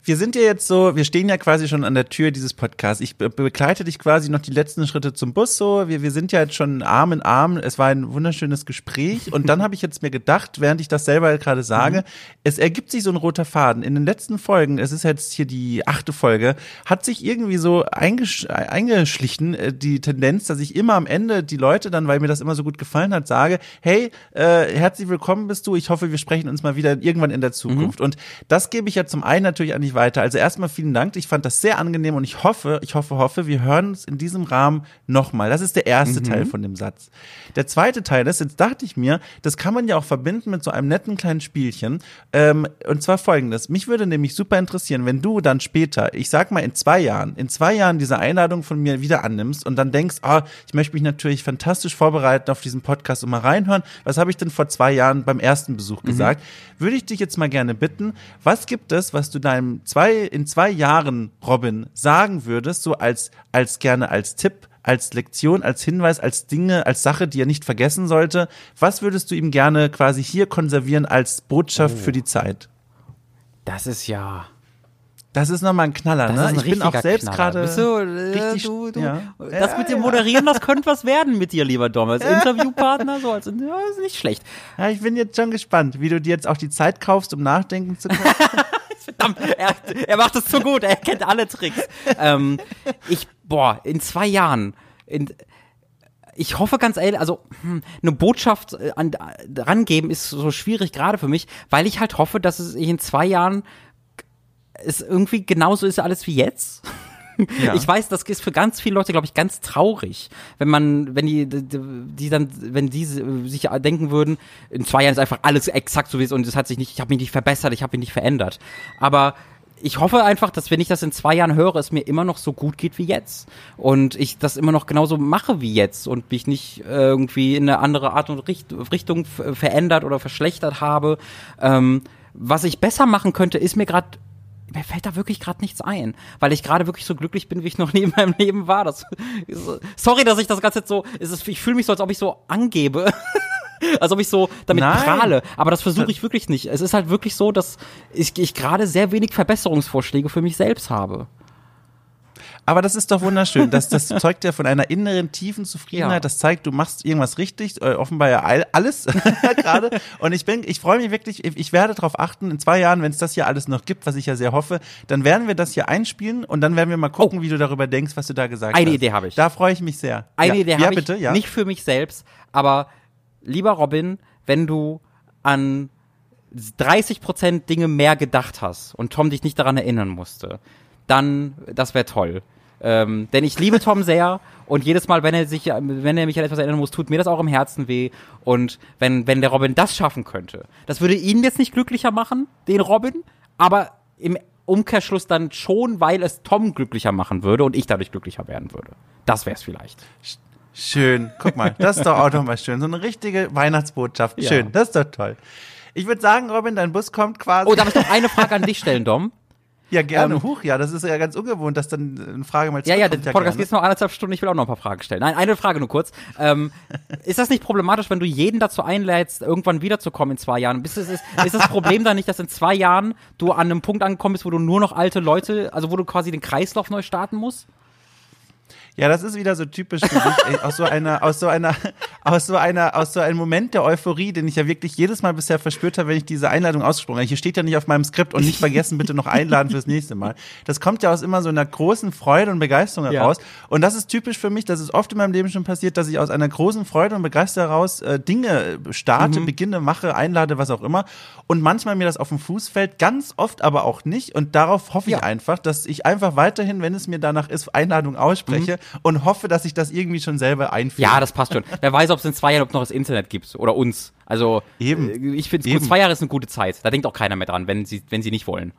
Wir sind ja jetzt so, wir stehen ja quasi schon an der Tür dieses Podcasts. Ich be begleite dich quasi noch die letzten Schritte zum Bus so. Wir, wir sind ja jetzt schon Arm in Arm. Es war ein wunderschönes Gespräch. Und dann habe ich jetzt mir gedacht, während ich das selber gerade sage, mhm. es ergibt sich so ein roter Faden. In den letzten Folgen, es ist jetzt hier die achte Folge, hat sich irgendwie so eingesch eingeschlichen, äh, die Tendenz, dass ich immer am Ende die Leute dann, weil mir das immer so gut gefallen hat, sage, hey, äh, herzlich willkommen bist du. Ich hoffe, wir sprechen uns mal wieder irgendwann in der Zukunft. Mhm. Und das gebe ich ja zum einen natürlich an dich weiter. Also erstmal vielen Dank. Ich fand das sehr angenehm und ich hoffe, ich hoffe, hoffe, wir hören uns in diesem Rahmen nochmal. Das ist der erste mhm. Teil von dem Satz. Der zweite Teil ist, jetzt dachte ich mir, das kann man ja auch verbinden mit so einem netten kleinen Spielchen. Ähm, und zwar folgendes. Mich würde nämlich super interessieren, wenn du dann später, ich sag mal in zwei Jahren, in zwei Jahren diese Einladung von mir wieder annimmst und dann denkst, ah, oh, ich möchte mich natürlich fantastisch vorbereiten auf diesen Podcast und mal reinhören. Was habe ich denn vor zwei Jahren beim ersten Besuch mhm. gesagt? Würde ich dich jetzt mal gerne bitten, was gibt es, was du deinem zwei, in zwei Jahren, Robin, sagen würdest, so als, als gerne als Tipp, als Lektion, als Hinweis, als Dinge, als Sache, die er nicht vergessen sollte? Was würdest du ihm gerne quasi hier konservieren als Botschaft oh. für die Zeit? Das ist ja. Das ist nochmal ein Knaller, das ne? ich bin auch selbst gerade äh, richtig. Du, du, ja. Das mit dem Moderieren, das könnte was werden mit dir, lieber Dom. Als (laughs) Interviewpartner, so als ja, ist nicht schlecht. Ja, ich bin jetzt schon gespannt, wie du dir jetzt auch die Zeit kaufst, um nachdenken zu können. (laughs) Verdammt, er, er macht es zu gut, er kennt alle Tricks. Ähm, ich, boah, in zwei Jahren, in, ich hoffe ganz ehrlich, also hm, eine Botschaft äh, an, rangeben ist so schwierig gerade für mich, weil ich halt hoffe, dass es in zwei Jahren es irgendwie genauso ist alles wie jetzt. Ja. Ich weiß, das ist für ganz viele Leute, glaube ich, ganz traurig, wenn man, wenn die, die, dann, wenn die sich denken würden, in zwei Jahren ist einfach alles exakt so wie es und es hat sich nicht, ich habe mich nicht verbessert, ich habe mich nicht verändert. Aber ich hoffe einfach, dass wenn ich das in zwei Jahren höre, es mir immer noch so gut geht wie jetzt. Und ich das immer noch genauso mache wie jetzt und mich nicht irgendwie in eine andere Art und Richtung verändert oder verschlechtert habe. Ähm, was ich besser machen könnte, ist mir gerade mir fällt da wirklich gerade nichts ein, weil ich gerade wirklich so glücklich bin, wie ich noch nie in meinem Leben war. Das, sorry, dass ich das Ganze jetzt so, ist, ich fühle mich so, als ob ich so angebe. (laughs) als ob ich so damit Nein. prahle. Aber das versuche ich wirklich nicht. Es ist halt wirklich so, dass ich, ich gerade sehr wenig Verbesserungsvorschläge für mich selbst habe. Aber das ist doch wunderschön. Das, das (laughs) zeugt ja von einer inneren tiefen Zufriedenheit. Ja. Das zeigt, du machst irgendwas richtig, äh, offenbar ja alles (laughs) gerade. Und ich bin, ich freue mich wirklich, ich werde darauf achten, in zwei Jahren, wenn es das hier alles noch gibt, was ich ja sehr hoffe, dann werden wir das hier einspielen und dann werden wir mal gucken, oh. wie du darüber denkst, was du da gesagt Eine hast. Eine Idee habe ich. Da freue ich mich sehr. Eine ja. Idee habe ja, bitte, ich, ja. nicht für mich selbst, aber lieber Robin, wenn du an 30 Prozent Dinge mehr gedacht hast und Tom dich nicht daran erinnern musste, dann, das wäre toll. Ähm, denn ich liebe Tom sehr und jedes Mal, wenn er sich, wenn er mich an etwas erinnern muss, tut mir das auch im Herzen weh. Und wenn, wenn der Robin das schaffen könnte, das würde ihn jetzt nicht glücklicher machen, den Robin, aber im Umkehrschluss dann schon, weil es Tom glücklicher machen würde und ich dadurch glücklicher werden würde. Das wäre es vielleicht. Schön. Guck mal, das ist doch auch nochmal schön. So eine richtige Weihnachtsbotschaft. Schön, ja. das ist doch toll. Ich würde sagen, Robin, dein Bus kommt quasi. Oh, darf ich noch eine Frage an dich stellen, Dom? (laughs) Ja, gerne. Ähm, Huch, ja, das ist ja ganz ungewohnt, dass dann eine Frage mal Ja, ja, der Podcast geht noch anderthalb Stunden, ich will auch noch ein paar Fragen stellen. Nein, eine Frage nur kurz. Ähm, (laughs) ist das nicht problematisch, wenn du jeden dazu einlädst, irgendwann wiederzukommen in zwei Jahren? Ist, ist, ist das Problem dann nicht, dass in zwei Jahren du an einem Punkt angekommen bist, wo du nur noch alte Leute, also wo du quasi den Kreislauf neu starten musst? Ja, das ist wieder so typisch für dich, aus so einer, aus so einer, aus so einer, aus so einem Moment der Euphorie, den ich ja wirklich jedes Mal bisher verspürt habe, wenn ich diese Einladung ausgesprochen habe. Hier steht ja nicht auf meinem Skript und nicht vergessen, bitte noch einladen fürs nächste Mal. Das kommt ja aus immer so einer großen Freude und Begeisterung heraus. Ja. Und das ist typisch für mich, das ist oft in meinem Leben schon passiert, dass ich aus einer großen Freude und Begeisterung heraus äh, Dinge starte, mhm. beginne, mache, einlade, was auch immer. Und manchmal mir das auf den Fuß fällt, ganz oft aber auch nicht. Und darauf hoffe ja. ich einfach, dass ich einfach weiterhin, wenn es mir danach ist, Einladung ausspreche. Mhm und hoffe, dass ich das irgendwie schon selber einführe. Ja, das passt schon. Wer weiß, ob es in zwei Jahren noch das Internet gibt oder uns. Also Eben. Äh, ich finde gut. Zwei Jahre ist eine gute Zeit. Da denkt auch keiner mehr dran, wenn sie, wenn sie nicht wollen.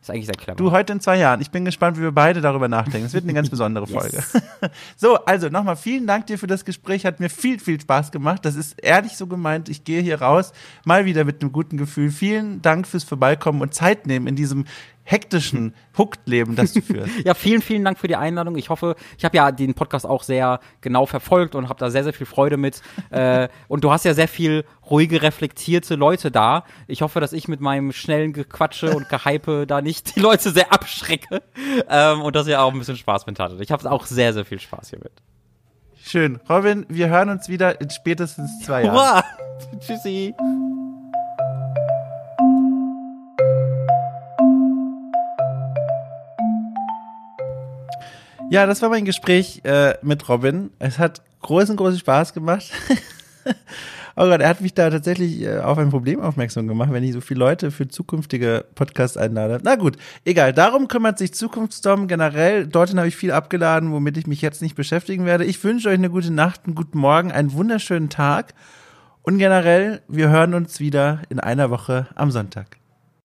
Ist eigentlich sehr clever. Du heute in zwei Jahren. Ich bin gespannt, wie wir beide darüber nachdenken. Es wird eine ganz (laughs) besondere Folge. (laughs) so, also nochmal vielen Dank dir für das Gespräch. Hat mir viel, viel Spaß gemacht. Das ist ehrlich so gemeint. Ich gehe hier raus, mal wieder mit einem guten Gefühl. Vielen Dank fürs Vorbeikommen und Zeit nehmen in diesem hektischen Huckt-Leben, das du führst. (laughs) ja, vielen, vielen Dank für die Einladung. Ich hoffe, ich habe ja den Podcast auch sehr genau verfolgt und habe da sehr, sehr viel Freude mit. (laughs) äh, und du hast ja sehr viel ruhige, reflektierte Leute da. Ich hoffe, dass ich mit meinem schnellen Gequatsche und Gehype da nicht die Leute sehr abschrecke ähm, und dass ihr auch ein bisschen Spaß mit hattet. Ich habe auch sehr, sehr viel Spaß hiermit. Schön. Robin, wir hören uns wieder in spätestens zwei Jahren. Hurra! (laughs) Tschüssi. Ja, das war mein Gespräch äh, mit Robin. Es hat großen, großen Spaß gemacht. (laughs) oh Gott, er hat mich da tatsächlich äh, auf ein Problem aufmerksam gemacht, wenn ich so viele Leute für zukünftige Podcasts einlade. Na gut, egal. Darum kümmert sich Zukunftsdom generell. Dorthin habe ich viel abgeladen, womit ich mich jetzt nicht beschäftigen werde. Ich wünsche euch eine gute Nacht, einen guten Morgen, einen wunderschönen Tag. Und generell, wir hören uns wieder in einer Woche am Sonntag.